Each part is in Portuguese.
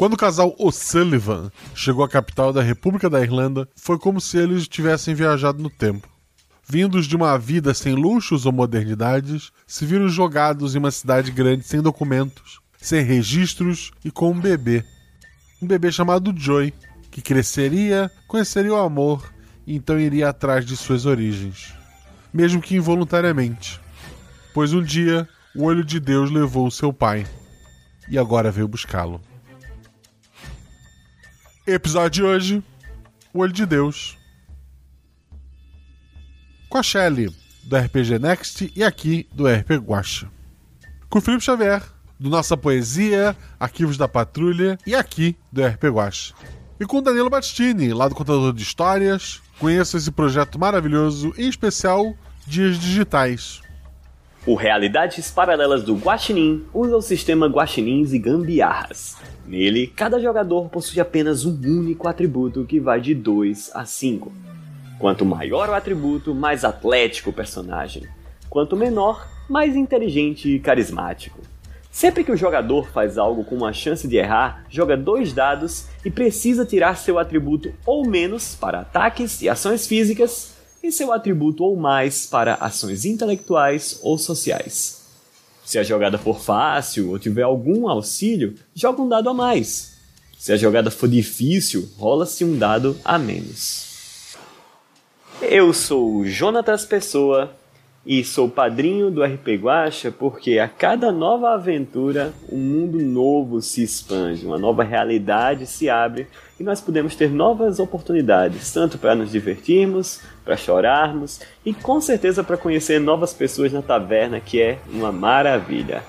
Quando o casal O'Sullivan chegou à capital da República da Irlanda, foi como se eles tivessem viajado no tempo. Vindos de uma vida sem luxos ou modernidades, se viram jogados em uma cidade grande sem documentos, sem registros e com um bebê. Um bebê chamado Joy, que cresceria, conheceria o amor e então iria atrás de suas origens. Mesmo que involuntariamente. Pois um dia o olho de Deus levou seu pai e agora veio buscá-lo. Episódio de hoje: O Olho de Deus. Com a Shelly, do RPG Next, e aqui do RP Guacha. Com o Felipe Xavier, do Nossa Poesia, Arquivos da Patrulha, e aqui do RP Guacha. E com o Danilo Battistini, lá do Contador de Histórias. Conheço esse projeto maravilhoso, em especial Dias Digitais. O Realidades Paralelas do Guaxinim usa o sistema Guaxinins e Gambiarras. Nele, cada jogador possui apenas um único atributo que vai de 2 a 5. Quanto maior o atributo, mais atlético o personagem. Quanto menor, mais inteligente e carismático. Sempre que o jogador faz algo com uma chance de errar, joga dois dados e precisa tirar seu atributo ou menos para ataques e ações físicas e seu atributo ou mais para ações intelectuais ou sociais. Se a jogada for fácil ou tiver algum auxílio, joga um dado a mais. Se a jogada for difícil, rola-se um dado a menos. Eu sou Jonatas Pessoa e sou padrinho do RP Guacha porque a cada nova aventura um mundo novo se expande, uma nova realidade se abre e nós podemos ter novas oportunidades, tanto para nos divertirmos, para chorarmos e com certeza para conhecer novas pessoas na taverna, que é uma maravilha.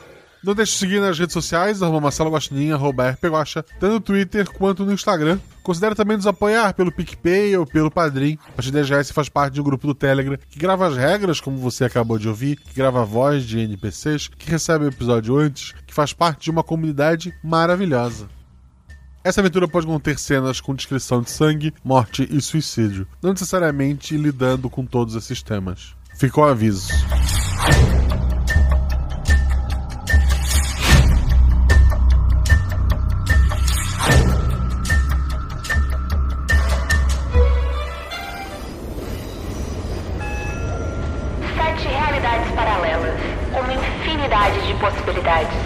Não deixe de seguir nas redes sociais, arroba Marcelo arroba RPGuacha, tanto no Twitter quanto no Instagram. Considere também nos apoiar pelo PicPay ou pelo Padrim. A partir já faz parte de um grupo do Telegram que grava as regras, como você acabou de ouvir, que grava a voz de NPCs, que recebe o episódio antes, que faz parte de uma comunidade maravilhosa. Essa aventura pode conter cenas com descrição de sangue, morte e suicídio, não necessariamente lidando com todos esses temas. Ficou o aviso. Possibilidades.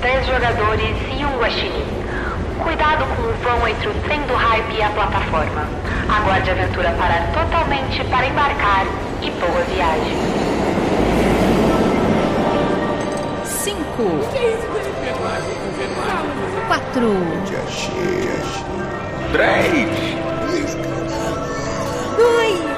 Três jogadores e um guaxinim. Cuidado com o vão entre o trem do hype e a plataforma. Aguarde a aventura parar totalmente para embarcar e boa viagem. Cinco. Quatro. Três. Dois.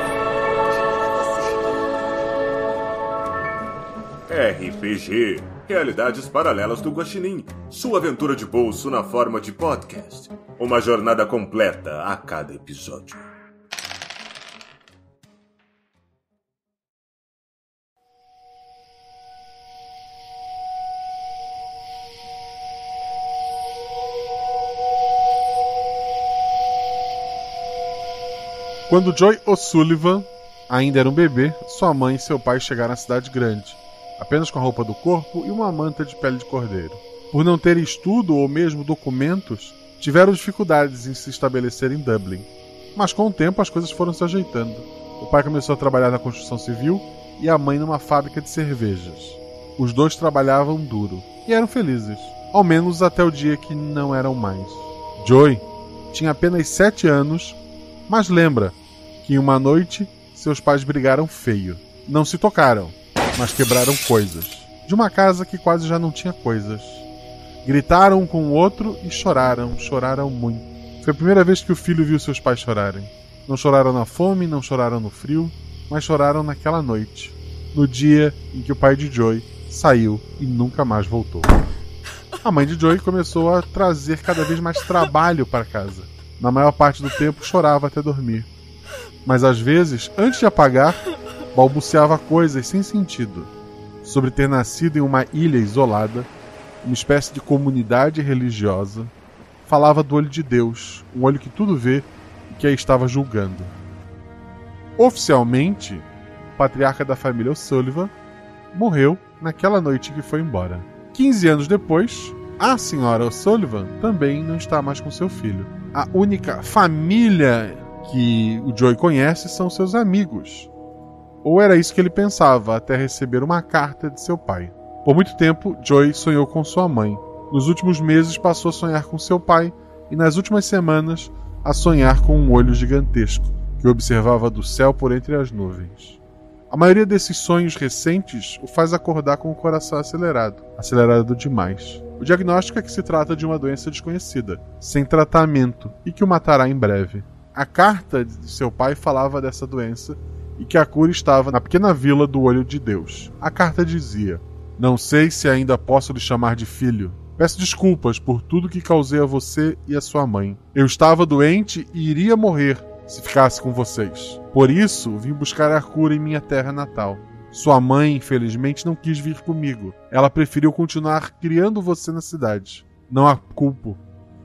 RPG Realidades Paralelas do Guaxinim, sua aventura de bolso na forma de podcast. Uma jornada completa a cada episódio. Quando Joy O'Sullivan ainda era um bebê, sua mãe e seu pai chegaram à cidade grande apenas com a roupa do corpo e uma manta de pele de cordeiro. Por não terem estudo ou mesmo documentos, tiveram dificuldades em se estabelecer em Dublin. Mas com o tempo as coisas foram se ajeitando. O pai começou a trabalhar na construção civil e a mãe numa fábrica de cervejas. Os dois trabalhavam duro e eram felizes, ao menos até o dia que não eram mais. Joy tinha apenas sete anos, mas lembra que em uma noite seus pais brigaram feio. Não se tocaram, mas quebraram coisas. De uma casa que quase já não tinha coisas. Gritaram um com o outro e choraram, choraram muito. Foi a primeira vez que o filho viu seus pais chorarem. Não choraram na fome, não choraram no frio, mas choraram naquela noite, no dia em que o pai de Joy saiu e nunca mais voltou. A mãe de Joy começou a trazer cada vez mais trabalho para casa. Na maior parte do tempo chorava até dormir. Mas às vezes, antes de apagar, balbuciava coisas sem sentido sobre ter nascido em uma ilha isolada, uma espécie de comunidade religiosa. Falava do olho de Deus, um olho que tudo vê e que a estava julgando. Oficialmente, o patriarca da família O'Sullivan morreu naquela noite que foi embora. 15 anos depois, A senhora O'Sullivan também não está mais com seu filho. A única família que o Joey conhece são seus amigos. Ou era isso que ele pensava até receber uma carta de seu pai. Por muito tempo, Joey sonhou com sua mãe. Nos últimos meses, passou a sonhar com seu pai e nas últimas semanas, a sonhar com um olho gigantesco que observava do céu por entre as nuvens. A maioria desses sonhos recentes o faz acordar com o coração acelerado, acelerado demais. O diagnóstico é que se trata de uma doença desconhecida, sem tratamento e que o matará em breve. A carta de seu pai falava dessa doença e que a cura estava na pequena vila do Olho de Deus. A carta dizia: Não sei se ainda posso lhe chamar de filho. Peço desculpas por tudo que causei a você e a sua mãe. Eu estava doente e iria morrer se ficasse com vocês. Por isso, vim buscar a cura em minha terra natal. Sua mãe, infelizmente, não quis vir comigo. Ela preferiu continuar criando você na cidade. Não a culpo.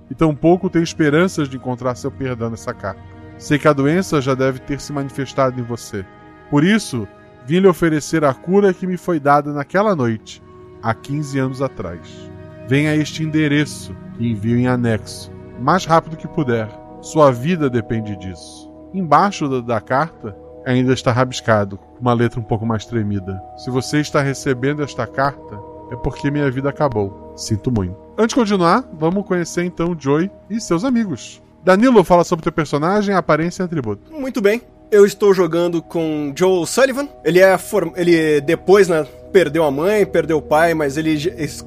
E tampouco tenho esperanças de encontrar seu perdão nessa carta. Sei que a doença já deve ter se manifestado em você. Por isso, vim lhe oferecer a cura que me foi dada naquela noite, há 15 anos atrás. Venha a este endereço que envio em anexo, mais rápido que puder. Sua vida depende disso. Embaixo da, da carta ainda está rabiscado, uma letra um pouco mais tremida. Se você está recebendo esta carta, é porque minha vida acabou. Sinto muito. Antes de continuar, vamos conhecer então Joy e seus amigos. Danilo, fala sobre teu personagem, aparência e atributo. Muito bem. Eu estou jogando com Joel Sullivan. Ele é form... ele depois, né, perdeu a mãe, perdeu o pai, mas ele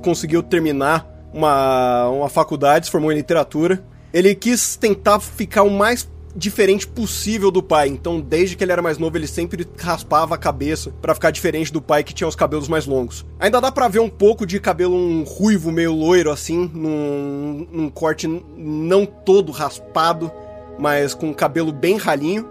conseguiu terminar uma, uma faculdade, se formou em literatura ele quis tentar ficar o mais diferente possível do pai. Então, desde que ele era mais novo, ele sempre raspava a cabeça para ficar diferente do pai que tinha os cabelos mais longos. Ainda dá para ver um pouco de cabelo um ruivo meio loiro assim, num, num corte não todo raspado, mas com cabelo bem ralinho.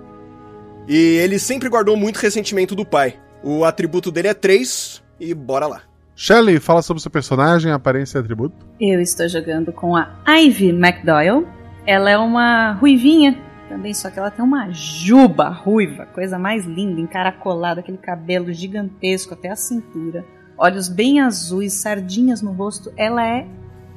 E ele sempre guardou muito ressentimento do pai. O atributo dele é 3 e bora lá. Shelley, fala sobre seu personagem, aparência e atributo. Eu estou jogando com a Ivy McDoyle. Ela é uma ruivinha também, só que ela tem uma juba ruiva, coisa mais linda, encaracolada, aquele cabelo gigantesco até a cintura, olhos bem azuis, sardinhas no rosto. Ela é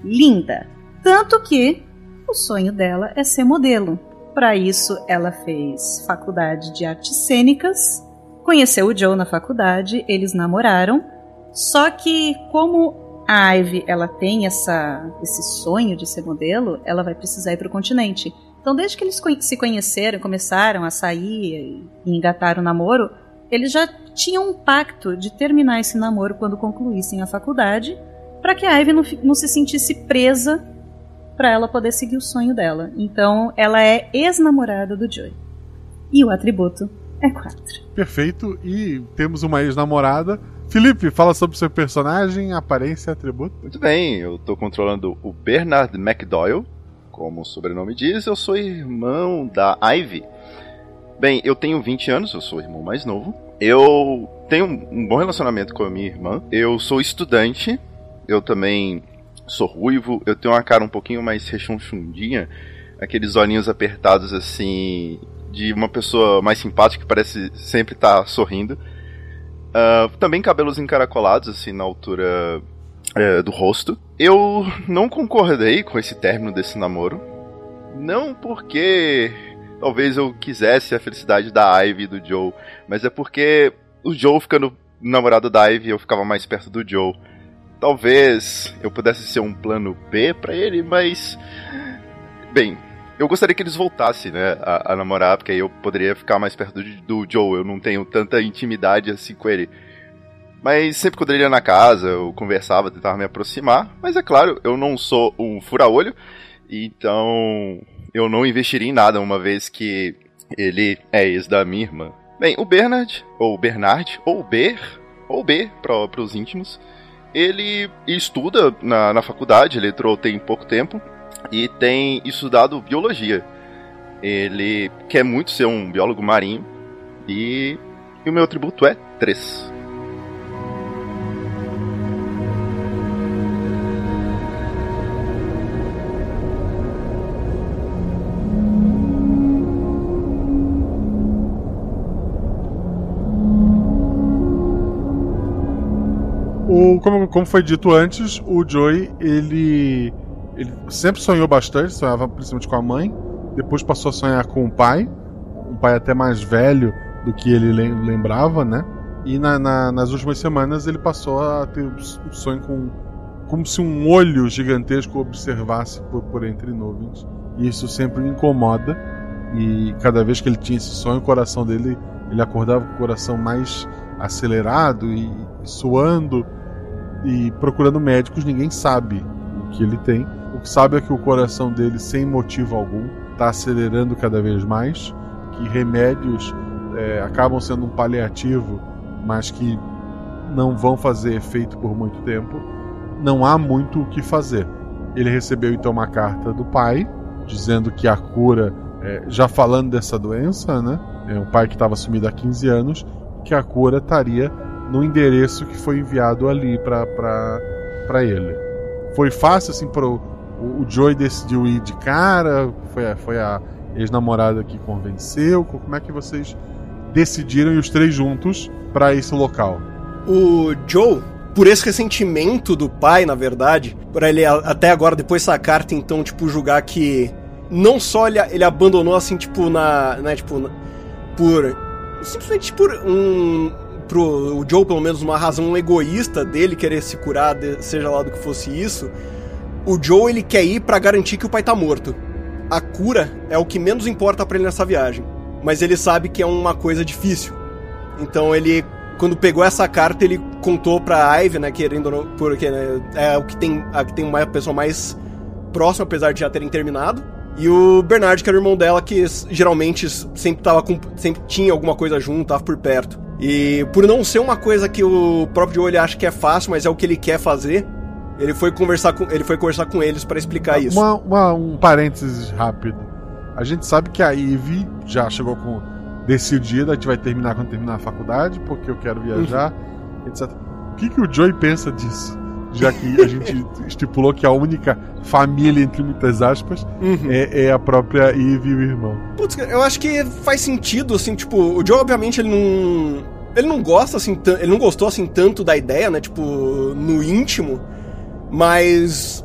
linda. Tanto que o sonho dela é ser modelo. Para isso, ela fez faculdade de artes cênicas, conheceu o Joe na faculdade, eles namoraram só que como a Ivy ela tem essa, esse sonho de ser modelo, ela vai precisar ir para o continente. Então, desde que eles se conheceram, começaram a sair e engatar o namoro, eles já tinham um pacto de terminar esse namoro quando concluíssem a faculdade, para que a Ivy não, não se sentisse presa para ela poder seguir o sonho dela. Então, ela é ex-namorada do Joey. E o atributo é 4. Perfeito. E temos uma ex-namorada Felipe, fala sobre seu personagem, aparência e atributo. Muito bem, eu tô controlando o Bernard McDoyle, como o sobrenome diz, eu sou irmão da Ivy. Bem, eu tenho 20 anos, eu sou o irmão mais novo. Eu tenho um bom relacionamento com a minha irmã. Eu sou estudante, eu também sou ruivo, eu tenho uma cara um pouquinho mais rechonchundinha, aqueles olhinhos apertados assim, de uma pessoa mais simpática que parece sempre estar tá sorrindo. Uh, também cabelos encaracolados, assim, na altura uh, do rosto. Eu não concordei com esse término desse namoro. Não porque talvez eu quisesse a felicidade da Ivy e do Joe, mas é porque o Joe ficando namorado da Ivy, eu ficava mais perto do Joe. Talvez eu pudesse ser um plano B para ele, mas. Bem, eu gostaria que eles voltassem, né, a, a, namorar, porque aí eu poderia ficar mais perto do, do, Joe. Eu não tenho tanta intimidade assim com ele. Mas sempre quando ele ia na casa, eu conversava, tentava me aproximar. Mas é claro, eu não sou um fura-olho, então eu não investiria em nada, uma vez que ele é ex da minha irmã. Bem, o Bernard, ou Bernard, ou Ber, ou B para os íntimos, ele estuda na, na faculdade, ele entrou tem pouco tempo, e tem estudado biologia. Ele quer muito ser um biólogo marinho e, e o meu atributo é 3. Como, como foi dito antes, o Joey, ele, ele sempre sonhou bastante, sonhava principalmente com a mãe, depois passou a sonhar com o pai, um pai até mais velho do que ele lembrava, né? E na, na, nas últimas semanas ele passou a ter o sonho com como se um olho gigantesco observasse por, por entre nuvens. E isso sempre me incomoda. E cada vez que ele tinha esse sonho, o coração dele, ele acordava com o coração mais acelerado e, e suando e procurando médicos. Ninguém sabe o que ele tem. O que sabe é que o coração dele, sem motivo algum, está acelerando cada vez mais. Que remédios é, acabam sendo um paliativo, mas que não vão fazer efeito por muito tempo não há muito o que fazer. Ele recebeu então uma carta do pai, dizendo que a cura, é, já falando dessa doença, né? É um pai que estava sumido há 15 anos, que a cura estaria no endereço que foi enviado ali para ele. Foi fácil assim para o, o Joey decidiu ir de cara, foi a, foi a ex-namorada que convenceu. Como é que vocês decidiram ir os três juntos para esse local? O Joe por esse ressentimento do pai, na verdade, por ele até agora, depois dessa carta, então, tipo, julgar que não só ele, ele abandonou, assim, tipo, na. Né, tipo, na, por. Simplesmente por um. Pro o Joe, pelo menos, uma razão egoísta dele querer se curar, de, seja lá do que fosse isso. O Joe, ele quer ir para garantir que o pai tá morto. A cura é o que menos importa para ele nessa viagem. Mas ele sabe que é uma coisa difícil. Então ele quando pegou essa carta, ele contou pra Ivy, né, querendo não, porque né, é o que tem, a que tem uma pessoa mais próxima, apesar de já terem terminado. E o Bernard, que era o irmão dela, que geralmente sempre tava com, sempre tinha alguma coisa junto, tava por perto. E por não ser uma coisa que o próprio Joe ele acha que é fácil, mas é o que ele quer fazer, ele foi conversar com, ele foi conversar com eles para explicar isso. Uma, uma, um parênteses rápido. A gente sabe que a Ivy já chegou com decidida, a gente vai terminar quando terminar a faculdade, porque eu quero viajar, uhum. etc. O que, que o Joey pensa disso? Já que a gente estipulou que a única família, entre muitas aspas, uhum. é, é, a própria Eve e o irmão. Putz, eu acho que faz sentido, assim, tipo, o Joe, obviamente, ele não. Ele não gosta, assim, ele não gostou, assim, tanto da ideia, né? Tipo, no íntimo, mas.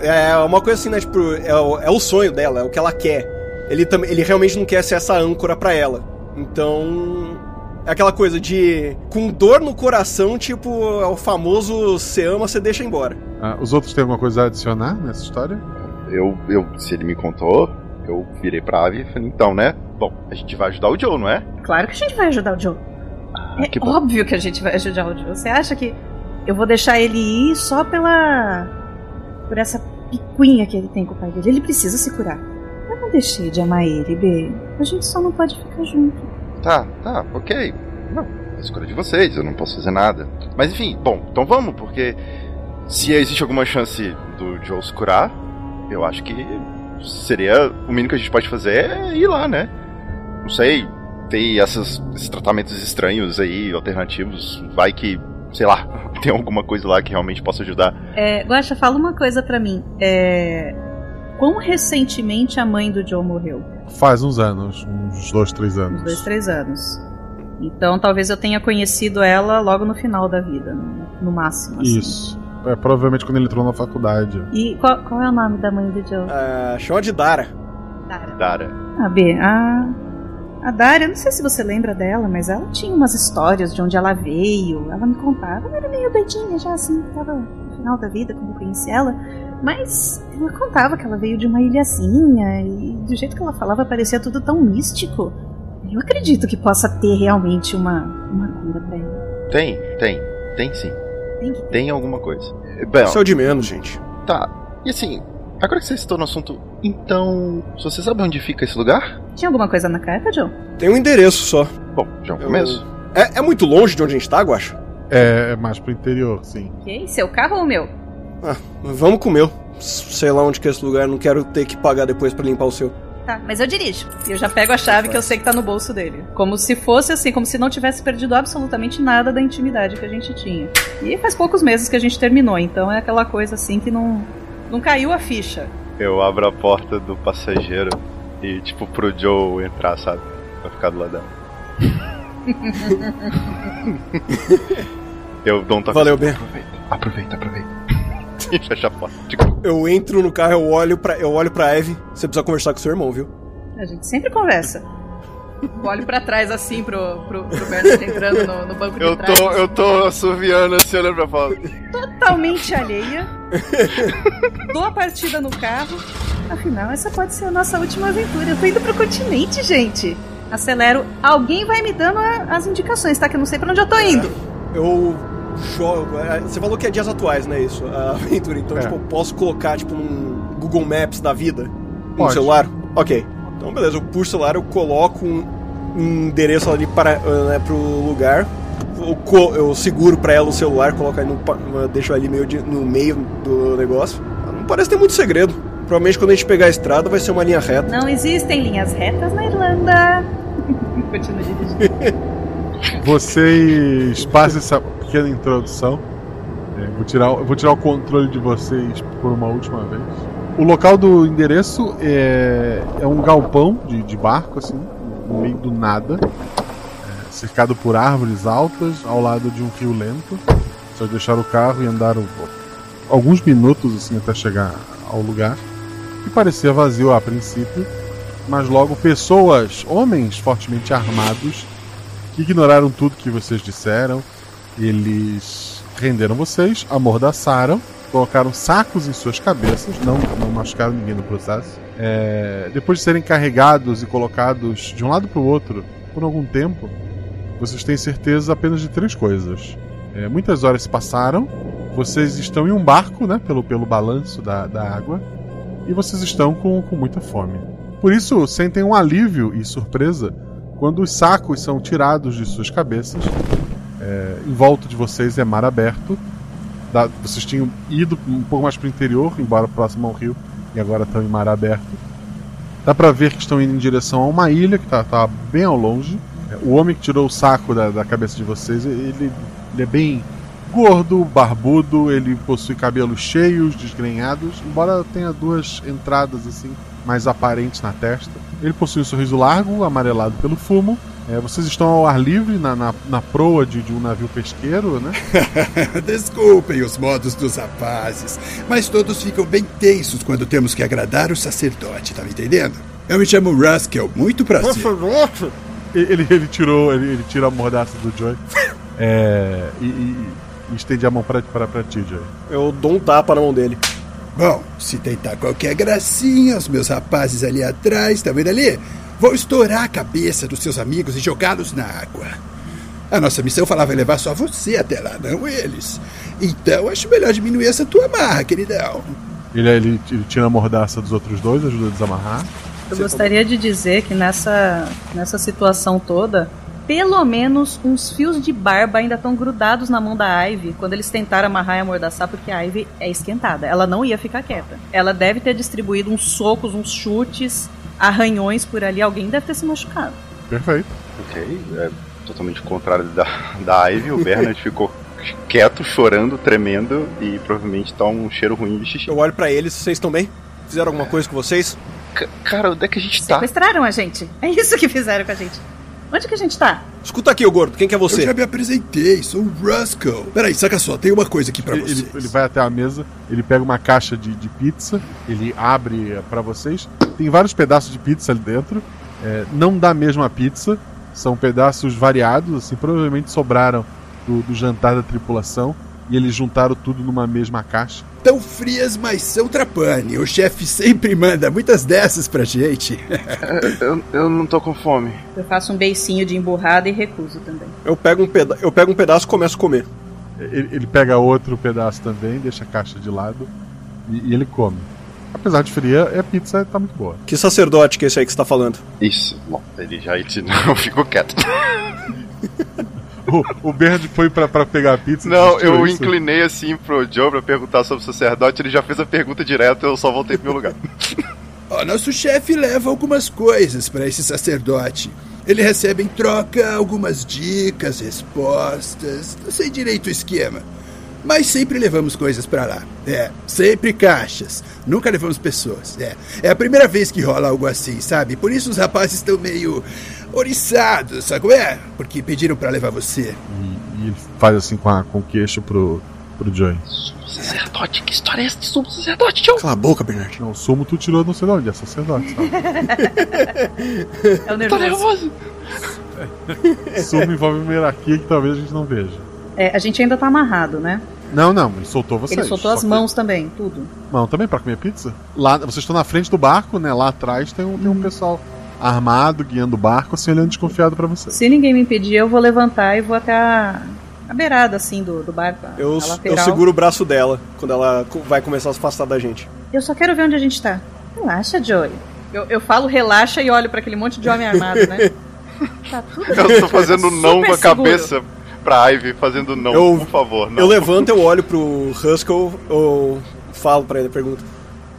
É uma coisa assim, né? Tipo, é o, é o sonho dela, é o que ela quer. Ele, ele realmente não quer ser essa âncora para ela. Então, é aquela coisa de com dor no coração, tipo, é o famoso você ama, você deixa embora. Ah, os outros têm alguma coisa a adicionar nessa história? Eu, eu, se ele me contou, eu virei pra Ave e falei, então, né? Bom, a gente vai ajudar o Joe, não é? Claro que a gente vai ajudar o Joe. Ah, é óbvio que a gente vai ajudar o Joe. Você acha que eu vou deixar ele ir só pela. por essa picuinha que ele tem com o pai dele? Ele precisa se curar deixei de amar ele, B. A gente só não pode ficar junto. Tá, tá, ok. Não, é escolha de vocês, eu não posso fazer nada. Mas enfim, bom, então vamos, porque se existe alguma chance do Joe se curar, eu acho que seria o mínimo que a gente pode fazer é ir lá, né? Não sei, ter essas, esses tratamentos estranhos aí, alternativos, vai que, sei lá, tem alguma coisa lá que realmente possa ajudar. É, Guaxa, fala uma coisa para mim. É, quão recentemente a mãe do Joe morreu? Faz uns anos, uns dois, três anos. Uns dois, três anos. Então talvez eu tenha conhecido ela logo no final da vida, no, máximo. Assim. Isso. É, provavelmente quando ele entrou na faculdade. E qual, qual é o nome da mãe do Joe? Uh, chama de Dara. Dara. Dara. A B, a. A Dara, eu não sei se você lembra dela, mas ela tinha umas histórias de onde ela veio. Ela me contava. Ela era meio doidinha já, assim, tava no final da vida quando eu conheci ela. Mas ela contava que ela veio de uma ilhazinha e do jeito que ela falava parecia tudo tão místico. Eu acredito que possa ter realmente uma, uma cura pra ela. Tem, tem, tem sim. Tem que ter. Tem alguma coisa. Bem, Isso é o de menos, gente. Tá. E assim, agora que você citou no assunto, então. Você sabe onde fica esse lugar? Tinha alguma coisa na carta, John? Tem um endereço só. Bom, já é um começo. É, é muito longe de onde a gente tá, Guacha? É, é mais pro interior, sim. Ok, seu carro ou o meu? Ah, vamos com o meu. Sei lá onde que é esse lugar, não quero ter que pagar depois para limpar o seu. Tá, mas eu dirijo. E eu já pego a chave que eu sei que tá no bolso dele. Como se fosse assim, como se não tivesse perdido absolutamente nada da intimidade que a gente tinha. E faz poucos meses que a gente terminou, então é aquela coisa assim que não, não caiu a ficha. Eu abro a porta do passageiro e, tipo, pro Joe entrar, sabe? Pra ficar do lado dela. Eu dou um toque. Valeu, Ben. Aproveita, aproveita, aproveita. Fecha a porta. Eu entro no carro, eu olho pra, eu olho pra Eve. Você precisa conversar com seu irmão, viu? A gente sempre conversa. Eu olho pra trás assim pro, pro, pro Bernard entrando no, no banco de Eu trás. tô, eu tô assoviando assim, olhando pra fora. Totalmente alheia. Dou a partida no carro. Afinal, essa pode ser a nossa última aventura. Eu tô indo pro continente, gente. Acelero. Alguém vai me dando a- as indicações, tá? Que eu não sei pra onde eu tô indo. Eu jogo. é, Você falou que é dias atuais, né? Isso, a aventura. Então, É. tipo, eu posso colocar, tipo, num Google Maps da vida? No Pode. celular? Ok. Então, beleza. Eu puxo o celular, eu coloco um, um endereço ali para, né, pro lugar. Eu, eu seguro pra ela o celular, coloco aí no, deixo ali meio de- no meio do negócio. Não parece ter muito segredo. Provavelmente quando a gente pegar a estrada vai ser uma linha reta. Não existem linhas retas na Irlanda. Continua dirigindo. Vocês passam essa pequena introdução. É, vou, tirar, vou tirar o controle de vocês por uma última vez. O local do endereço é, é um galpão de, de barco, assim, no meio do nada, é, cercado por árvores altas, ao lado de um rio lento. Vocês deixaram o carro e andaram alguns minutos assim até chegar ao lugar. E parecia vazio a princípio, mas logo pessoas, homens fortemente armados, que ignoraram tudo que vocês disseram. Eles renderam vocês, amordaçaram, colocaram sacos em suas cabeças, não, não machucaram ninguém no processo. É, depois de serem carregados e colocados de um lado para o outro por algum tempo, vocês têm certeza apenas de três coisas. É, muitas horas se passaram, vocês estão em um barco, né, pelo, pelo balanço da, da água, e vocês estão com, com muita fome. Por isso, sentem um alívio e surpresa quando os sacos são tirados de suas cabeças. É, em volta de vocês é mar aberto. Da- vocês tinham ido um pouco mais para o interior, embora próximo ao rio, e agora estão em mar aberto. Dá pra ver que estão indo em direção a uma ilha que tá, tá bem ao longe. É, O homem que tirou o saco da, da cabeça de vocês, ele, ele é bem gordo, barbudo, ele possui cabelos cheios, desgrenhados, embora tenha duas entradas assim mais aparentes na testa. Ele possui um sorriso largo, amarelado pelo fumo. É, vocês estão ao ar livre na, na, na proa de, de um navio pesqueiro, né? Desculpem os modos dos rapazes, mas todos ficam bem tensos quando temos que agradar o sacerdote, tá me entendendo? Eu me chamo Ruskell, muito prazer. Ele, ele tirou, ele, ele tira a mordaça do Joy é, e, e- e estende a mão pra, pra, pra ti, Joy. Eu dou um tapa na mão dele. Bom, se tentar qualquer gracinha, os meus rapazes ali atrás, tá vendo ali? Vou estourar a cabeça dos seus amigos e jogá-los na água. A nossa missão falava em levar só você até lá, não eles. Então acho melhor diminuir essa tua marra, queridão. Ele, ele, ele tira a mordaça dos outros dois, ajuda a desamarrar. Eu gostaria de dizer que nessa, nessa situação toda, pelo menos uns fios de barba ainda estão grudados na mão da Ivy quando eles tentaram amarrar e amordaçar, porque a Ivy é esquentada. Ela não ia ficar quieta. Ela deve ter distribuído uns socos, uns chutes, arranhões por ali. Alguém deve ter se machucado. Perfeito. Ok, é totalmente o contrário da, da Ivy. O Bernard ficou quieto, chorando, tremendo e provavelmente tá um cheiro ruim de xixi. Eu olho pra eles, vocês estão bem? Fizeram alguma coisa com vocês? C- cara, onde é que a gente tá? Sequestraram a gente. É isso que fizeram com a gente. Onde que a gente tá? Escuta aqui, ô gordo, quem que é Eu você? já me apresentei, sou o Ruskell. Peraí, saca só, tem uma coisa aqui pra Ele, vocês. ele, ele vai até a mesa, ele pega uma caixa de, de pizza, ele abre eh, pra vocês. Tem vários pedaços de pizza ali dentro. é, não da mesma pizza, são pedaços variados, assim, provavelmente sobraram do, do jantar da tripulação. E eles juntaram tudo numa mesma caixa. Tão frias, mas são trapane. O chefe sempre manda muitas dessas pra gente. Eu, eu não tô com fome. Eu faço um beicinho de emburrada e recuso também. Eu pego um, peda eu pego um pedaço e começo a comer. Ele, ele pega outro pedaço também, deixa a caixa de lado e, e ele come. Apesar de fria, a pizza tá muito boa. Que sacerdote que é esse aí que você tá falando? Isso, bom, ele já ele, não ficou quieto. O, o Bernard foi pra, pra pegar a pizza. Não, eu isso? inclinei assim pro Joe pra perguntar sobre o sacerdote, ele já fez a pergunta direto, eu só voltei pro meu lugar. Ó, nosso chefe leva algumas coisas pra esse sacerdote. Ele recebe em troca algumas dicas, respostas. Não sei direito o esquema. Mas sempre levamos coisas pra lá. É, sempre caixas. Nunca levamos pessoas. É, é a primeira vez que rola algo assim, sabe? Por isso os rapazes estão meio oriçados, sabe como é? Porque pediram pra levar você. E, e ele faz assim com, a, com o queixo pro, pro Joey. Sacerdote, que história é essa de sumo sacerdote, Joe? Cala a boca, Bernard. Não, o sumo tu tirou não sei de onde, é sacerdote, sabe? É o Tô nervoso. nervoso. sumo envolve uma hierarquia que talvez a gente não veja. É, a gente ainda tá amarrado, né? Não, não, ele soltou vocês. Ele soltou as que- mãos também, tudo. Mão também pra comer pizza? Lá, vocês estão na frente do barco, né? Lá atrás tem um, tem um pessoal armado, guiando o barco, assim, olhando desconfiado pra vocês. Se ninguém me impedir, eu vou levantar e vou até a, a beirada, assim, do, do barco. Eu, eu seguro o braço dela quando ela vai começar a se afastar da gente. Eu só quero ver onde a gente tá. Relaxa, Joey. Eu, eu falo relaxa e olho pra aquele monte de homem armado, né? Tá tudo Eu tô fazendo não com a cabeça pra Ivy, fazendo não, Eu- por favor. Não. Eu levanto, eu olho pro Huskell, eu falo pra ele, pergunto.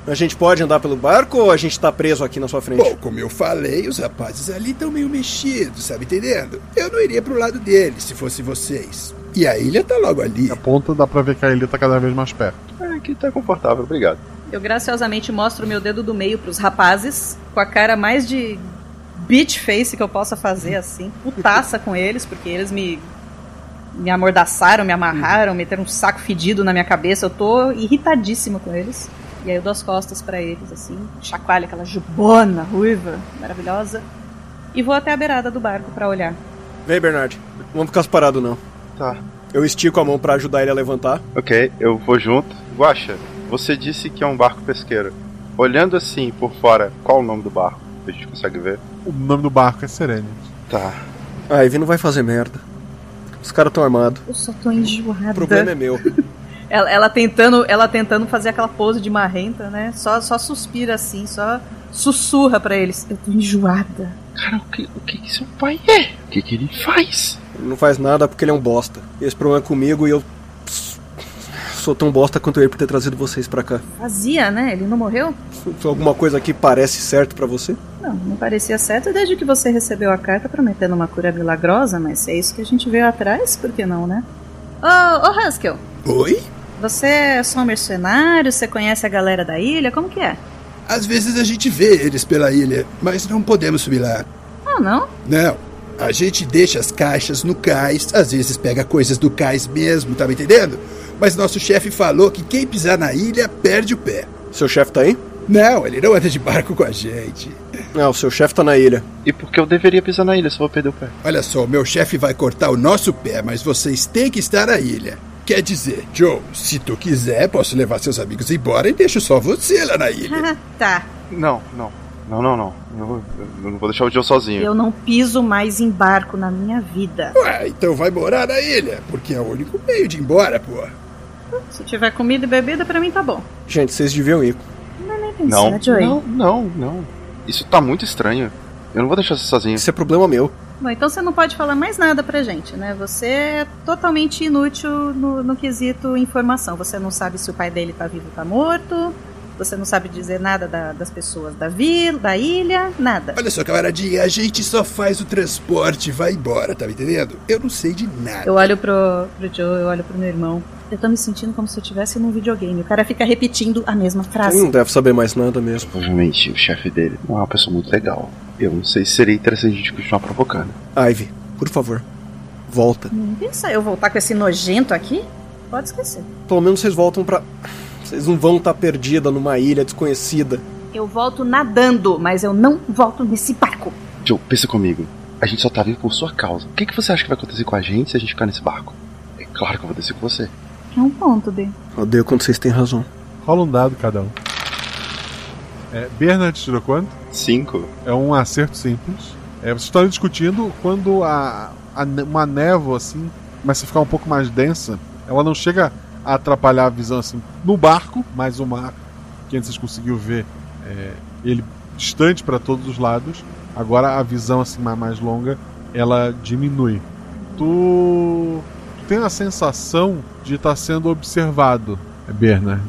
A gente pode andar pelo barco ou a gente tá preso aqui na sua frente? Bom, como eu falei, os rapazes ali estão meio mexidos, sabe entendendo? Eu não iria pro lado deles se fosse vocês. E a ilha tá logo ali. A ponta dá pra ver que a ilha tá cada vez mais perto. É, aqui tá confortável, obrigado. Eu graciosamente mostro o meu dedo do meio pros rapazes, com a cara mais de bitch face que eu possa fazer, assim. Putaça com eles, porque eles me. Me amordaçaram, me amarraram, meteram um saco fedido na minha cabeça. Eu tô irritadíssima com eles. E aí eu dou as costas pra eles, assim, chacoalho aquela jubona ruiva, maravilhosa. E vou até a beirada do barco pra olhar. Vem, Bernard. Não vamos ficar parados, não. Tá. Eu estico a mão pra ajudar ele a levantar. Ok, eu vou junto. Guaxa, você disse que é um barco pesqueiro. Olhando assim por fora, qual o nome do barco? A gente consegue ver? O nome do barco é Serenity. Tá. A Ivy não vai fazer merda. Os caras tão armados. Eu só tô enjoada. O problema é meu. Ela, ela tentando, ela tentando fazer aquela pose de marrenta, né? Só, só suspira assim, só sussurra pra eles. Eu tô enjoada. Cara, o que, o que, que seu pai é? O que, que ele faz? Ele não faz nada porque ele é um bosta. Esse problema é comigo e eu sou tão bosta quanto ele por ter trazido vocês pra cá. Fazia, né? Ele não morreu? Se alguma coisa aqui parece certo pra você? Não, não parecia certo desde que você recebeu a carta prometendo uma cura milagrosa, mas se é isso que a gente veio atrás, por que não, né? Ô, ô Haskell, Oi? você é só um mercenário? Você conhece a galera da ilha? Como que é? Às vezes a gente vê eles pela ilha, mas não podemos subir lá. Ah, não? Não. A gente deixa as caixas no cais, às vezes pega coisas do cais mesmo, tá me entendendo? Mas nosso chefe falou que quem pisar na ilha perde o pé. Seu chefe tá aí? Não, ele não anda de barco com a gente. Não, o seu chefe tá na ilha. E por que eu deveria pisar na ilha se eu vou perder o pé? Olha só, o meu chefe vai cortar o nosso pé, mas vocês têm que estar na ilha. Quer dizer, Joe, se tu quiser, posso levar seus amigos embora e deixo só você lá na ilha. Ah, tá. Não, não. Não, não, não. Eu, eu não vou deixar o Joe sozinho. Eu não piso mais em barco na minha vida. Ué, então vai morar na ilha, porque é o único meio de ir embora, pô. Se tiver comida e bebida, pra mim tá bom. Gente, vocês deviam ir. Não é nem pensar, Não, Joey. não, não, não. Isso tá muito estranho. Eu não vou deixar você sozinho. Isso é problema meu. Bom, então você não pode falar mais nada pra gente, né? Você é totalmente inútil no, no quesito informação. Você não sabe se o pai dele tá vivo ou tá morto. Você não sabe dizer nada da- das pessoas da vila, da ilha, nada. Olha só, camaradinha, a gente só faz o transporte e vai embora, tá me entendendo? Eu não sei de nada. Eu olho pro, pro Joe, eu olho pro meu irmão. Eu tô me sentindo como se eu estivesse num videogame. O cara fica repetindo a mesma Ele frase. não deve saber mais nada mesmo. Provavelmente o chefe dele não é uma pessoa muito legal. Eu não sei se seria interessante a gente continuar provocando. Ivy, por favor, volta. Nem pensar eu voltar com esse nojento aqui? Pode esquecer. Pelo menos vocês voltam pra. Vocês não vão estar perdida numa ilha desconhecida. Eu volto nadando, mas eu não volto nesse barco. Joe, pensa comigo. A gente só tá vivo por sua causa. O que, que você acha que vai acontecer com a gente se a gente ficar nesse barco? É claro que eu vou descer com você. É um ponto, B. Odeio quando vocês têm razão. Rola um dado cada um. É, Bernard tirou quanto? Cinco? É um acerto simples. É, vocês estão discutindo quando a, a uma névoa assim começa a ficar um pouco mais densa. Ela não chega atrapalhar a visão assim no barco, mas o mar que antes vocês conseguiram ver é, ele distante para todos os lados. Agora a visão assim mais, mais longa ela diminui. Tu, tu tem a sensação de estar sendo observado, é, Bernard,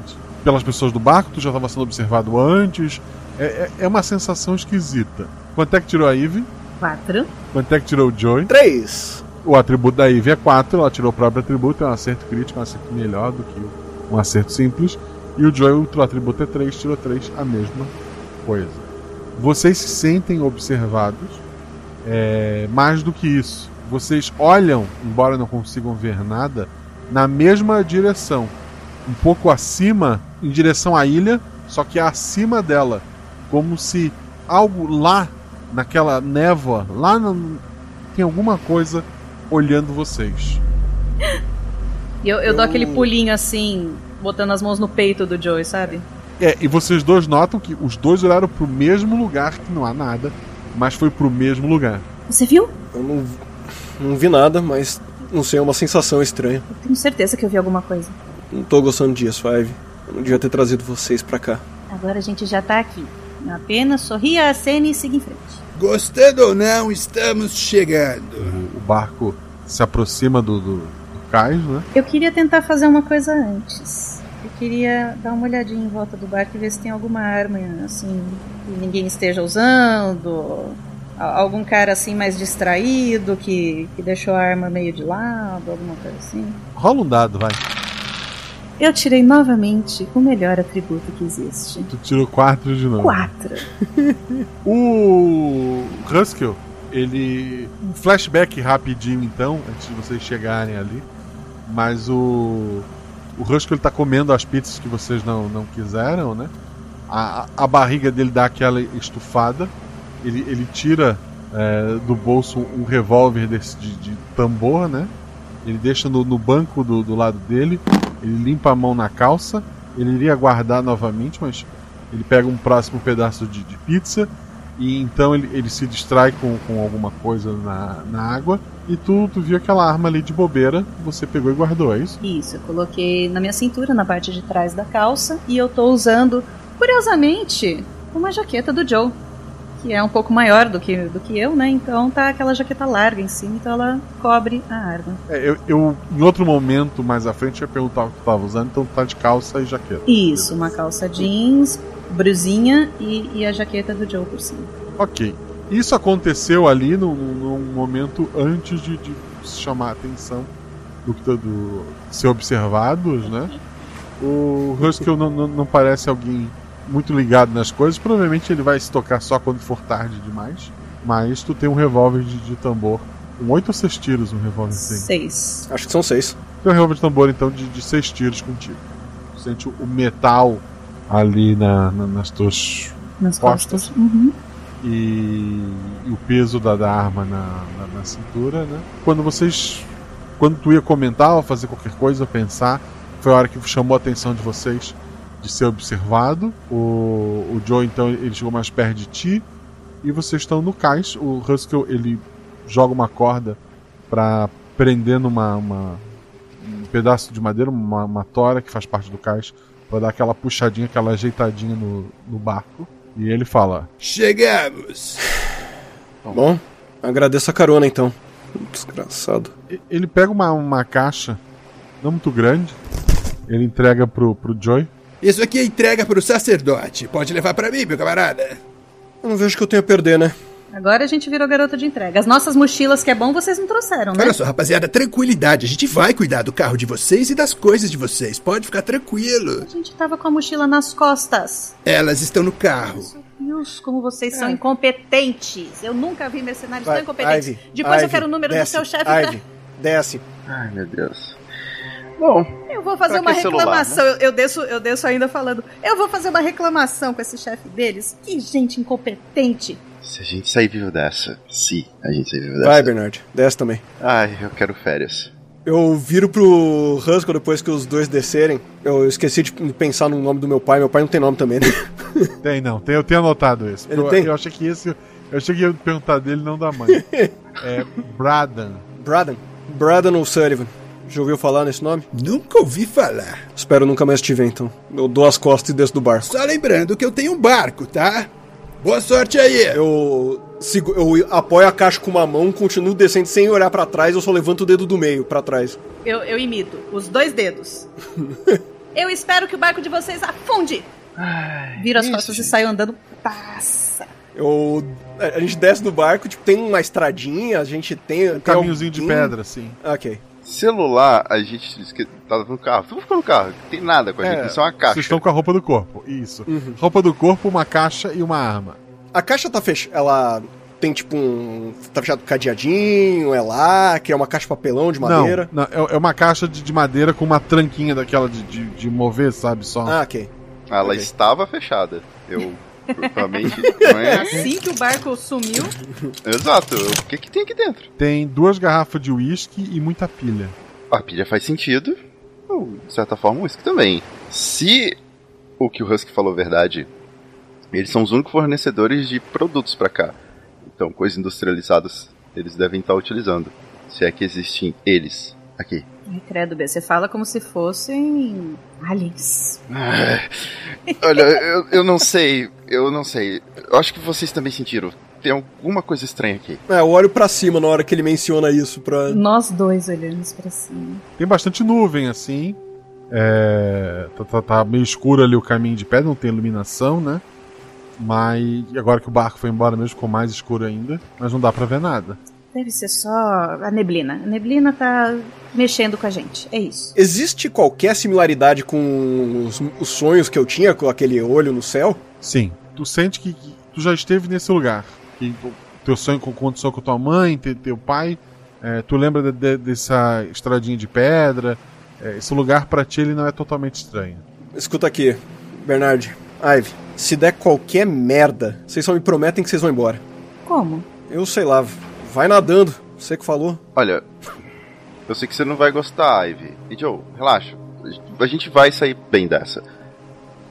pelas pessoas do barco. Tu já estava sendo observado antes. É, é- é uma sensação esquisita. Quanto é que tirou a Eve? Quatro. Quanto é que tirou o Joey? Três! O atributo da Eve é 4, ela tirou o próprio atributo, é um acerto crítico, é um acerto melhor do que um acerto simples. E o Joey, o atributo é 3, tirou 3, a mesma coisa. Vocês se sentem observados É, mais do que isso, vocês olham, embora não consigam ver nada, na mesma direção, um pouco acima, em direção à ilha, só que acima dela, como se algo lá naquela névoa, lá no, tem alguma coisa olhando vocês. E eu, eu, dou aquele pulinho assim, botando as mãos no peito do Joey, sabe? É, e vocês dois notam que os dois olharam pro mesmo lugar, que não há nada, mas foi pro mesmo lugar. Você viu? Eu não, não vi nada, mas não sei, é uma sensação estranha. Eu tenho certeza que eu vi alguma coisa. Não tô gostando disso, Five. Eu não devia ter trazido vocês pra cá. Agora a gente já tá aqui. Apenas sorria a cena e siga em frente. Gostando ou não, estamos chegando. O, o barco se aproxima do, do, do cais, né? Eu queria tentar fazer uma coisa antes. Eu queria dar uma olhadinha em volta do barco e ver se tem alguma arma, assim, que ninguém esteja usando. Algum cara assim mais distraído que, que deixou a arma meio de lado, alguma coisa assim. Rola um dado, vai. Eu tirei novamente o melhor atributo que existe. Tu tirou quatro de novo. Quatro. o Huskel, ele. Um flashback rapidinho então, antes de vocês chegarem ali. Mas o. O Huskel ele tá comendo as pizzas que vocês não, não quiseram, né? A, a barriga dele dá aquela estufada. Ele, ele tira é, do bolso um revólver desse de, de, tambor, né? Ele deixa no, no banco do, do lado dele. Ele limpa a mão na calça. Ele iria guardar novamente, mas ele pega um próximo pedaço de, de pizza. E então ele, ele se distrai com, com alguma coisa na, na água. E tu, tu viu aquela arma ali de bobeira, você pegou e guardou, é isso? Isso, eu coloquei na minha cintura, na parte de trás da calça. E eu tô usando, curiosamente, uma jaqueta do Joe. Que é um pouco maior do que, do que eu, né? Então tá aquela jaqueta larga em cima, então ela cobre a arma. É, eu, eu, em outro momento, mais à frente, ia perguntar o que tu tava usando, então tá de calça e jaqueta. Isso, uma calça jeans, brusinha e, e a jaqueta do Joe por cima. Ok. Isso aconteceu ali num, num momento antes de, de, chamar a atenção do, do ser observados, né? O Huskel não, não, não parece alguém muito ligado nas coisas. Provavelmente ele vai se tocar só quando for tarde demais. Mas tu tem um revólver de, de tambor. Com oito ou seis tiros um revólver tem? Seis. Acho que são seis. Tem um revólver de tambor então de, de seis tiros contigo. Tu sente o metal ali na, na, nas tuas nas costas. costas. Uhum. E, e, o peso da, da arma na, na, na, cintura, né? Quando vocês. Quando tu ia comentar ou fazer qualquer coisa, pensar, foi a hora que chamou a atenção de vocês de ser observado. O, o Joe, então, ele chegou mais perto de ti. E vocês estão no cais. O Huskel, ele joga uma corda para prender numa uma, um pedaço de madeira, uma, uma tora que faz parte do cais, para dar aquela puxadinha, aquela ajeitadinha no, no barco. E ele fala: Chegamos! Bom, agradeço a carona então. Desgraçado. Ele pega uma, uma caixa, não muito grande, ele entrega pro, pro Joy. Isso aqui é entrega pro sacerdote. Pode levar para mim, meu camarada. Eu não vejo que eu tenho a perder, né? Agora a gente virou garota de entrega. As nossas mochilas, que é bom, vocês não trouxeram, né? Olha só, rapaziada, tranquilidade. A gente vai cuidar do carro de vocês e das coisas de vocês. Pode ficar tranquilo. A gente tava com a mochila nas costas. Elas estão no carro. Deus, como vocês é. são incompetentes. Eu nunca vi mercenários vai, tão incompetentes. Ivy, Depois Ivy, eu quero o número desce, do seu chefe. Ivy, desce. Ai, meu Deus. Bom, eu vou fazer uma reclamação. Celular, né? eu, eu, desço, eu desço ainda falando. Eu vou fazer uma reclamação com esse chefe deles. Que gente incompetente. Se a gente sair vivo dessa. Se a gente sair vivo dessa. Vai, Bernard. Desce também. Ai, eu quero férias. Eu viro pro Husky depois que os dois descerem. Eu esqueci de pensar no nome do meu pai. Meu pai não tem nome também, né? Tem, não. Tem, eu tenho anotado isso. Ele eu, tem? eu achei que esse. Eu achei que ia perguntar dele, não da mãe. é Bradan. Bradan. Bradan O'Sullivan. Já ouviu falar nesse nome? Nunca ouvi falar. Espero nunca mais te ver, então. Eu dou as costas e desço do barco. Só lembrando que eu tenho um barco, tá? Boa sorte aí! Eu, sigo, eu apoio a caixa com uma mão, continuo descendo sem olhar para trás, eu só levanto o dedo do meio para trás. Eu, eu imito, os dois dedos. eu espero que o barco de vocês afunde! Vira as costas e saio andando. Passa! Eu. A gente desce do barco, tipo, tem uma estradinha, a gente tem. Um caminhozinho algum... de pedra, assim. Ok. Celular, a gente disse que tava no carro. Tudo ficou no carro. Não tem nada com a É, gente, só uma caixa. Vocês estão com a roupa do corpo, isso. Uhum. Roupa do corpo, uma caixa e uma arma. A caixa tá fechada. Ela. tem tipo um. Tá fechado cadeadinho, é lacre, é uma caixa de papelão de madeira. Não, não, é é uma caixa de, de madeira com uma tranquinha daquela de, de, de mover, sabe? Só. Ah, ok. Ela Ok. estava fechada. Eu provavelmente não é. Assim que o barco sumiu, Exato. O que que tem aqui dentro? Tem duas garrafas de uísque e muita pilha. A pilha faz sentido. Ou, de certa forma, o whisky também. Se o que o Husky falou é verdade, eles são os únicos fornecedores de produtos pra cá. Então, coisas industrializadas eles devem estar utilizando. Se é que existem eles aqui. Ai, credo, B, você fala como se fossem aliens. Ah, Olha, eu, eu não sei, eu não sei. Eu acho que vocês também sentiram. Tem alguma coisa estranha aqui. É, eu olho pra cima na hora que ele menciona isso pra. Nós dois olhamos pra cima. Tem bastante nuvem assim. É, tá, tá- tá meio escuro ali o caminho de pedra, não tem iluminação, né? Mas agora que o barco foi embora mesmo, ficou mais escuro ainda. Mas não dá pra ver nada. Deve ser só a neblina. A neblina tá mexendo com a gente. É isso. Existe qualquer similaridade com os, os sonhos que eu tinha com aquele olho no céu? Sim. Tu sente que, que tu já esteve nesse lugar. Que teu sonho com- aconteceu com tua mãe, te- teu pai. é, tu lembra de- de- dessa estradinha de pedra. É, esse lugar pra ti ele não é totalmente estranho. Escuta aqui, Bernard, Ive. Se der qualquer merda, vocês só me prometem que vocês vão embora. Como? Eu sei lá, vai nadando. Você que falou. Olha, eu sei que você não vai gostar, Ivy. E Joe, relaxa. A gente vai sair bem dessa.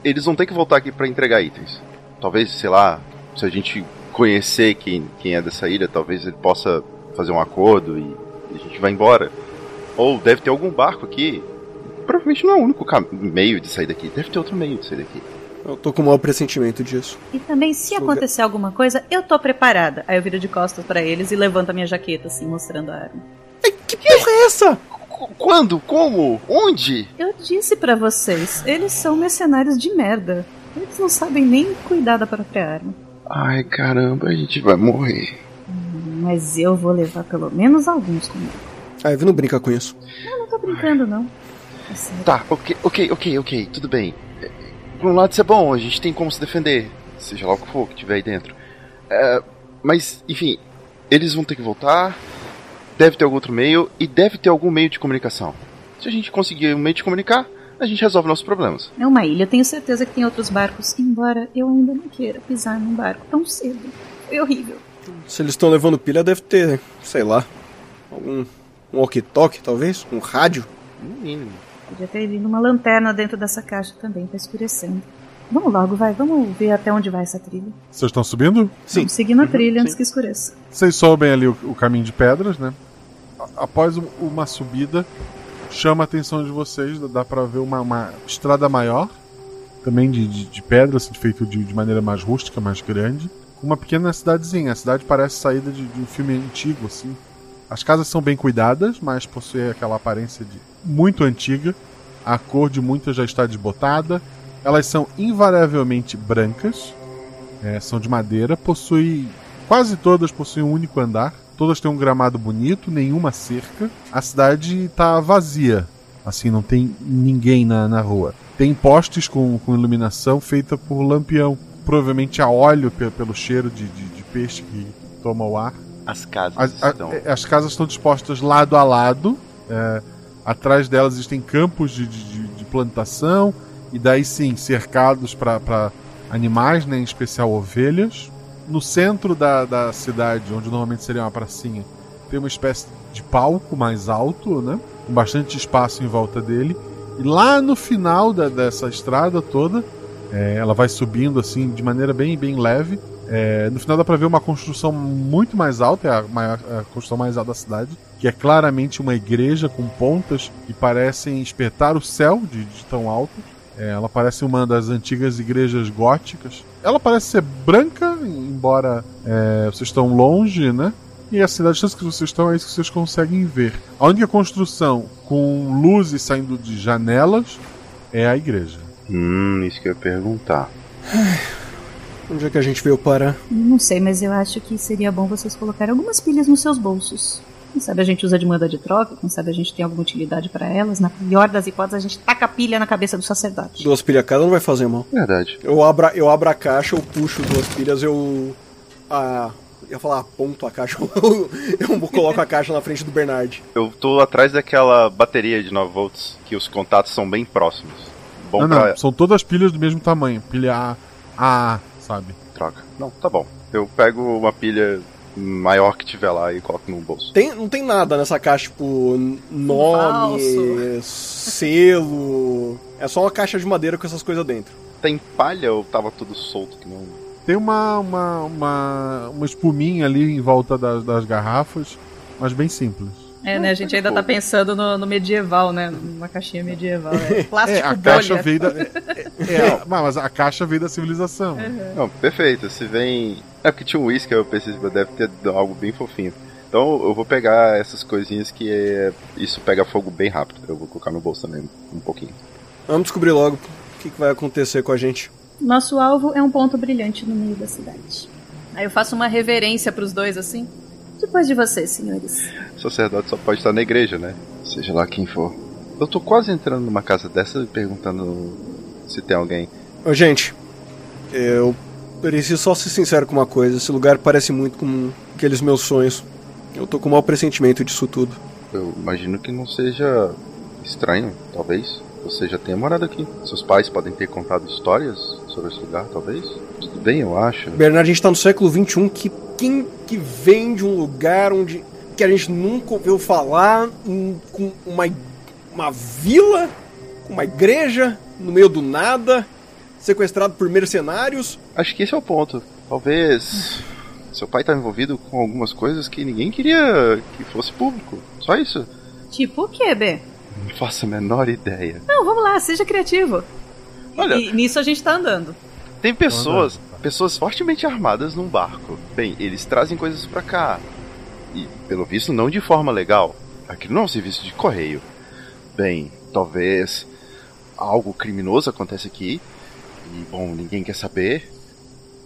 Eles vão ter que voltar aqui pra entregar itens. Talvez, sei lá, se a gente conhecer quem, quem é dessa ilha, talvez ele possa fazer um acordo e a gente vai embora. Ou deve ter algum barco aqui. Provavelmente não é o único meio de sair daqui. Deve ter outro meio de sair daqui. Eu tô com o mau pressentimento disso. E também, se acontecer alguma coisa, eu tô preparada. Aí eu viro de costas pra eles e levanto a minha jaqueta, assim, mostrando a arma. Que porra é essa? Qu- Quando? Como? Onde? Eu disse pra vocês, eles são mercenários de merda. Eles não sabem nem cuidar da própria arma. Ai, caramba, a gente vai morrer. Mas eu vou levar pelo menos alguns comigo. A Ivy não brinca com isso. Eu não tô brincando, não. É. Tá, ok, ok, ok, ok, tudo bem. Por um lado isso é bom, a gente tem como se defender, seja lá o que for que tiver aí dentro. É, mas, enfim, eles vão ter que voltar, deve ter algum outro meio, e deve ter algum meio de comunicação. Se a gente conseguir um meio de comunicar, a gente resolve nossos problemas. É uma ilha, eu tenho certeza que tem outros barcos, embora eu ainda não queira pisar num barco tão cedo. Foi horrível. Se eles estão levando pilha, deve ter, sei lá, algum um walkie-talkie, talvez? Um rádio? No mínimo. Podia ter vindo uma lanterna dentro dessa caixa também, tá escurecendo. Vamos logo, vai, vamos ver até onde vai essa trilha. Vocês estão subindo? Sim. Vamos seguir na trilha antes que escureça. Vocês sobem ali o, o caminho de pedras, né? A- Após um- uma subida, chama a atenção de vocês, dá pra ver uma, uma estrada maior, também de, de, de pedra, assim, feito de, de maneira mais rústica, mais grande, com uma pequena cidadezinha. A cidade parece saída de, de um filme antigo, assim. As casas são bem cuidadas, mas possui aquela aparência de muito antiga. A cor de muitas já está desbotada. Elas são invariavelmente brancas, é, são de madeira, possui Quase todas possuem um único andar, todas têm um gramado bonito, nenhuma cerca. A cidade tá vazia, assim, não tem ninguém na, na rua. Tem postes com, com iluminação feita por lampião, provavelmente a óleo pe- pelo cheiro de, de, de peixe que toma o ar. As casas As, a- estão. é, as casas estão dispostas lado a lado. é, atrás delas existem campos de, de- de- de plantação. E daí sim, cercados para animais, né, em especial ovelhas. No centro da, da cidade, onde normalmente seria uma pracinha, tem uma espécie de palco mais alto, né? Com bastante espaço em volta dele. E lá no final da- dessa estrada toda, é, ela vai subindo assim de maneira bem, bem leve. É, no final dá pra ver uma construção muito mais alta, é a, maior, a construção mais alta da cidade, que é claramente uma igreja com pontas que parecem espetar o céu de, de tão alto. É, ela parece uma das antigas igrejas góticas. Ela parece ser branca, embora é, vocês estão longe, né? E a cidade que vocês estão é isso que vocês conseguem ver. A única construção com luzes saindo de janelas é a igreja. Hum, isso que eu ia perguntar. Onde é que a gente veio parar? Não sei, mas eu acho que seria bom vocês colocarem algumas pilhas nos seus bolsos. Quem sabe a gente usa de moeda de troca, quem sabe a gente tem alguma utilidade pra elas. Na pior das hipóteses, a gente taca a pilha na cabeça do sacerdote. Duas pilhas cada não vai fazer mal. Verdade. Eu abro, a- eu abro a caixa, eu puxo duas pilhas, eu. Ah, ia falar aponto a caixa, eu, eu coloco a caixa na frente do Bernard. Eu tô atrás daquela bateria de 9 volts, que os contatos são bem próximos. Bom não, pra... não, são todas pilhas do mesmo tamanho. Pilha A, A, sabe? Droga. Não, tá bom. Eu pego uma pilha maior que tiver lá e coloco no bolso. Tem, não tem nada nessa caixa, tipo, nome, selo. É só uma caixa de madeira com essas coisas dentro. Tem palha ou tava tudo solto que não. Tem uma, uma, uma, uma espuminha ali em volta das, das garrafas, mas bem simples. É, né? A gente ainda tá pensando no, no medieval, né? Numa caixinha medieval. É plástico É, a bolha. caixa veio da. É, é, mas a caixa veio da civilização. Não, perfeito. Se vem. É porque tinha um whisky, eu pensei que deve ter algo bem fofinho. Então eu vou pegar essas coisinhas que é... isso pega fogo bem rápido. Eu vou colocar no bolso também um pouquinho. Vamos descobrir logo o que, que vai acontecer com a gente. Nosso alvo é um ponto brilhante no meio da cidade. Aí eu faço uma reverência pros dois assim. Depois de vocês, senhores. O sacerdote só pode estar na igreja, né? Seja lá quem for. Eu tô quase entrando numa casa dessa e perguntando se tem alguém. Ô, gente, eu preciso só ser sincero com uma coisa. Esse lugar parece muito com aqueles meus sonhos. Eu tô com um mau pressentimento disso tudo. Eu imagino que não seja estranho, talvez. Você já tenha morado aqui. Seus pais podem ter contado histórias sobre esse lugar, talvez. Tudo bem, eu acho. Bernardo, a gente tá no século XXI. Que, quem que vem de um lugar onde que a gente nunca ouviu falar, um- com uma, uma vila, com uma igreja, no meio do nada, sequestrado por mercenários? Acho que esse é o ponto. Talvez seu pai estava envolvido com algumas coisas que ninguém queria que fosse público. Só isso. Tipo o quê, B? Não faço a menor ideia. Não, vamos lá, seja criativo. Olha- E nisso a gente tá andando. Tem pessoas, pessoas fortemente armadas num barco. Bem, eles trazem coisas pra cá. E, pelo visto, não de forma legal. Aquilo não é um serviço de correio. Bem, talvez algo criminoso acontece aqui. E, bom, ninguém quer saber.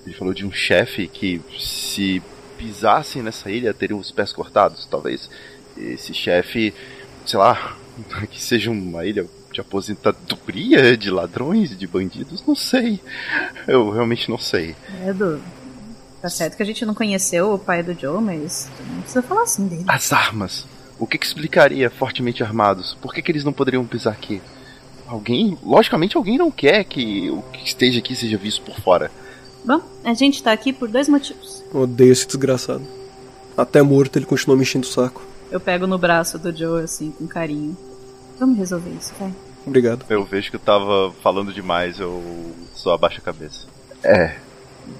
Ele falou de um chefe que, se pisassem nessa ilha, teriam os pés cortados. Talvez esse chefe, sei lá, que seja uma ilha de aposentadoria de ladrões, de bandidos, não sei. Eu realmente não sei. Edu, tá certo que a gente não conheceu o pai do Joe, mas tu não precisa falar assim dele. As armas. O que, que explicaria fortemente armados? Por que, que eles não poderiam pisar aqui? Alguém, logicamente, alguém não quer que o que esteja aqui seja visto por fora. Bom, a gente tá aqui por dois motivos. Odeio esse desgraçado. Até morto ele continua me enchendo o saco. Eu pego no braço do Joe, assim, com carinho. Vamos resolver isso, vai. Obrigado. Eu vejo que eu tava falando demais, eu só abaixo a cabeça. É,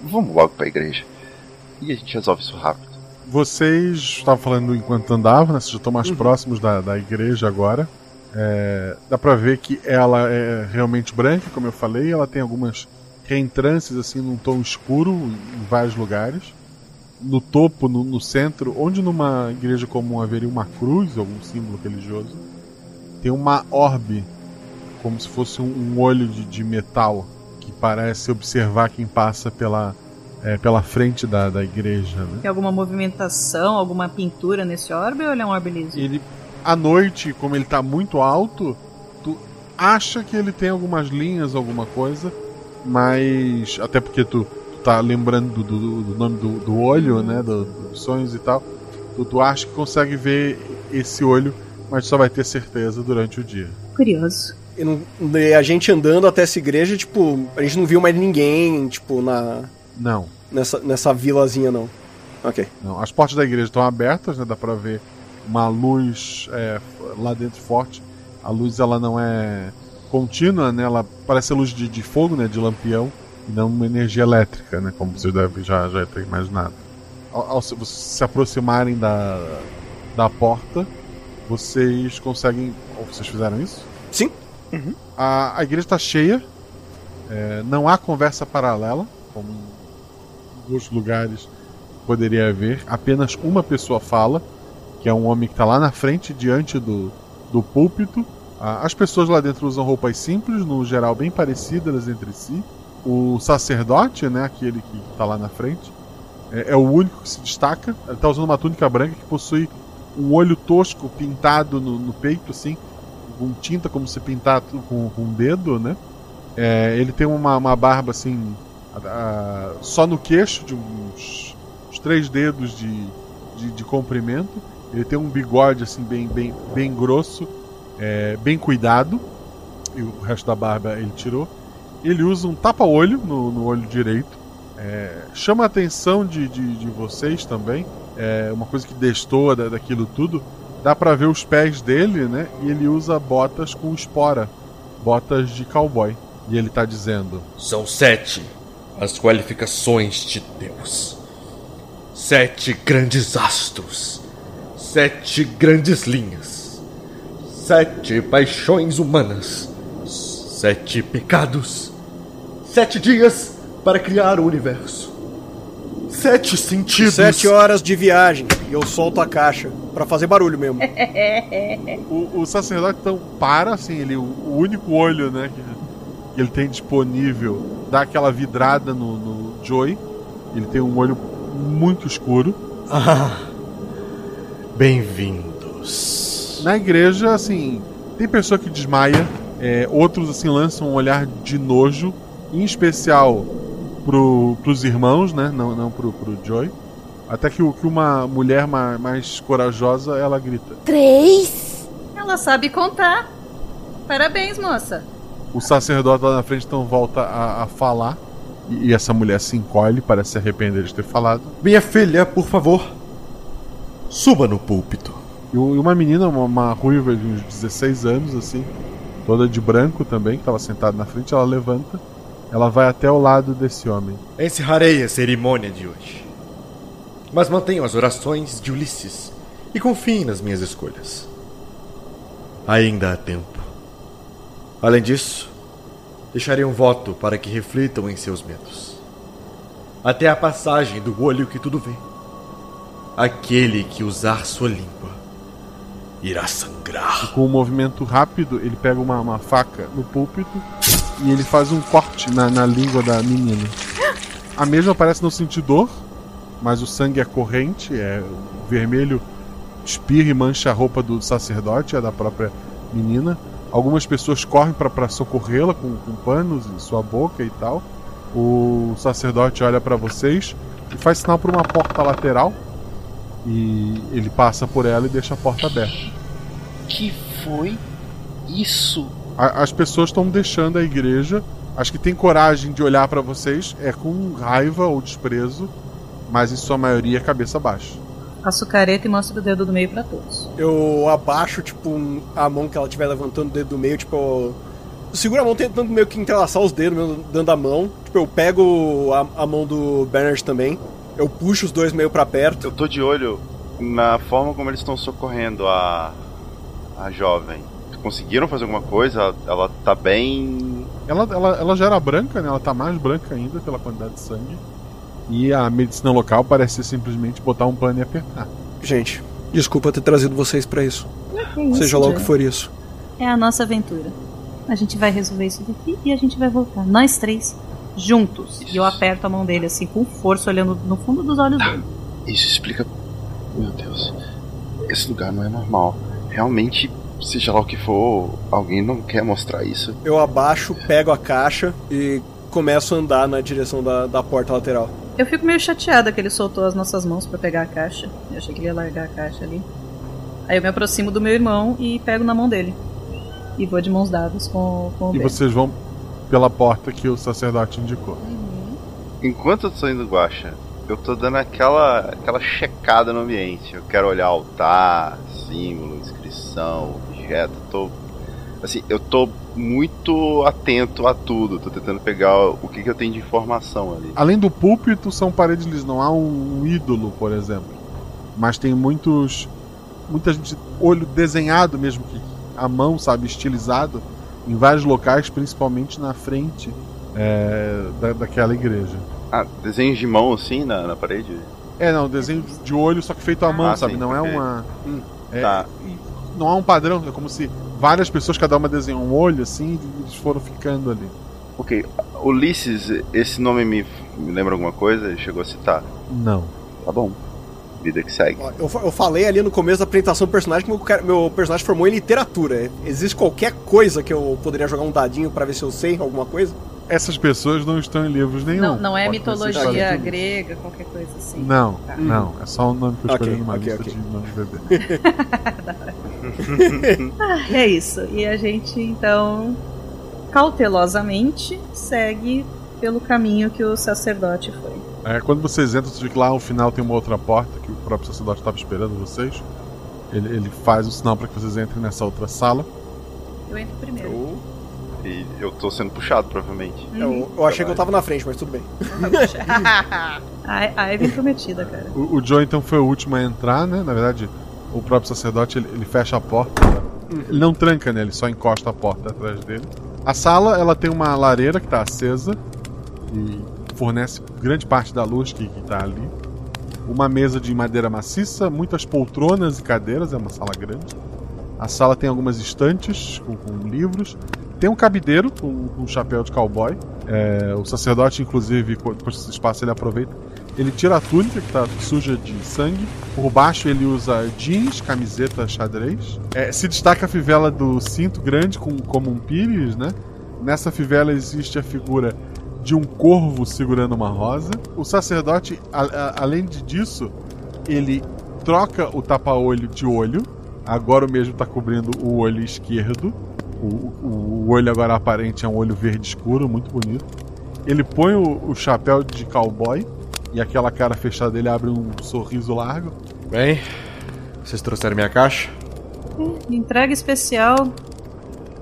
vamos logo pra igreja. E a gente resolve isso rápido. Vocês estavam falando enquanto andavam, né? Vocês já estão mais próximos da, da igreja agora. É, dá pra ver que ela é realmente branca, como eu falei. Ela tem algumas reentrances assim num tom escuro em vários lugares. No topo, no, no centro, onde numa igreja comum haveria uma cruz, algum símbolo religioso, tem uma orbe, como se fosse um, olho de, de metal que parece observar quem passa pela, é, pela frente da, da igreja. Né? Tem alguma movimentação, alguma pintura nesse orbe ou ele é um orbe liso? Ele, à noite, como ele tá muito alto, tu acha que ele tem algumas linhas, alguma coisa, mas até porque tu, tu tá lembrando do, do- do nome do, do olho, né, do- dos sonhos e tal, tu, tu acha que consegue ver esse olho, mas só vai ter certeza durante o dia. Curioso. E não- e a gente andando até essa igreja, tipo, a gente não viu mais ninguém, tipo, na Não, nessa, nessa vilazinha, não. Ok. não. As portas da igreja estão abertas, né, dá pra ver uma luz é, lá dentro forte. A luz ela não é contínua, né? Ela parece luz de, de fogo, né? De lampião e não uma energia elétrica, né? Como vocês devem já, já ter imaginado. Ao, ao se, vocês se aproximarem da, da porta, vocês conseguem. Ou vocês fizeram isso? Sim. A, a igreja está cheia. é, não há conversa paralela, como em outros lugares poderia haver. Apenas uma pessoa fala, que é um homem que está lá na frente, diante do, do púlpito. Ah, As pessoas lá dentro usam roupas simples, no geral bem parecidas entre si. O sacerdote, né, aquele que está lá na frente, é, é o único que se destaca. Ele está usando uma túnica branca que possui um olho tosco pintado no, no peito, assim, com tinta como se pintar tu- com, com um dedo, né? É, ele tem uma, uma barba assim, a- a- só no queixo, de uns uns três dedos de, de, de comprimento. Ele tem um bigode assim bem, bem, bem grosso, é, bem cuidado. E o resto da barba ele tirou. Ele usa um tapa-olho no, no olho direito. É, chama a atenção de, de, de vocês também. É uma coisa que destoa da, daquilo tudo. Dá pra ver os pés dele, né? E ele usa botas com espora. Botas de cowboy. E ele tá dizendo: São sete as qualificações de Deus. Sete grandes astros. Sete grandes linhas. Sete paixões humanas. Sete pecados. Sete dias para criar o universo. Sete sentidos. Sete horas de viagem e eu solto a caixa pra fazer barulho mesmo. O, o sacerdote então para, assim, ele, o, o único olho, né, que, que ele tem disponível, dá aquela vidrada no, no Joey. Ele tem um olho muito escuro. Ah, bem-vindos. Na igreja, assim, tem pessoa que desmaia, é, outros assim lançam um olhar de nojo, em especial pro, pros irmãos, né? Não, não pro, pro Joy. Até que, que uma mulher ma- mais corajosa, ela grita. Três? Ela sabe contar. Parabéns, moça. O sacerdote lá na frente então volta a, a falar. E, e essa mulher se encolhe, parece se arrepender de ter falado. Minha filha, por favor, suba no púlpito. E e uma menina, uma, uma ruiva de uns 16 anos, assim, toda de branco também, que estava sentada na frente, ela levanta. Ela vai até o lado desse homem. Encerrarei a cerimônia de hoje. Mas mantenham as orações de Ulisses e confiem nas minhas escolhas. Ainda há tempo. Além disso, deixarei um voto para que reflitam em seus medos. Até a passagem do olho que tudo vê. Aquele que usar sua língua irá sangrar. Com um movimento rápido, ele pega uma, uma faca no púlpito e ele faz um corte na, na língua da menina. A mesma parece não sentir dor, mas o sangue é corrente, é vermelho, espirra e mancha a roupa do sacerdote, a da própria menina. Algumas pessoas correm para socorrê-la com, com panos em sua boca e tal. O sacerdote olha para vocês e faz sinal para uma porta lateral. E ele passa por ela e deixa a porta aberta. Que foi isso? A- as pessoas estão deixando a igreja. As que têm coragem de olhar pra vocês é com raiva ou desprezo, mas em sua maioria cabeça baixa. Faço careta e mostro o dedo do meio pra todos. Eu abaixo, tipo, um- a mão que ela estiver levantando o dedo do meio, tipo. Eu seguro a mão tentando meio que entrelaçar os dedos meio dentro da mão. Tipo, eu pego a, a mão do Bernard também. Eu puxo os dois meio pra perto. Eu tô de olho na forma como eles estão socorrendo a. a jovem. Conseguiram fazer alguma coisa? Ela, ela tá bem. Ela, ela, ela já era branca, né? Ela tá mais branca ainda pela quantidade de sangue. E a medicina local parece simplesmente botar um pano e apertar. Gente, desculpa ter trazido vocês pra isso. Que isso, Seja lá o que Johnny? for isso. É a nossa aventura. A gente vai resolver isso daqui e a gente vai voltar. Nós três, juntos. E eu aperto a mão dele assim, com força, olhando no fundo dos olhos dele. Isso explica. Meu Deus. Esse lugar não é normal. Realmente, seja lá o que for, alguém não quer mostrar isso. Eu abaixo, pego a caixa e começo a andar na direção da, da porta lateral. Eu fico meio chateada que ele soltou as nossas mãos pra pegar a caixa. Eu achei que ele ia largar a caixa ali. Aí eu me aproximo do meu irmão e pego na mão dele. E vou de mãos dadas com, com o E Ben. vocês vão pela porta que o sacerdote indicou. Enquanto eu tô indo guacha, eu tô dando aquela aquela checada no ambiente. Eu quero olhar altar, símbolo, inscrição, objeto. Tô assim, eu tô muito atento a tudo. Tô tentando pegar o que, que eu tenho de informação ali. Além do púlpito, são paredes lisas. Não há um ídolo, por exemplo. Mas tem muitos. Muita gente. Olho desenhado mesmo, que a mão, sabe, estilizado. Em vários locais, principalmente na frente é, da, daquela igreja. Ah, desenhos de mão assim na, na parede? É, não, desenho de olho, só que feito à mão, Ah, sabe? sim, não é ok. uma. é- Tá. Não há um padrão, é como se várias pessoas, cada uma desenhou um olho assim, e eles foram ficando ali. Ok, Ulisses, esse nome me, me lembra alguma coisa? Ele chegou a citar? Não. Tá bom. Vida que segue. Ó, Eu, eu falei ali no começo da apresentação do personagem que meu, meu personagem formou em literatura. Existe qualquer coisa que eu poderia jogar um dadinho pra ver se eu sei alguma coisa? Essas pessoas não estão em livros nenhum. Não, não é Pode mitologia grega, qualquer coisa assim. Não, Tá. não. É só um nome que eu escolhi Ok, numa ok, lista ok. de nomes de bebê. Ah, é isso. E a gente então cautelosamente segue pelo caminho que o sacerdote foi. É, quando vocês entram, vocês veem que lá ao final tem uma outra porta que o próprio sacerdote estava esperando vocês. Ele, ele faz o sinal para que vocês entrem nessa outra sala. Eu entro primeiro. Eu, e eu tô sendo puxado, provavelmente. Eu, eu achei que eu tava na frente, mas tudo bem. a, a Eve prometida, cara. O, o Joe então foi o último a entrar, né? Na verdade, o próprio sacerdote ele, ele fecha a porta. Ele não tranca, né? Ele só encosta a porta atrás dele. A sala ela tem uma lareira que está acesa e fornece grande parte da luz que, que tá ali. Uma mesa de madeira maciça, muitas poltronas e cadeiras, é uma sala grande. A sala tem algumas estantes com, com livros. Tem um cabideiro com, um chapéu de cowboy. É, o sacerdote, inclusive, com esse espaço ele aproveita. Ele tira a túnica, que está suja de sangue. Por baixo ele usa jeans, camiseta xadrez. É, se destaca a fivela do cinto grande, com, como um pires, né? Nessa fivela existe a figura de um corvo segurando uma rosa. O sacerdote, a- a- além disso, ele troca o tapa-olho de olho. Agora o mesmo está cobrindo o olho esquerdo. O, o- o olho agora aparente é um olho verde escuro, muito bonito. Ele põe o, o chapéu de cowboy e aquela cara fechada dele abre um sorriso largo. Bem, vocês trouxeram minha caixa? Entrega especial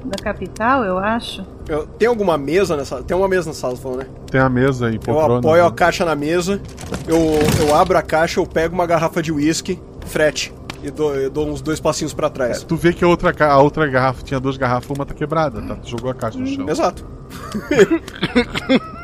da capital, eu acho. Eu- tem alguma mesa nessa. Tem uma mesa nessa sala, falou, né? Tem a mesa e Eu apoio a caixa na mesa, eu, eu abro a caixa, eu pego uma garrafa de uísque, frete, e dou, eu dou uns dois passinhos pra trás. Tu vê que a outra, a outra garrafa tinha duas garrafas, uma tá quebrada, tá? Tu jogou a caixa no chão. Exato.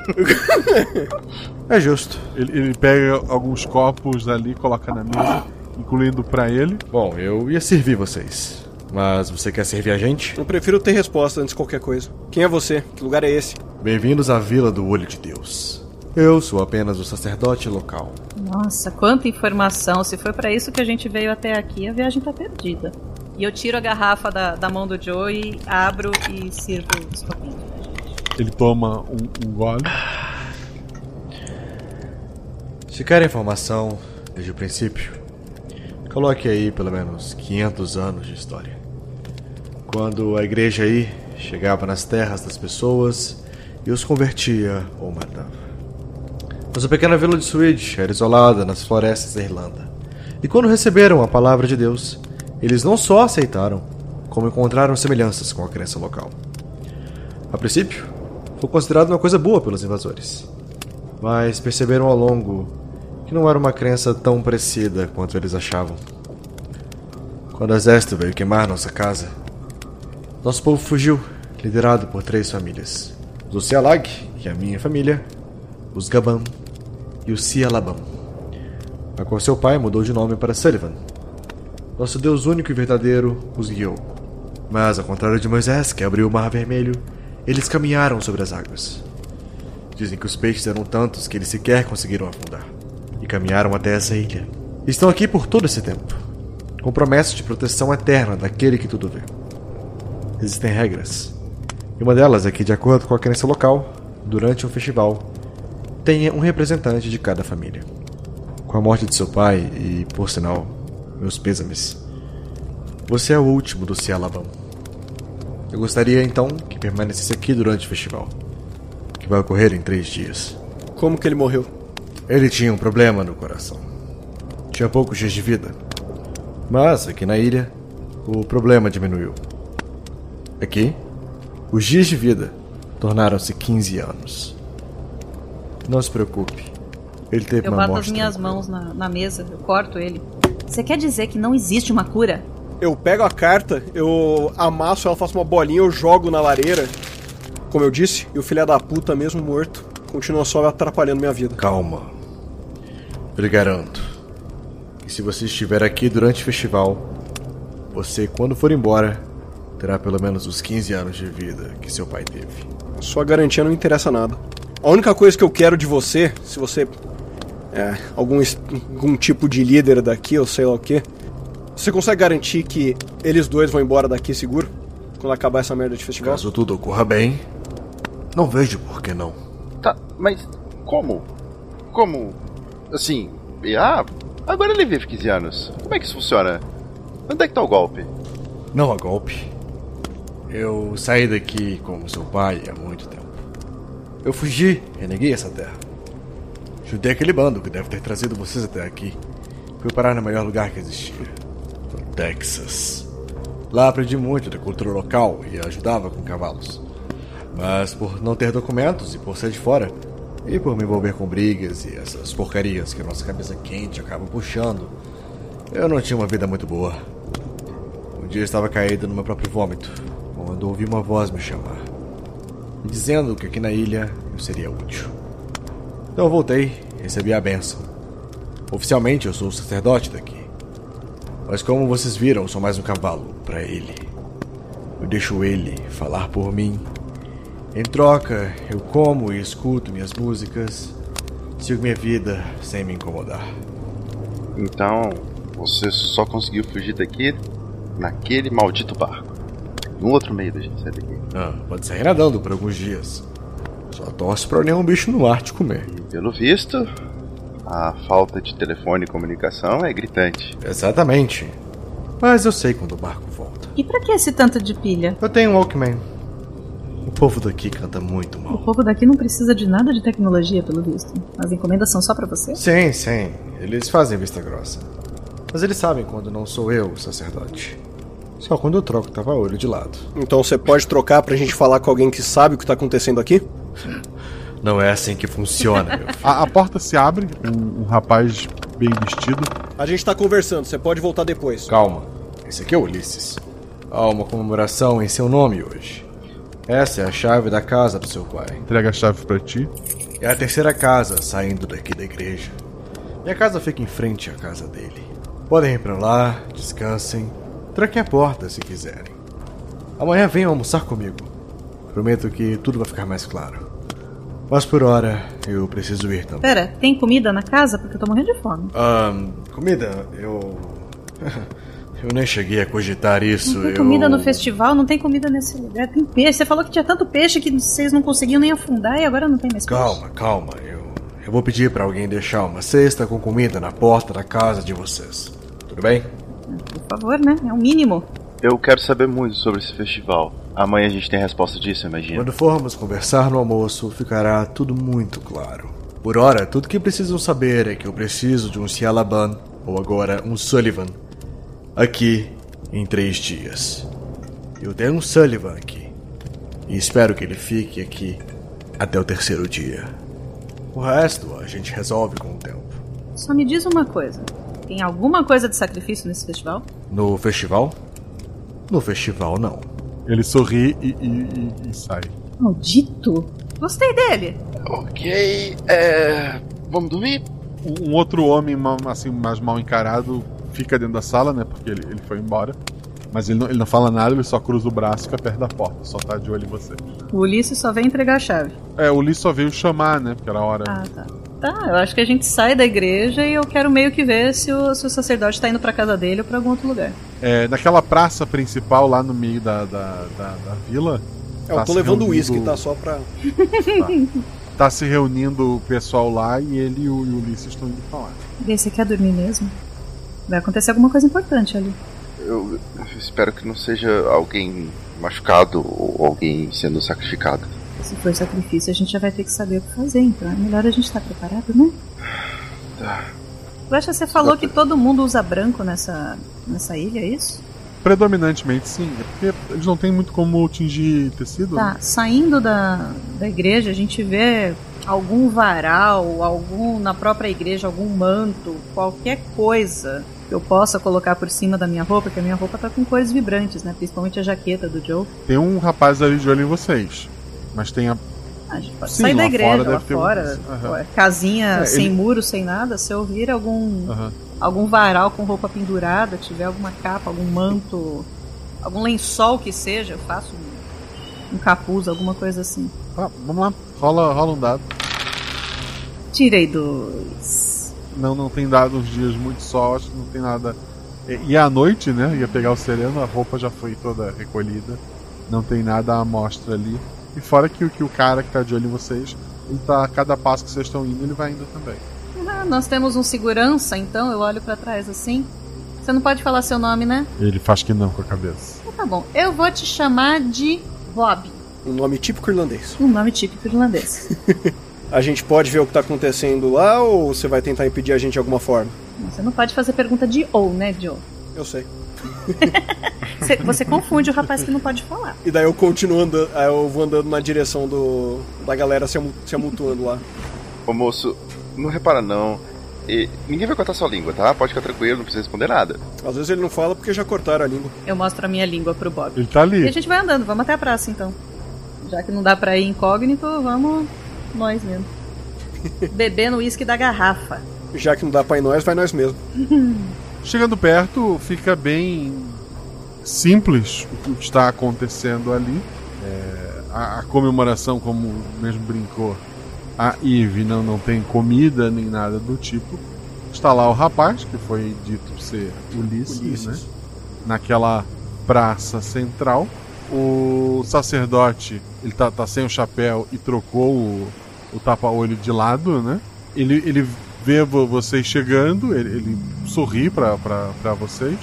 É justo. Ele, ele pega alguns copos ali, coloca na mesa, incluindo pra ele. Bom, eu ia servir vocês. Mas você quer servir a gente? Eu prefiro ter resposta antes de qualquer coisa. Quem é você? Que lugar é esse? Bem-vindos à Vila do Olho de Deus. Eu sou apenas o sacerdote local. Nossa, quanta informação. Se foi pra isso que a gente veio até aqui, a viagem tá perdida. E eu tiro a garrafa da, da mão do Joe e abro e sirvo os copinhos. Ele toma um, um gole. Se quer informação desde o princípio, coloque aí pelo menos 500 anos de história. Quando a igreja aí chegava nas terras das pessoas e os convertia ou matava. Mas a pequena vila de Swede era isolada nas florestas da Irlanda. E quando receberam a palavra de Deus, eles não só aceitaram, como encontraram semelhanças com a crença local. A princípio, foi considerado uma coisa boa pelos invasores. Mas perceberam ao longo que não era uma crença tão parecida quanto eles achavam. Quando o exército veio queimar nossa casa, nosso povo fugiu, liderado por três famílias: os Ocealag, que é a minha família, os Gaban e os Cialabam. A qual seu pai mudou de nome para Sullivan. Nosso Deus único e verdadeiro os guiou. Mas, ao contrário de Moisés, que abriu o Mar Vermelho, eles caminharam sobre as águas. Dizem que os peixes eram tantos que eles sequer conseguiram afundar. E caminharam até essa ilha. Estão aqui por todo esse tempo, com promessas de proteção eterna daquele que tudo vê. Existem regras. E uma delas é que, de acordo com a crença local, durante um festival, tenha um representante de cada família. Com a morte de seu pai, e por sinal, meus pêsames, você é o último do Cialabão. Eu gostaria então que permanecesse aqui durante o festival, que vai ocorrer em três dias. Como que ele morreu? Ele tinha um problema no coração. Tinha poucos dias de vida. Mas aqui na ilha, o problema diminuiu. Aqui, os dias de vida tornaram-se 15 anos. Não se preocupe. Ele teve Eu uma bato morte as minhas tranquila. mãos na, na mesa, eu corto ele. Você quer dizer que não existe uma cura? Eu pego a carta, eu amasso ela, faço uma bolinha, eu jogo na lareira. Como eu disse, e o filho da puta, mesmo morto, continua só atrapalhando minha vida. Calma. Eu lhe garanto que se você estiver aqui durante o festival, você, quando for embora, terá pelo menos os 15 anos de vida que seu pai teve. Sua garantia não interessa nada. A única coisa que eu quero de você, se você é algum, algum tipo de líder daqui, ou sei lá o que, você consegue garantir que eles dois vão embora daqui seguro? Quando acabar essa merda de festival? Caso tudo ocorra bem, Não vejo por que não. Tá, mas como? Como? Assim, ah, agora ele vive 15 anos. Como é que isso funciona? Onde é que tá o golpe? Não há golpe. Eu saí daqui com seu pai há muito tempo. Eu fugi, reneguei essa terra. Ajudei aquele bando que deve ter trazido vocês até aqui. Fui parar no melhor lugar que existia. Texas. Lá aprendi muito da cultura local e ajudava com cavalos. Mas por não ter documentos e por ser de fora, e por me envolver com brigas e essas porcarias que a nossa cabeça quente acaba puxando, eu não tinha uma vida muito boa. Um dia estava caído no meu próprio vômito, quando ouvi uma voz me chamar, dizendo que aqui na ilha eu seria útil. Então voltei recebi a benção. Oficialmente eu sou o sacerdote daqui. Mas como vocês viram, sou mais um cavalo para ele. Eu deixo ele falar por mim. Em troca, eu como e escuto minhas músicas. Sigo minha vida sem me incomodar. Então, você só conseguiu fugir daqui naquele maldito barco. No outro meio da gente sair daqui. Ah, pode sair nadando por alguns dias. Só torce pra nenhum bicho no ar te comer. E pelo visto, a falta de telefone e comunicação é gritante. Exatamente. Mas eu sei quando o barco volta. E pra que esse tanto de pilha? Eu tenho um Walkman. O povo daqui canta muito O mal. povo daqui não precisa de nada de tecnologia, pelo visto. As encomendas são só pra você? Sim, sim. Eles fazem vista grossa. Mas eles sabem quando não sou eu o sacerdote. Só quando eu troco tava-olho de lado. Então você pode trocar pra gente falar com alguém que sabe o que tá acontecendo aqui? Não é assim que funciona, meu filho. A, a porta se abre, um, um rapaz bem vestido. A gente tá conversando, você pode voltar depois. Calma. Esse aqui é Ulisses. Há uma comemoração em seu nome hoje. Essa é a chave da casa do seu pai. Entrega a chave pra ti. É a terceira casa saindo daqui da igreja. Minha casa fica em frente à casa dele. Podem ir pra lá, descansem, tranquem a porta se quiserem. Amanhã venham almoçar comigo. Prometo que tudo vai ficar mais claro. Mas por hora, eu preciso ir também. Pera, tem comida na casa? Porque eu tô morrendo de fome. Ahn, comida, eu. eu nem cheguei a cogitar isso. Não tem eu... comida no festival, não tem comida nesse lugar. Tem peixe. Você falou que tinha tanto peixe que vocês não conseguiam nem afundar e agora não tem mais peixe. Calma, calma. Eu, eu vou pedir pra alguém deixar uma cesta com comida na porta da casa de vocês. Tudo bem? Por favor, né? É o mínimo. Eu quero saber muito sobre esse festival. Amanhã a gente tem a resposta disso, imagina. Quando formos conversar no almoço, ficará tudo muito claro. Por hora, tudo que precisam saber é que eu preciso de um Cialaban, ou agora um Sullivan, aqui em três dias. Eu tenho um Sullivan aqui. E espero que ele fique aqui até o terceiro dia. O resto a gente resolve com o tempo. Só me diz uma coisa. Tem alguma coisa de sacrifício nesse festival? No festival? No festival, não. Ele sorri e, e- e- e sai. Maldito! Gostei dele. Ok, é. Vamos dormir? Um outro homem assim, mais mal encarado fica dentro da sala, né? Porque ele, ele foi embora. Mas ele não, ele não fala nada, ele só cruza o braço e fica perto da porta. Só tá de olho em você. O Ulisses só vem entregar a chave. É, o Lee só veio chamar, né? Porque era a hora. Ah, tá. Tá, eu acho que a gente sai da igreja e eu quero meio que ver se o, se o sacerdote tá indo pra casa dele ou pra algum outro lugar. É, naquela praça principal lá no meio da, da, da, da vila. É, eu tá tô se levando reunindo- uísque, tá? Só pra. Tá se reunindo o pessoal lá e ele e o, e o Ulisses estão indo falar. Vê, você quer dormir mesmo? Vai acontecer alguma coisa importante ali. Eu espero que não seja alguém machucado ou alguém sendo sacrificado. Se for sacrifício, a gente já vai ter que saber o que fazer, então é melhor a gente estar preparado, né? Tá. Guaxa, você falou que todo mundo usa branco nessa, nessa ilha, é isso? Predominantemente sim, é porque eles não têm muito como tingir tecido. Tá, né? saindo da, da igreja, a gente vê algum varal, algum na própria igreja, algum manto, qualquer coisa que eu possa colocar por cima da minha roupa, porque a minha roupa tá com cores vibrantes, né? Principalmente a jaqueta do Joe. Tem um rapaz ali de olho em vocês. Mas tem a. A gente pode Sim, sair da igreja, fora lá um- fora, ué, casinha É, sem ele- muro, sem nada, se eu vir algum Aham. algum varal com roupa pendurada, tiver alguma capa, algum manto, algum lençol que seja, eu faço um, um capuz, alguma coisa assim. Tá, vamos lá, rola, rola um dado. Tirei dois. Não, não tem dado uns dias muito sol, acho que não tem nada. E, e à noite, né? Ia pegar o sereno, a roupa já foi toda recolhida. Não tem nada à mostra ali. E fora que, o- que o cara que tá de olho em vocês, ele tá, a cada passo que vocês estão indo, ele vai indo também. Ah, nós temos um segurança, então eu olho pra trás assim. Você não pode falar seu nome, né? Ele faz que não com a cabeça. Então tá bom. Eu vou te chamar de Bob. Um nome típico irlandês. Um nome típico irlandês. A gente pode ver o que tá acontecendo lá ou você vai tentar impedir a gente de alguma forma? Você não pode fazer pergunta de ou, né, Joe? Eu sei. Você, você confunde o rapaz que não pode falar. E daí eu continuo andando, aí eu vou andando na direção do da galera se, se amultuando lá. Ô moço, não repara não. E ninguém vai cortar sua língua, tá? Pode ficar tranquilo, não precisa responder nada. Às vezes ele não fala porque já cortaram a língua. Eu mostro a minha língua pro Bob. Ele tá ali. E a gente vai andando, vamos até a praça então. Já que não dá pra ir incógnito, vamos nós mesmo. Bebendo uísque da garrafa. Já que não dá pra ir nós, vai nós mesmo. Chegando perto, fica bem simples o que está acontecendo ali. É, a, a comemoração, como mesmo brincou a Eve, não, não tem comida nem nada do tipo. Está lá o rapaz, que foi dito ser Ulisses, Ulisses. né? naquela praça central. O sacerdote, ele tá, tá sem o chapéu e trocou o, o tapa-olho de lado, né? Ele, ele vê vo- vocês chegando, ele, ele sorri pra vocês.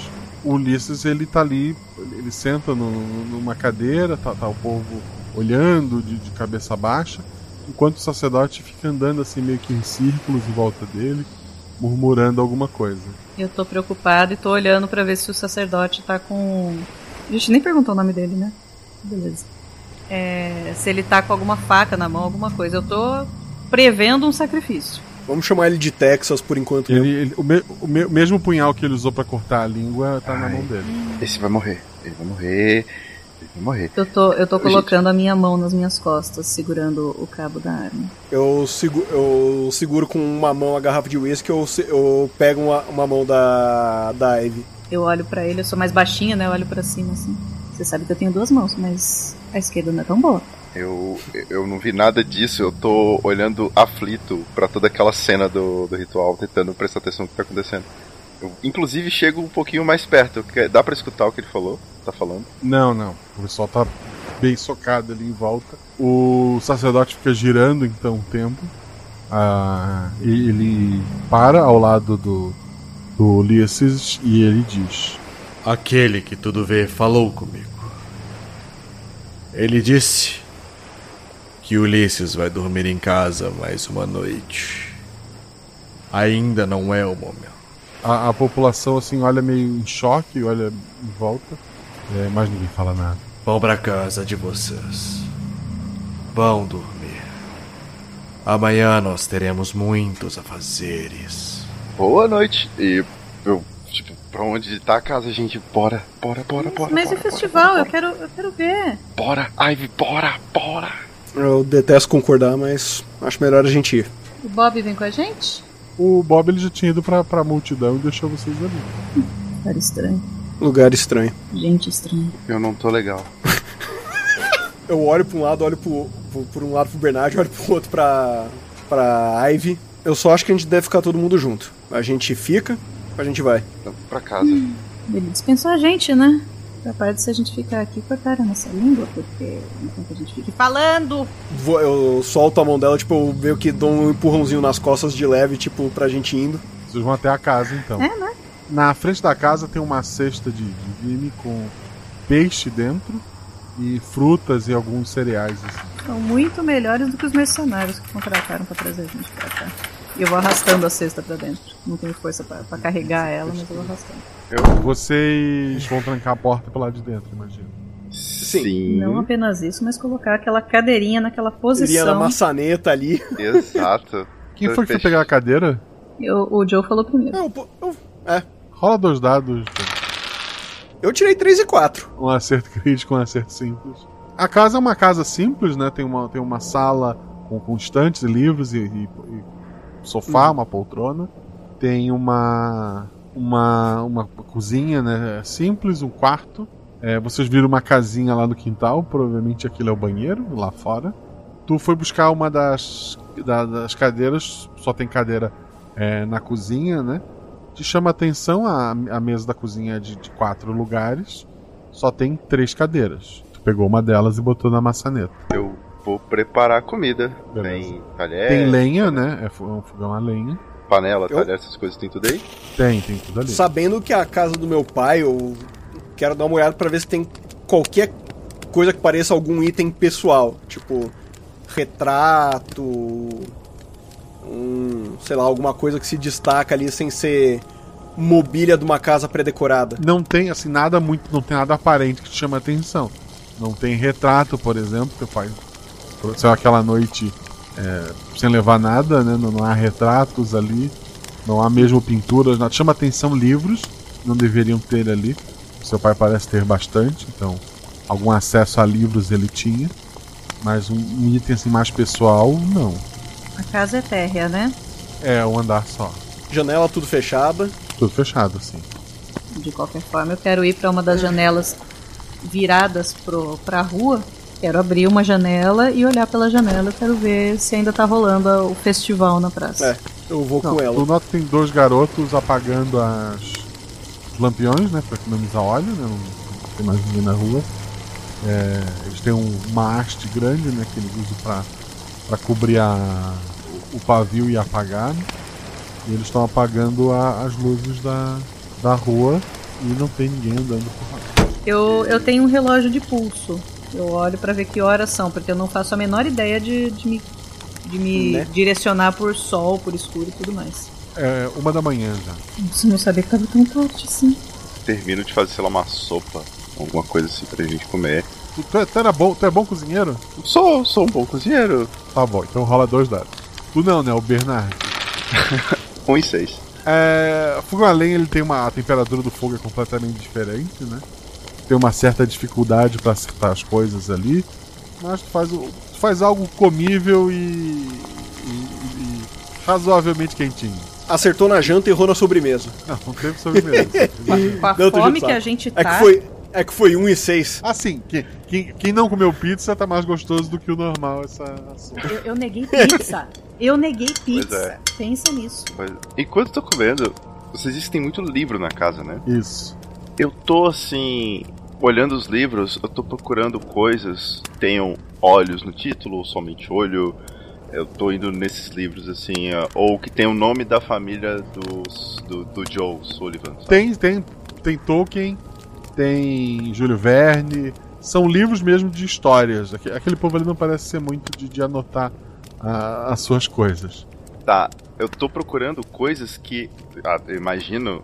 O Ulisses, ele tá ali, ele senta no- numa cadeira, tá, tá o povo olhando de, de cabeça baixa, enquanto o sacerdote fica andando assim meio que em círculos em volta dele, murmurando alguma coisa. Eu tô preocupado e tô olhando pra ver se o sacerdote tá com. A gente nem perguntou o nome dele, né? Beleza. É, se ele tá com alguma faca na mão, alguma coisa. Eu tô prevendo um sacrifício. Vamos chamar ele de Texas por enquanto. Ele, ele- o, me- o me- mesmo punhal que ele usou pra cortar a língua tá na Ai. mão dele. Esse vai morrer. Ele vai morrer. Ele vai morrer. Eu tô, eu tô Gente. colocando a minha mão nas minhas costas, segurando o cabo da arma. Eu, segu- eu seguro com uma mão a garrafa de uísque, eu, eu pego uma, uma mão da, da Ivy. Eu olho pra ele, eu sou mais baixinha, né? Eu olho pra cima assim. Você sabe que eu tenho duas mãos, mas a esquerda não é tão boa. Eu, eu não vi nada disso, eu tô olhando aflito pra toda aquela cena do, do ritual, tentando prestar atenção no que tá acontecendo. Eu, inclusive, chego um pouquinho mais perto. que- Dá pra escutar o que ele falou? Tá falando? Não, não. O pessoal tá bem socado ali em volta. O sacerdote fica girando então um tempo. Ah, e ele para ao lado do, do Ulisses e ele diz: Aquele que tudo vê falou comigo. Ele disse que Ulisses vai dormir em casa mais uma noite. Ainda não é o momento. A, a população assim olha meio em choque, olha em volta, é, mas ninguém fala nada. Vão pra casa de vocês. Vão dormir. Amanhã nós teremos muitos afazeres. Boa noite. E eu, tipo, pra onde tá a casa, gente? Bora, bora, bora, bora. mas bora, o festival? Bora, Eu quero, eu quero ver. bora, bora. Ivy, bora, bora. Eu detesto concordar, mas acho melhor a gente ir. O Bob vem com a gente? O Bob ele já tinha ido pra, pra multidão e deixou vocês ali. Cara estranho. Lugar estranho. Gente estranha. Eu não tô legal. Eu olho pra um lado, olho pro, pro, por um lado pro Bernard, olho pro outro pra, pra Ivy. Eu só acho que a gente deve ficar todo mundo junto. A gente fica, a gente vai. Então, pra casa. Ele dispensou a gente, né? Capaz de se a gente ficar aqui cortar a nossa língua, porque não tem que a gente fique falando. Vou- eu solto a mão dela, tipo, eu meio que dou um empurrãozinho nas costas de leve, tipo, pra gente indo. Vocês vão até a casa então. É, né? Na frente da casa tem uma cesta de, de vime com peixe dentro e frutas e alguns cereais. Assim. São muito melhores do que os mercenários que contrataram pra trazer a gente pra cá. E eu vou arrastando a cesta pra dentro. Não tenho força pra carregar ela, mas eu vou arrastando. Vocês vão trancar a porta pelo lado de dentro, imagino. Sim. Não apenas isso, mas colocar aquela cadeirinha naquela Iria na posição. maçaneta ali. Exato. Quem foi que foi pegar a cadeira? Eu- o Joe falou primeiro. Eu, eu, é. Rola dois dados. Eu tirei 3 e 4. Um acerto crítico, um acerto simples. A casa é uma casa simples, né? Tem uma, tem uma sala com, e livros e, e- e sofá, uma poltrona. Tem uma, uma, uma cozinha, né? Simples, um quarto. É, vocês viram uma casinha lá no quintal, provavelmente aquilo é o banheiro, lá fora. Tu foi buscar uma das, da- das cadeiras, só tem cadeira é, na cozinha, né? Te chama a atenção a, a mesa da cozinha de, de quatro lugares, só tem três cadeiras. Tu pegou uma delas e botou na maçaneta. Eu vou preparar comida. Beleza. Tem talher, Tem lenha, né? É é um fogão a lenha. Panela, Eu- talher, essas coisas tem tudo aí. Tem, tem tudo ali. Sabendo que é a casa do meu pai, eu quero dar uma olhada pra ver se tem qualquer coisa que pareça algum item pessoal. Tipo, retrato. Um, sei lá, alguma coisa que se destaca ali sem ser mobília de uma casa pré-decorada. Não tem, assim, nada muito. Não tem nada aparente que te chama atenção. Não tem retrato, por exemplo, que faz. Saiu aquela noite é, sem levar nada, né? Não, não há retratos ali. Não há mesmo pinturas. Nada. Chama atenção livros. Não deveriam ter ali. Seu pai parece ter bastante, então algum acesso a livros ele tinha. Mas um, um item assim mais pessoal, não. A casa é térrea, né? É um andar só. Janela tudo fechada. Tudo fechado, assim. De qualquer forma, eu quero ir para uma das janelas viradas pro, pra rua. Quero abrir uma janela e olhar pela janela. Eu quero ver se ainda tá rolando o festival na praça. É, eu vou Não, com ela. Tu nota que tem dois garotos apagando as os lampiões, né? Pra economizar óleo, né? Não tem mais ninguém na rua. É, eles têm um, uma haste grande, né? Que eles usam pra, pra cobrir a, o, o pavio e apagar. né? E eles estão apagando a- as luzes da, da rua e não tem ninguém andando por lá. Eu, eu tenho um relógio de pulso. Eu olho pra ver que horas são, porque eu não faço a menor ideia de, de me, de me Né? direcionar por sol, por escuro e tudo mais. É uma da manhã já. Nossa, não sabia que tava tão tarde assim. Termino de fazer, sei lá, uma sopa, alguma coisa assim pra gente comer. Tu, tu, é- tu era bom, tu é bom cozinheiro? Sou, sou um bom cozinheiro. Tá bom, então rola dois dados. Tu não, né? O Bernard. 1 e 6. É, fogão a lenha ele tem uma a temperatura do fogo é completamente diferente, né? Tem uma certa dificuldade para acertar as coisas ali, mas tu faz, o- tu faz algo comível e, e- e razoavelmente quentinho. Acertou na janta e errou na sobremesa. Não, não teve sobremesa. Com a Não, fome que a gente É tá. que foi, é que foi 1 e 6. assim, quem, quem, quem não comeu pizza tá mais gostoso do que o normal essa. Eu, eu neguei pizza. Eu neguei pizza. é. Pensa nisso. Mas, enquanto eu tô comendo, vocês dizem que tem muito livro na casa, né? Isso. Eu tô assim. Olhando os livros, eu tô procurando coisas que tenham olhos no título, ou somente olho. Eu tô indo nesses livros assim, ou que tem o nome da família dos, do, do Joe Sullivan. sabe? Tem, tem, tem Tolkien, tem Júlio Verne, são livros mesmo de histórias. Aque- Aquele povo ali não parece ser muito de, de anotar ah, as suas coisas. Tá, eu tô procurando coisas que. ah, imagino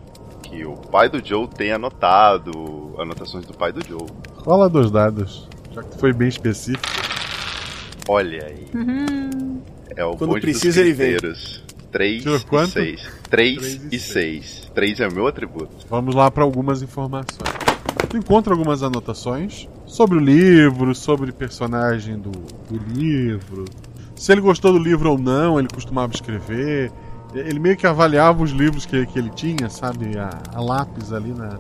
que o pai do Joe tenha anotado. Anotações do pai do Joe. Rola dois dados, já que tu foi bem específico. Olha aí. Uhum. É o Quando precisa, dos ele vem. criteiros. 3 Tirou e quanto? 6. 3 Três e e 6. 3 é o meu atributo. Vamos lá para algumas informações. Tu encontra algumas anotações sobre o livro, sobre o personagem do, do livro. Se ele gostou do livro ou não, ele costumava escrever. Ele meio que avaliava os livros que, que ele tinha, sabe? A, a lápis ali na,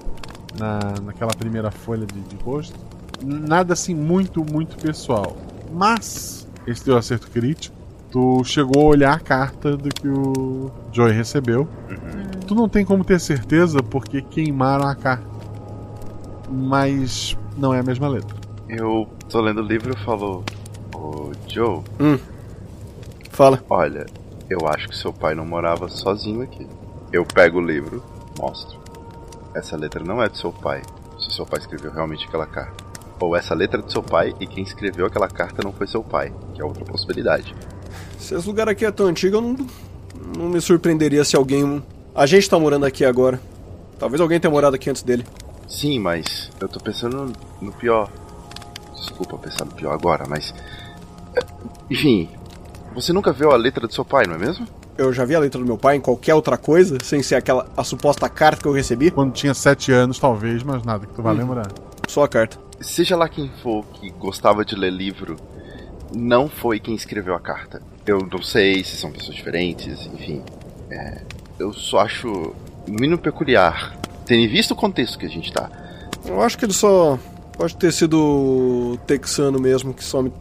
na, naquela primeira folha de, de rosto. Nada assim muito, muito pessoal. Mas, esse teu acerto crítico, tu chegou a olhar a carta do que o Joey recebeu. Tu não tem como ter certeza porque queimaram a carta. Mas não é a mesma letra. Eu tô lendo o livro e falo. Ô Joe, Fala. olha, eu acho que seu pai não morava sozinho aqui. Eu pego o livro, mostro. Essa letra não é do seu pai. Se seu pai escreveu realmente aquela carta. Ou essa letra é do seu pai e quem escreveu aquela carta não foi seu pai, que é outra possibilidade. Se esse lugar aqui é tão antigo, eu não, não me surpreenderia se alguém. A gente tá morando aqui agora. Talvez alguém tenha morado aqui antes dele. Sim, mas eu tô pensando no pior. Desculpa pensar no pior agora, mas. é, Enfim, você nunca viu a letra do seu pai, não é mesmo? Eu já vi a letra do meu pai em qualquer outra coisa, sem ser aquela a suposta carta que eu recebi. Quando tinha sete anos, talvez, mas nada que tu vai Hum. lembrar. Só a carta. Seja lá quem for que gostava de ler livro, não foi quem escreveu a carta. Eu não sei se são pessoas diferentes, enfim. É, eu só acho, no mínimo, peculiar. Tendo visto o contexto que a gente tá. Eu acho que ele só pode ter sido texano mesmo que só me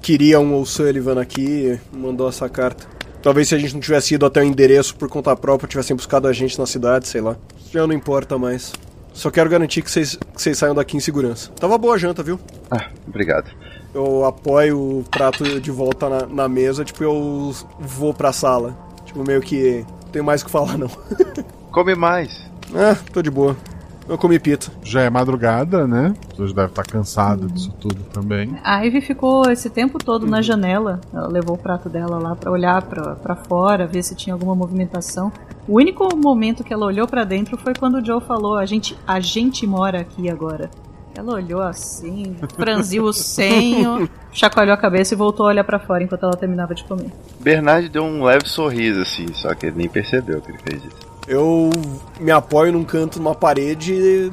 queria um O'Sullivan aqui e mandou essa carta. Talvez se a gente não tivesse ido até o endereço por conta própria, tivessem buscado a gente na cidade, sei lá. Já não importa mais. Só quero garantir que vocês que vocês saiam daqui em segurança. Tava boa a janta, viu? Ah, obrigado. Eu apoio o prato de volta na, na mesa, tipo, eu vou pra sala. Tipo, meio que. Não tenho mais o que falar, não. Come mais. Ah, tô de boa. Eu comi pizza. Já é madrugada, né? As pessoas devem estar cansadas disso tudo também. A Ivy ficou esse tempo todo na janela. Ela levou o prato dela lá pra olhar pra, pra fora, ver se tinha alguma movimentação. O único momento que ela olhou pra dentro foi quando o Joe falou: a gente, a gente mora aqui agora. Ela olhou assim, franziu o senho, chacoalhou a cabeça e voltou a olhar pra fora enquanto ela terminava de comer. Bernard deu um leve sorriso assim, só que ele nem percebeu que ele fez isso. Eu me apoio num canto numa parede e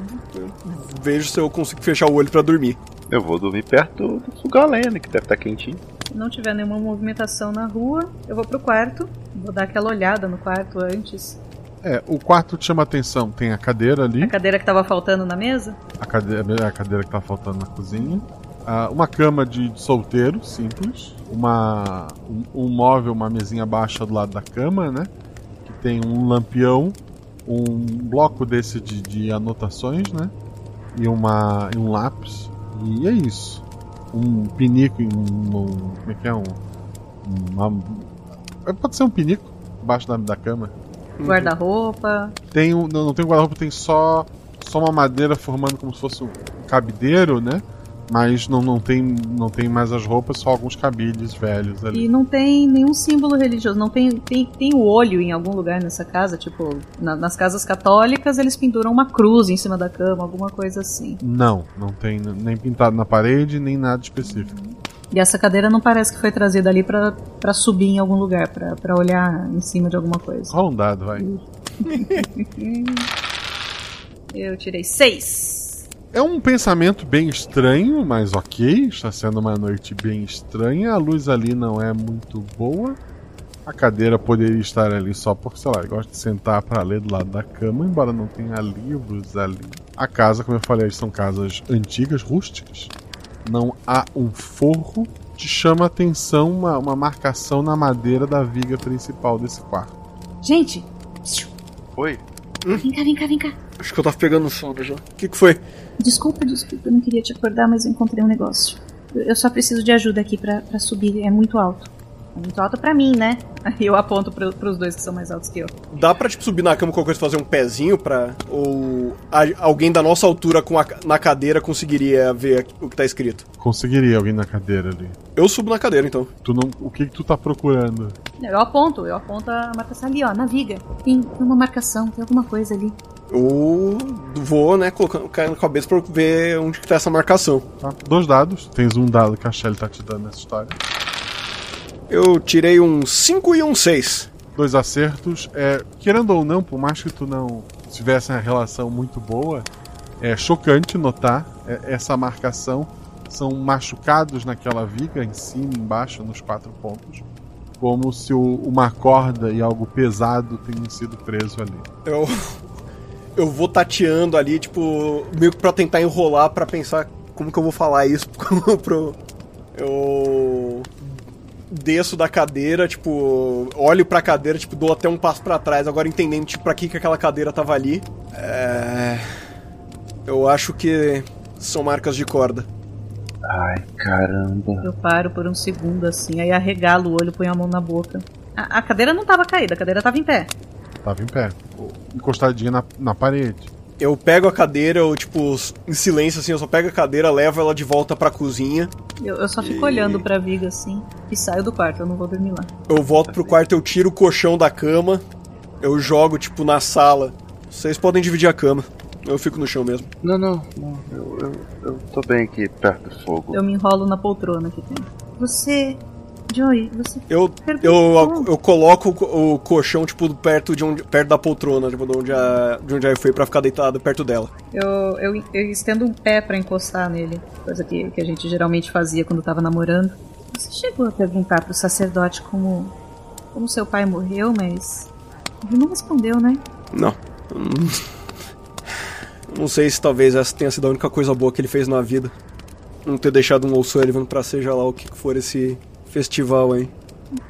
vejo se eu consigo fechar o olho pra dormir. Eu vou dormir perto do fogão a lenha, né, que deve estar quentinho. Se não tiver nenhuma movimentação na rua, eu vou pro quarto. Vou dar aquela olhada no quarto antes. É, o quarto te chama atenção. Tem a cadeira ali, A cadeira que tava faltando na mesa. a cadeira, a cadeira que tá faltando na cozinha. Ah, uma cama de solteiro, simples. Uma, um, um móvel, uma mesinha baixa do lado da cama, né? Tem um lampião, um bloco desse de, de anotações, né? E, uma, e um lápis. E é isso. Um pinico, um, um- como é que é? Um, uma- pode ser um pinico embaixo da, da cama. Guarda-roupa. Tem um, não, não tem guarda-roupa, tem só só uma madeira formando como se fosse um cabideiro, né? Mas não, não, tem, não tem mais as roupas, só alguns cabides velhos ali. E não tem nenhum símbolo religioso. Não tem, tem, tem o olho em algum lugar nessa casa. Tipo, na- nas casas católicas eles penduram uma cruz em cima da cama, alguma coisa assim. Não, não tem nem pintado na parede, nem nada específico. E essa cadeira não parece que foi trazida ali pra, pra subir em algum lugar, pra, pra olhar em cima de alguma coisa. Rola um dado, vai. Eu tirei seis. É um pensamento bem estranho, mas ok. Está sendo uma noite bem estranha. A luz ali não é muito boa. A cadeira poderia estar ali só porque, sei lá, eu gosto de sentar para ler do lado da cama, embora não tenha livros ali. A casa, como eu falei, são casas antigas, rústicas. Não há um forro. Te chama a atenção uma, uma marcação na madeira da viga principal desse quarto. Gente, Oi? vem cá, vem cá, vem cá. Acho que eu tava pegando sono já. O que, que foi? Desculpa, desculpa, eu não queria te acordar, mas eu encontrei um negócio. Eu só preciso de ajuda aqui pra, pra subir, é muito alto. É muito alto pra mim, né? Aí eu aponto pro, pros dois que são mais altos que eu. Dá pra, tipo, subir na cama com qualquer coisa, fazer um pezinho pra... Ou a- alguém da nossa altura com a, na cadeira conseguiria ver o que tá escrito? Conseguiria alguém na cadeira ali. Eu subo na cadeira, então. Tu não, o que, que tu tá procurando? Eu aponto, eu aponto a marcação ali, ó, na viga. Tem, tem uma marcação, tem alguma coisa ali. Eu vou, né, colocando caindo na cabeça pra ver onde que tá essa marcação. Tá? Dois dados. Tens um dado que a Shelly tá te dando nessa história. Eu tirei um 5 e um 6. Dois acertos. É, querendo ou não, por mais que tu não tivesse uma relação muito boa, é chocante notar é, essa marcação. São machucados naquela viga, em cima, embaixo, nos quatro pontos. Como se o- uma corda e algo pesado tenham sido preso ali. Eu, eu vou tateando ali, tipo, meio que pra tentar enrolar pra pensar como que eu vou falar isso pro. Eu desço da cadeira, tipo, olho pra cadeira, tipo, dou até um passo pra trás, agora entendendo, tipo, pra que, que aquela cadeira tava ali. É. Eu acho que são marcas de corda. Ai, caramba. Eu paro por um segundo assim, aí arregalo o olho, ponho a mão na boca. A, a cadeira não tava caída, a cadeira tava em pé. Tava em pé, encostadinha na, na parede. Eu pego a cadeira, eu, tipo, em silêncio, assim, eu só pego a cadeira, levo ela de volta pra cozinha. Eu, eu só fico E- olhando pra viga assim e saio do quarto, eu não vou dormir lá. Eu volto pro quarto, eu tiro o colchão da cama, eu jogo, tipo, na sala. Vocês podem dividir a cama. Eu fico no chão mesmo. Não, não, não. Eu, eu, eu tô bem aqui perto do fogo. Eu me enrolo na poltrona que tem. Você. Joey, você. Eu, eu, eu coloco o o colchão, tipo, perto, de onde, perto da poltrona, tipo, de onde a, de onde a foi pra ficar deitado perto dela. Eu, eu, eu estendo um pé pra encostar nele, coisa que, que a gente geralmente fazia quando tava namorando. Você chegou a perguntar pro sacerdote como. como seu pai morreu, mas. Ele não respondeu, né? Não. Não sei se talvez essa tenha sido a única coisa boa que ele fez na vida. Não ter deixado um O'Sullivan pra seja lá o que for esse festival aí.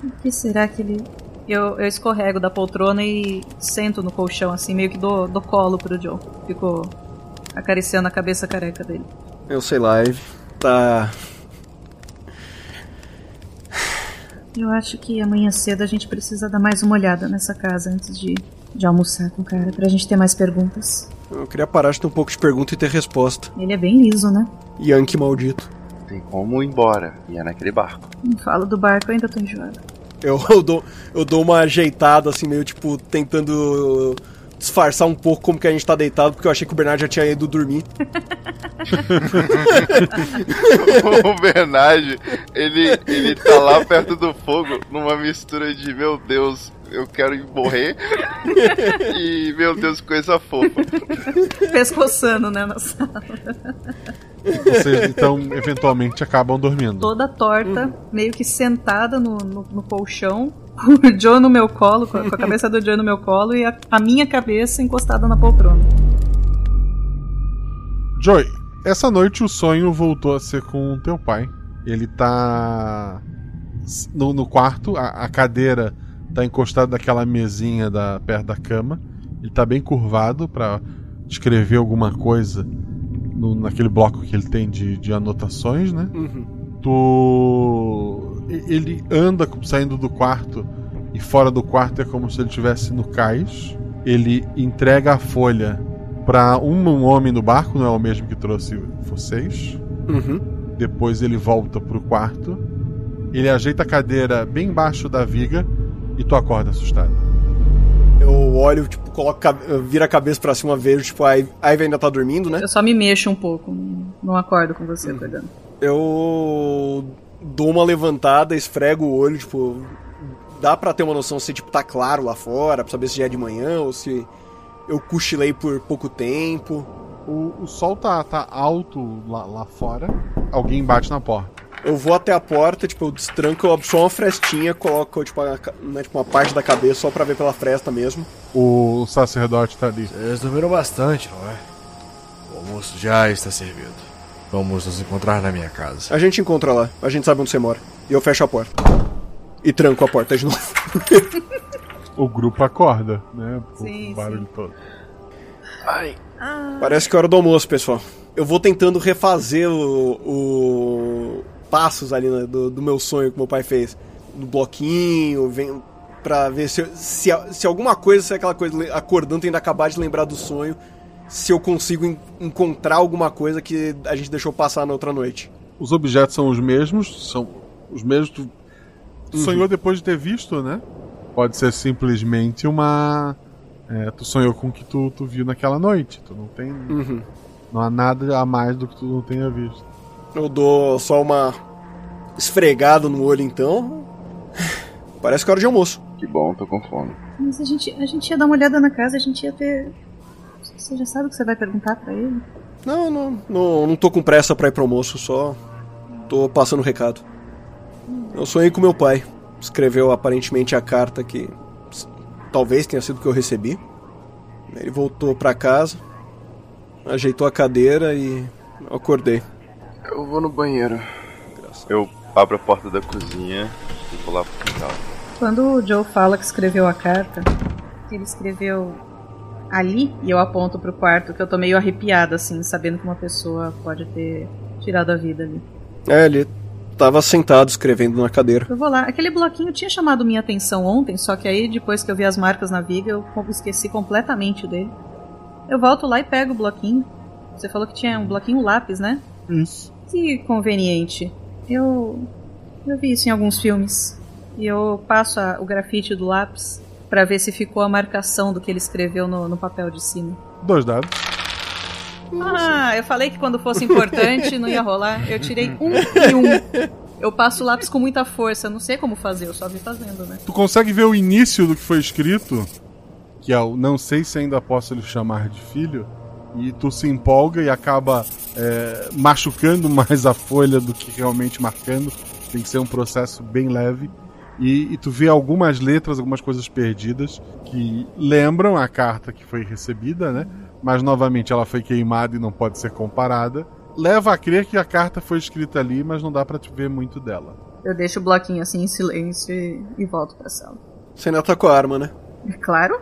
O que será que ele. Eu, eu escorrego da poltrona e sento no colchão, assim, meio que dou, dou colo pro Joe. Fico acariciando a cabeça careca dele. Eu sei lá, Eve. Tá. Eu acho que amanhã cedo a gente precisa dar mais uma olhada nessa casa antes de, de almoçar com o cara, pra gente ter mais perguntas. Eu queria parar de ter um pouco de pergunta e ter resposta. Ele é bem liso, né? Yankee maldito. Tem como ir embora. E é naquele barco. Não falo do barco, eu ainda tô enjoada. Eu, eu, dou, eu dou uma ajeitada, assim, meio tipo, tentando disfarçar um pouco como que a gente tá deitado, porque eu achei que o Bernard já tinha ido dormir. o Bernard, ele, ele tá lá perto do fogo, numa mistura de, meu Deus, eu quero morrer, e, meu Deus, coisa fofa. Pescoçando, né, na sala. Vocês então eventualmente acabam dormindo. Toda torta, meio que sentada no, no, no colchão, o Joe no meu colo, com a, cabeça do Joe no meu colo e a, a minha cabeça encostada na poltrona. Joy, essa noite o sonho voltou a ser com o teu pai. Ele tá no, no quarto, a, a, cadeira tá encostada naquela mesinha da, perto da cama. Ele tá bem curvado para escrever alguma coisa no, naquele bloco que ele tem de, de anotações, né? Uhum. Tu. Ele anda saindo do quarto e fora do quarto é como se ele estivesse no cais. Ele entrega a folha para um, um, homem no barco, não é o mesmo que trouxe vocês. Uhum. Depois ele volta pro quarto. Ele ajeita a cadeira bem embaixo da viga e tu acorda assustado. Eu olho, tipo, coloco, vira a cabeça pra cima, vejo, tipo, a Ivy ainda tá dormindo, né? Eu só me mexo um pouco, não acordo com você uhum. acordando. Eu dou uma levantada, esfrego o olho, tipo, dá pra ter uma noção se, tipo, tá claro lá fora, pra saber se já é de manhã ou se eu cochilei por pouco tempo. O, o sol tá, tá alto lá, lá fora. Alguém bate na porta. Eu vou até a porta, tipo, eu destranco, eu abro só uma frestinha, coloco tipo, a, né, tipo, uma parte da cabeça só pra ver pela fresta mesmo. O sacerdote tá ali. Vocês dormiram bastante, não é? O almoço já está servido. Vamos nos encontrar na minha casa. A gente encontra lá, a gente sabe onde você mora. E eu fecho a porta. E tranco a porta de novo. o grupo acorda, né? Sim, o barulho sim. todo. Ai. Parece que é hora do almoço, pessoal. Eu vou tentando refazer o, o passos ali né, do, do, meu sonho que meu pai fez. No bloquinho, vem pra ver se, se, se alguma coisa, se é aquela coisa acordando, tendo acabar de lembrar do sonho, se eu consigo en encontrar alguma coisa que a gente deixou passar na outra noite. Os objetos são os mesmos, são os mesmos. Tu uhum. sonhou depois de ter visto, né? Pode ser simplesmente uma. É, tu sonhou com o que tu, tu viu naquela noite. Tu não tem. Uhum. Não há nada a mais do que tu não tenha visto. Eu dou só uma esfregada no olho então. Parece que é hora de almoço. Que bom, tô com fome. Mas a gente, a gente ia dar uma olhada na casa, a gente ia ter. Você já sabe o que você vai perguntar para ele? Não, não, não, não tô com pressa pra ir pro almoço, só tô passando o recado. Eu sonhei com meu pai. Escreveu aparentemente a carta que talvez tenha sido que eu recebi. Ele voltou para casa, ajeitou a cadeira e eu acordei. Eu vou no banheiro. Eu abro a porta da cozinha e vou lá pro quintal. Quando o Joe fala que escreveu a carta, ele escreveu ali e eu aponto pro quarto que eu tô meio arrepiada assim, sabendo que uma pessoa pode ter tirado a vida ali. É, ele tava sentado escrevendo na cadeira. Eu vou lá. Aquele bloquinho tinha chamado minha atenção ontem, só que aí depois que eu vi as marcas na viga, eu esqueci completamente dele. Eu volto lá e pego o bloquinho. Você falou que tinha um bloquinho lápis, né? Isso. Que conveniente. Eu. Eu vi isso em alguns filmes. E eu passo a, o grafite do lápis para ver se ficou a marcação do que ele escreveu no, no papel de cima. Dois dados. Ah, eu falei que quando fosse importante não ia rolar. Eu tirei um e um. Eu passo o lápis com muita força. Não sei como fazer, eu só vi fazendo, né? Tu consegue ver o início do que foi escrito? Que é o não sei se ainda posso lhe chamar de filho. E tu se empolga e acaba é, machucando mais a folha do que realmente marcando. Tem que ser um processo bem leve. E, e, tu vê algumas letras, algumas coisas perdidas que lembram a carta que foi recebida, né? Mas novamente ela foi queimada e não pode ser comparada. Leva a crer que a carta foi escrita ali, mas não dá para te ver muito dela. Eu deixo o bloquinho assim em silêncio e, e volto pra sala. Você ainda tá com a arma, né? É claro.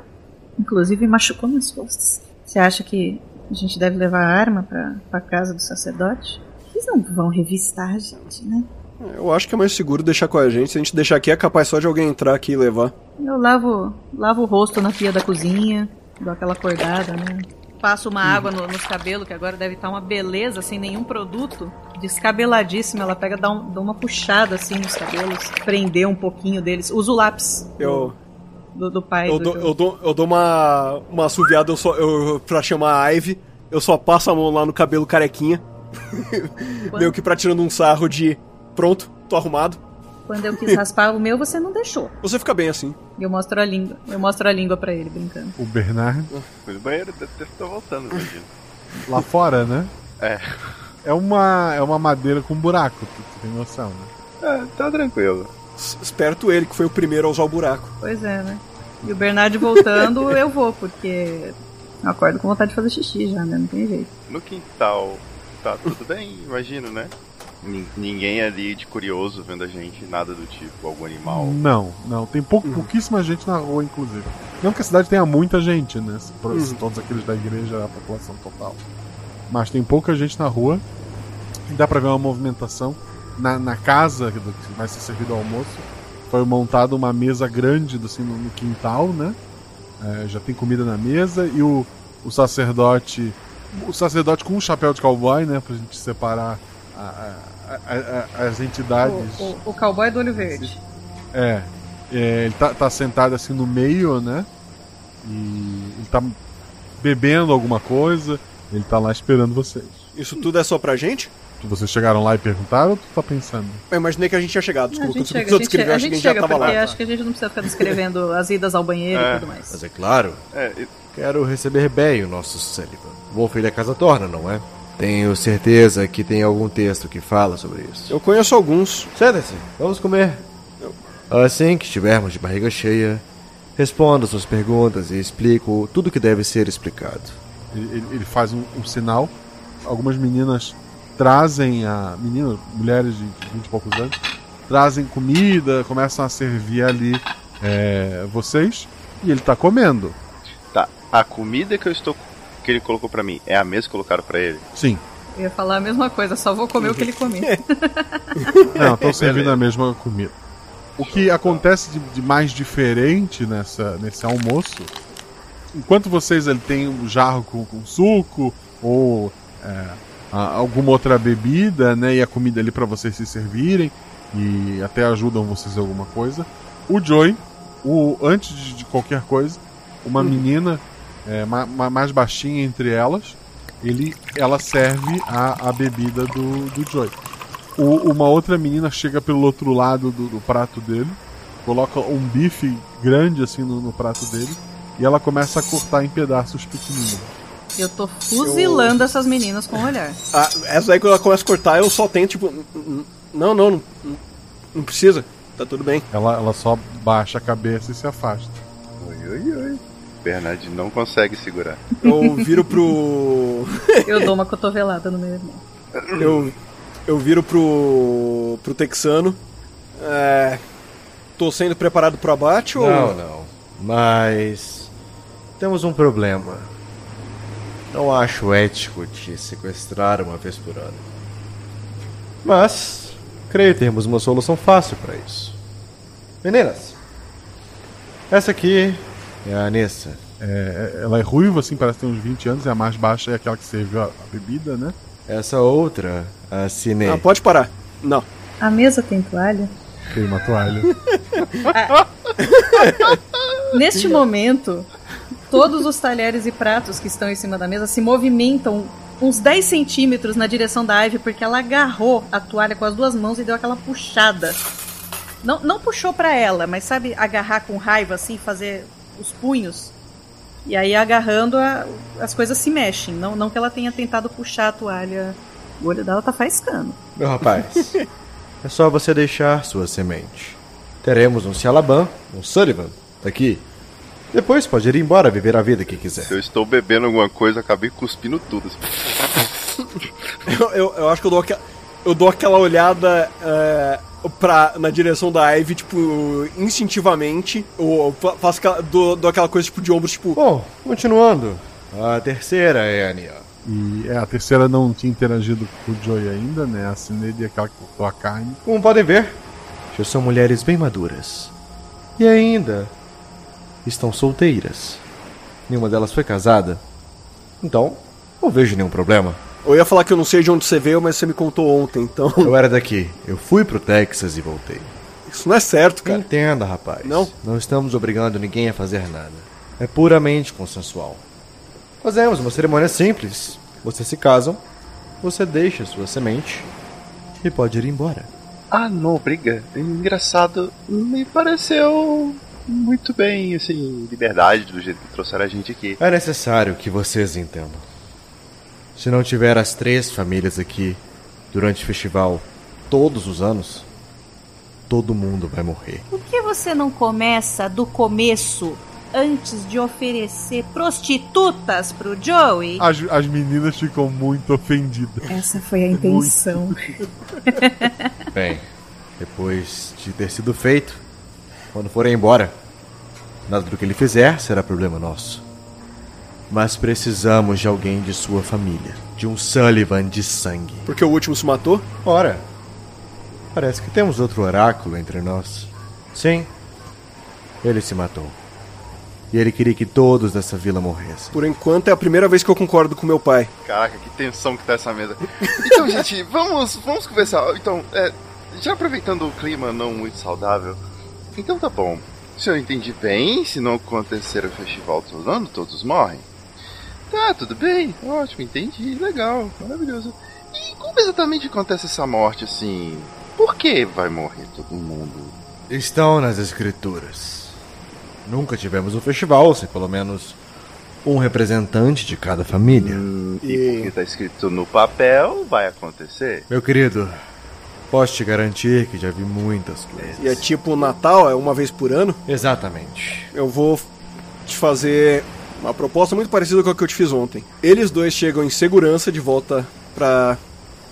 Inclusive machucou minhas costas. Você acha que a gente deve levar a arma pra, pra casa do sacerdote? Eles não vão revistar a gente, né? Eu acho que é mais seguro deixar com a gente. Se a gente deixar aqui, é capaz só de alguém entrar aqui e levar. Eu lavo, lavo o rosto na pia da cozinha, dou aquela acordada, né? Passo uma água no- nos cabelos, que agora deve estar uma beleza, sem nenhum produto. Descabeladíssima, ela pega, dá, um- dá uma puxada assim nos cabelos, prender um pouquinho deles. Uso o lápis Eu, do, do pai. eu, do dou, eu, dou, eu dou uma, uma assoviada eu só, eu, pra chamar a Ivy. Eu só passo a mão lá no cabelo carequinha. Meio que pra tirando um sarro de pronto, tô arrumado. Quando eu quis raspar o meu, você não deixou. Você fica bem assim. E eu mostro a língua. Eu mostro a língua pra ele, brincando. O Bernard, Fui no banheiro, deve ter tô voltando, imagina. lá fora, né? É. É uma, é uma madeira com buraco, tu tem noção, né? É, tá tranquilo. Esperto ele, que foi o primeiro a usar o buraco. Pois é, né? E o Bernard voltando, eu vou, porque eu acordo com vontade de fazer xixi já, né? Não tem jeito. No quintal, tá tudo bem, imagino, né? Nin- Ninguém ali de curioso vendo a gente, nada do tipo, algum animal. Não, não. Tem pouco, pouquíssima gente na rua, inclusive. Não que a cidade tenha muita gente, né? Se, por- se todos aqueles da igreja, a população total. Mas tem pouca gente na rua. E dá pra ver uma movimentação. Na, na casa do que vai ser servido ao almoço, foi montada uma mesa grande assim, no, no quintal, né? É, já tem comida na mesa e o, o sacerdote. O sacerdote com um chapéu de cowboy, né? Pra gente separar a- a- a- a- as entidades. O, o, o cowboy do olho verde. É, é, ele tá, tá sentado assim no meio, né? E ele tá bebendo alguma coisa. Ele tá lá esperando vocês. Isso tudo é só pra gente? Vocês chegaram lá e perguntaram ou tu tá pensando? Eu imaginei que a gente tinha chegado. a Desculpa, gente quando chega, você a gente, descreveu, a acho que a gente gente já chega tava porque lá. acho que a gente não precisa ficar descrevendo as idas ao banheiro É. e tudo mais. Mas é claro, É, e- quero receber bem o nosso Sullivan. Wolf ele é casa torna, não é? Tenho certeza que tem algum texto que fala sobre isso. Eu conheço alguns. Sentem-se, vamos comer. Assim que estivermos de barriga cheia, respondo suas perguntas e explico tudo que deve ser explicado. Ele, ele- ele faz um, um sinal. Algumas meninas trazem a. Meninas, mulheres de 20 e poucos anos, trazem comida, começam a servir ali é, vocês. E ele tá comendo. tá. A comida que eu estou. que ele colocou pra mim é a mesma que colocaram pra ele? Sim. Eu ia falar a mesma coisa, só vou comer o que ele comeu. Não, estão servindo a mesma comida. O que acontece de, de mais diferente nessa, nesse almoço, enquanto vocês ele tem um jarro com, com suco ou é, a- alguma outra bebida, né, e a comida ali para vocês se servirem e até ajudam vocês em alguma coisa, o Joey, o antes de, de qualquer coisa, uma menina é, ma- ma- mais baixinha entre elas, ele, ela serve a, a bebida do, do Joey. O- uma outra menina chega pelo outro lado do, do prato dele, coloca um bife grande assim no, no prato dele e ela começa a cortar em pedaços pequeninos. Eu tô fuzilando essas meninas com o olhar. Ah, essa daí quando ela começa a cortar, eu só tento, tipo, "N- n- não, não, não, não precisa. Tá tudo bem. Ela, ela só baixa a cabeça e se afasta. Oi, oi, oi. Bernard não consegue segurar. Eu viro pro. Eu dou uma cotovelada no meu irmão. eu, eu viro pro. pro texano. É. Tô sendo preparado pro abate ou. Não, não. Mas. Temos um problema. Não acho ético te sequestrar uma vez por ano. Mas. Creio termos uma solução fácil para isso. Meninas. Essa aqui é a Anissa. É, ela é ruiva, assim, parece ter uns 20 anos, e a mais baixa é aquela que serviu a, a bebida, né? Essa outra, a Cine. Ah, pode parar. Não. A mesa tem toalha? Tem uma toalha. Neste momento, todos os talheres e pratos que estão em cima da mesa se movimentam uns 10 centímetros na direção da Ivy, porque ela agarrou a toalha com as duas mãos e deu aquela puxada. Não, não puxou pra ela, mas sabe agarrar com raiva assim, fazer os punhos? E aí agarrando a- as coisas se mexem. Não, não que ela tenha tentado puxar a toalha. O olho dela tá faiscando. Meu rapaz, é só você deixar sua semente. Teremos um Cialaban, um Sullivan, daqui. Depois pode ir embora viver a vida que quiser. Se eu estou bebendo alguma coisa, acabei cuspindo tudo. Eu, eu, eu acho que eu dou, aqua, eu dou aquela olhada é, pra, na direção da Ivy, tipo, instintivamente. Ou fa- faço aquela, dou, dou aquela coisa tipo de ombros, tipo. Bom, continuando. A terceira é a Nia. E é, a terceira não tinha interagido com o Joey ainda, né? A Cineide e aquela que cortou a carne. Como podem ver, já são mulheres bem maduras. E ainda estão solteiras. Nenhuma delas foi casada. Então, não vejo nenhum problema. Eu ia falar que eu não sei de onde você veio, mas você me contou ontem, então. Eu era daqui. Eu fui pro Texas e voltei. Isso não é certo, cara. Entenda, rapaz. Não? Não estamos obrigando ninguém a fazer nada. É puramente consensual. Fazemos uma cerimônia simples. Vocês se casam, você deixa sua semente e pode ir embora. Ah, não, briga. Engraçado, me pareceu muito bem, assim, liberdade do jeito que trouxeram a gente aqui. É necessário que vocês entendam. Se não tiver as três famílias aqui durante o festival todos os anos, todo mundo vai morrer. Por que você não começa do começo antes de oferecer prostitutas pro Joey? As, as meninas ficam muito ofendidas. Essa foi a intenção. Bem, depois de ter sido feito, quando forem embora, nada do que ele fizer será problema nosso. Mas precisamos de alguém de sua família, de um Sullivan de sangue. Porque o último se matou? Ora, parece que temos outro oráculo entre nós. Sim, ele se matou. E ele queria que todos dessa vila morressem. Por enquanto é a primeira vez que eu concordo com meu pai. Caraca, que tensão que tá essa mesa. Então, gente, vamos, vamos conversar. Então, é, já aproveitando o clima não muito saudável. Então tá bom. Se eu entendi bem, se não acontecer o festival todo ano, todos morrem. Tá, tudo bem. Ótimo, entendi. Legal, maravilhoso. E como exatamente acontece essa morte assim? Por que vai morrer todo mundo? Estão nas escrituras. Nunca tivemos um festival sem pelo menos um representante de cada família. Hum, e porque tá escrito no papel, vai acontecer? Meu querido, posso te garantir que já vi muitas coisas. E é tipo o Natal, é uma vez por ano? Exatamente. Eu vou te fazer uma proposta muito parecida com a que eu te fiz ontem. Eles dois chegam em segurança de volta pra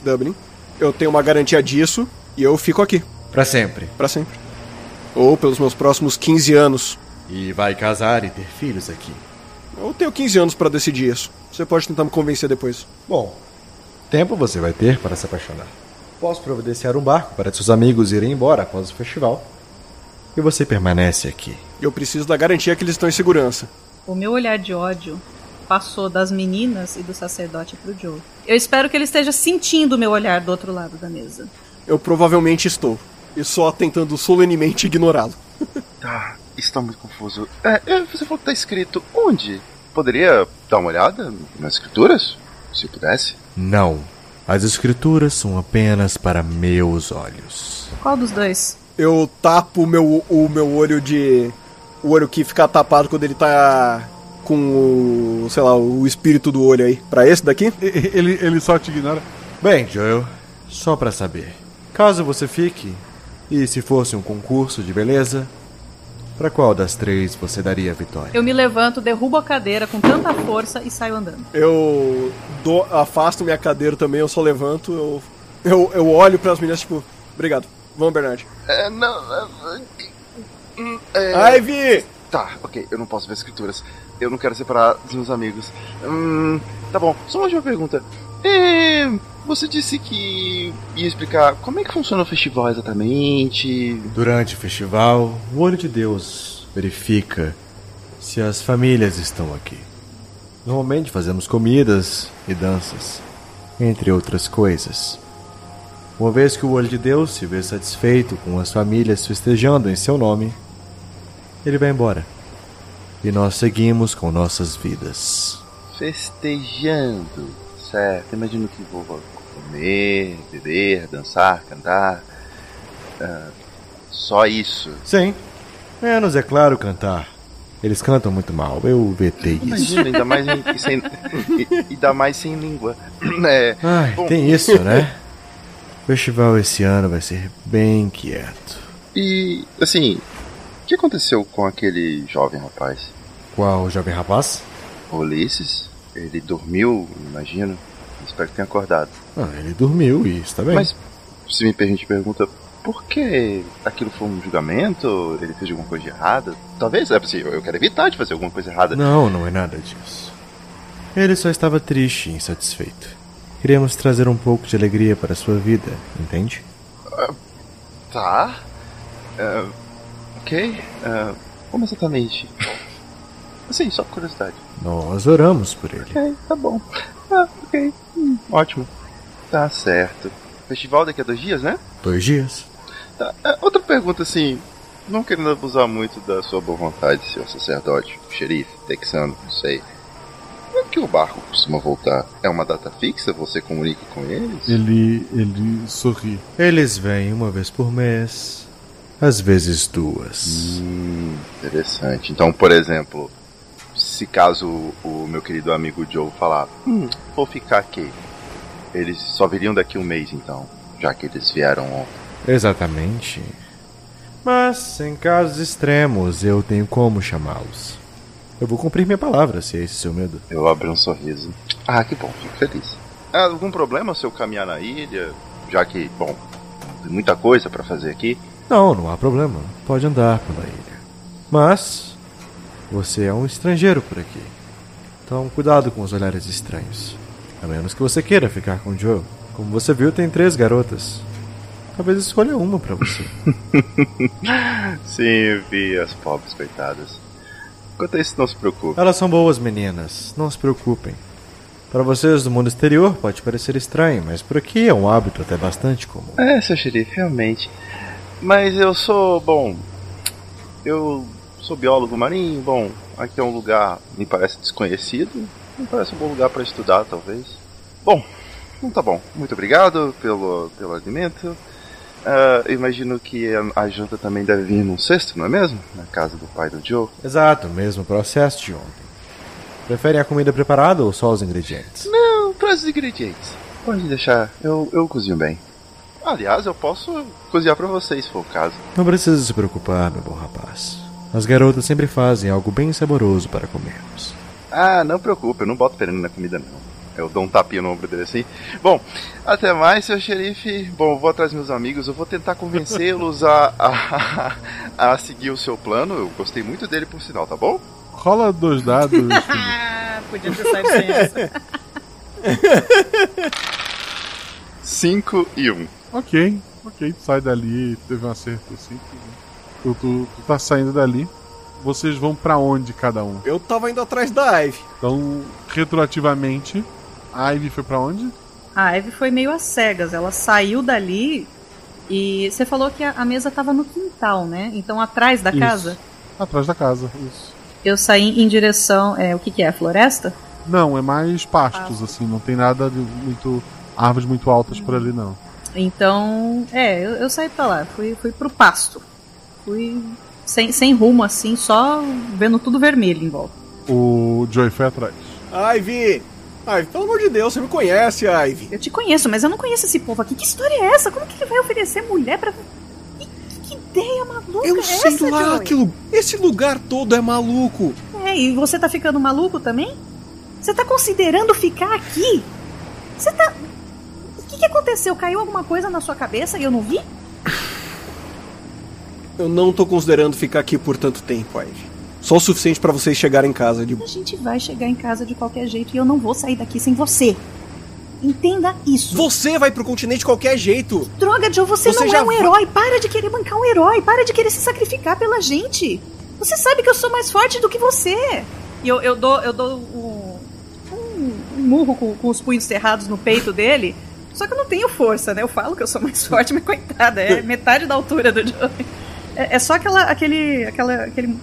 Dublin. Eu tenho uma garantia disso e eu fico aqui. Pra sempre. Pra sempre. Ou pelos meus próximos 15 anos. E vai casar e ter filhos aqui. Eu tenho 15 anos pra decidir isso. Você pode tentar me convencer depois. Bom, tempo você vai ter para se apaixonar. Posso providenciar um barco para seus amigos irem embora após o festival. E você permanece aqui. Eu preciso da garantia que eles estão em segurança. O meu olhar de ódio passou das meninas e do sacerdote pro Joe. Eu espero que ele esteja sentindo o meu olhar do outro lado da mesa. Eu provavelmente estou. E só tentando solenemente ignorá-lo. Tá, está muito confuso. É, é, você falou que tá escrito onde? Poderia dar uma olhada nas escrituras? Se pudesse? Não. As escrituras são apenas para meus olhos. Qual dos dois? Eu tapo o meu, o meu olho de. O olho que fica tapado quando ele tá com o. sei lá, o espírito do olho aí. Pra esse daqui? Ele, ele só te ignora. Bem, Joel, só para saber. Caso você fique, e se fosse um concurso de beleza, para qual das três você daria a vitória? Eu me levanto, derrubo a cadeira com tanta força e saio andando. Eu dou, afasto minha cadeira também, eu só levanto, eu. Eu, eu olho pras meninas, tipo, obrigado. Vamos, Bernard. É, não. É, é, Ivy! Tá, ok, eu não posso ver escrituras. Eu não quero separar dos meus amigos. Hum, tá bom, só uma última pergunta. É, você disse que ia explicar como é que funciona o festival exatamente. Durante o festival, o olho de Deus verifica se as famílias estão aqui. Normalmente fazemos comidas e danças, entre outras coisas. Uma vez que o olho de Deus se vê satisfeito com as famílias festejando em seu nome, ele vai embora. E nós seguimos com nossas vidas. Festejando, certo? Imagino que vou comer, beber, dançar, cantar. Ah, só isso. Sim. Menos, é claro, cantar. Eles cantam muito mal, eu vetei isso. Imagina, ainda mais em, sem, e- ainda mais sem língua. É, Ai, bom, tem isso, né? O festival esse ano vai ser bem quieto. E, assim, o que aconteceu com aquele jovem rapaz? Qual jovem rapaz? Ulisses? Ele dormiu, imagino. Espero que tenha acordado. Ah, ele dormiu e está bem. Mas, se me permite pergunta, por que aquilo foi um julgamento? Ele fez alguma coisa de errada? Talvez, é possível, eu quero evitar de fazer alguma coisa errada. Não, não é nada disso. Ele só estava triste e insatisfeito. Queríamos trazer um pouco de alegria para a sua vida, entende? Tá. É, ok. É, como exatamente? Sim, só por curiosidade. Nós oramos por ele. Ok, tá bom. Ah, ok. Hum, ótimo. Tá certo. Festival daqui a dois dias, né? Dois dias. Tá. É, outra pergunta, assim. Não querendo abusar muito da sua boa vontade, senhor sacerdote, xerife, texano, não sei. Quando que o barco costuma voltar? É uma data fixa? Você comunica com eles? Ele, ele sorri. Eles vêm uma vez por mês, às vezes duas. Hum, interessante. Então, por exemplo, se caso o meu querido amigo Joe falar, hum, vou ficar aqui, eles só viriam daqui um mês então, já que eles vieram ontem. Exatamente. Mas, em casos extremos, eu tenho como chamá-los. Eu vou cumprir minha palavra, se é esse seu medo. Eu abri um sorriso. Ah, que bom, fico feliz. Há algum problema se eu caminhar na ilha? Já que, bom, tem muita coisa para fazer aqui. Não, não há problema. Pode andar pela ilha. Mas, você é um estrangeiro por aqui. Então, cuidado com os olhares estranhos. A menos que você queira ficar com o Joe. Como você viu, tem três garotas. Talvez escolha uma para você. Sim, eu vi as pobres coitadas. Quanto a isso, não se preocupe. Elas são boas meninas, não se preocupem. Para vocês do mundo exterior pode parecer estranho, mas por aqui é um hábito até bastante comum. É, seu xerife, realmente. Mas eu sou, bom. Eu sou biólogo marinho, bom, aqui é um lugar me parece desconhecido. Me parece um bom lugar para estudar, talvez. Bom, então tá bom. Muito obrigado pelo, pelo alimento. Eu imagino que a, a janta também deve vir num cesto, não é mesmo? Na casa do pai do Joe. Exato, mesmo processo de ontem. Preferem a comida preparada ou só os ingredientes? Não, traz os ingredientes. Pode deixar, eu, eu cozinho bem. Aliás, eu posso cozinhar para vocês, se for o caso. Não precisa se preocupar, meu bom rapaz. As garotas sempre fazem algo bem saboroso para comermos. Ah, não preocupe, eu não boto veneno na comida não. Eu dou um tapinha no ombro dele assim. Bom, até mais, seu xerife. Bom, eu vou atrás dos meus amigos. Eu vou tentar convencê-los a, a, a, seguir o seu plano. Eu gostei muito dele, por sinal, tá bom? Rola dois dados. Podia ter saído sem essa. 5 e 1. Um. Ok, ok. Sai dali, teve um acerto assim. Tu, tu, tu tá saindo dali. Vocês vão para onde cada um? Eu tava indo atrás da Ivy. Então, retroativamente, a Ivy foi para onde? A Ivy foi meio às cegas. Ela saiu dali e você falou que a, a mesa tava no quintal, né? Então atrás da Isso. casa? Atrás da casa, isso. Eu saí em direção. É, o que, que é? Floresta? Não, é mais pastos, assim, não tem nada de muito. árvores muito altas por ali, não. Então, é, eu, eu saí pra lá, fui, fui pro pasto. Fui sem, sem rumo, assim, só vendo tudo vermelho em volta. O Joey foi atrás. Ivy! Ivy, pelo amor de Deus, você me conhece, Ivy. Eu te conheço, mas eu não conheço esse povo aqui. Que história é essa? Como que ele vai oferecer mulher pra. Que, que ideia maluca Eu é sei essa, lá, Joey? aquilo, esse lugar todo é maluco. É, e você tá ficando maluco também? Você tá considerando ficar aqui? Você tá. O que, que aconteceu? Caiu alguma coisa na sua cabeça e eu não vi? Eu não tô considerando ficar aqui por tanto tempo, Ivy. Só o suficiente pra vocês chegarem em casa de A gente vai chegar em casa de qualquer jeito e eu não vou sair daqui sem você. Entenda isso. Você vai pro continente de qualquer jeito. Droga, Joe, você, Você não já é um vai- herói. Para de querer bancar um herói. Para de querer se sacrificar pela gente. Você sabe que eu sou mais forte do que você. E eu, eu dou, eu dou um, um- um murro com, com os punhos cerrados no peito dele. Só que eu não tenho força, né? Eu falo que eu sou mais forte, mas coitada, é metade da altura do Joe. É, é só aquela, aquele, aquela, aquele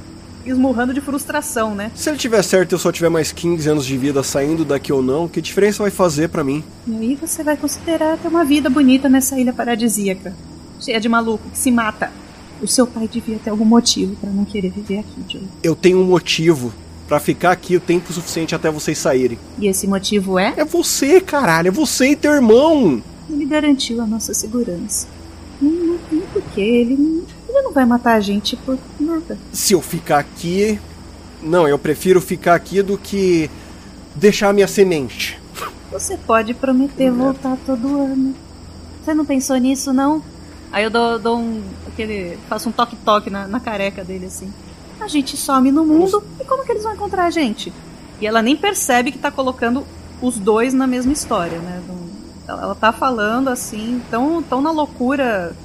esmurrando de frustração, né? Se ele tiver certo e eu só tiver mais 15 anos de vida saindo daqui ou não, que diferença vai fazer pra mim? E aí você vai considerar ter uma vida bonita nessa ilha paradisíaca. Cheia de maluco que se mata. O seu pai devia ter algum motivo pra não querer viver aqui, Joe. Eu tenho um motivo pra ficar aqui o tempo suficiente até vocês saírem. E esse motivo é? É você, caralho, é você e teu irmão. Ele garantiu a nossa segurança. Não, não tem porquê. Ele, não- ele não vai matar a gente por nada. Se eu ficar aqui. Não, eu prefiro ficar aqui do que deixar minha semente. Você pode prometer voltar todo ano. Você não pensou nisso, não? Aí eu dou, dou um. aquele. faço um toque-toque na, na careca dele assim. A gente some no mundo e como que eles vão encontrar a gente? E ela nem percebe que tá colocando os dois na mesma história, né? Ela, ela tá falando assim, tão, tão na loucura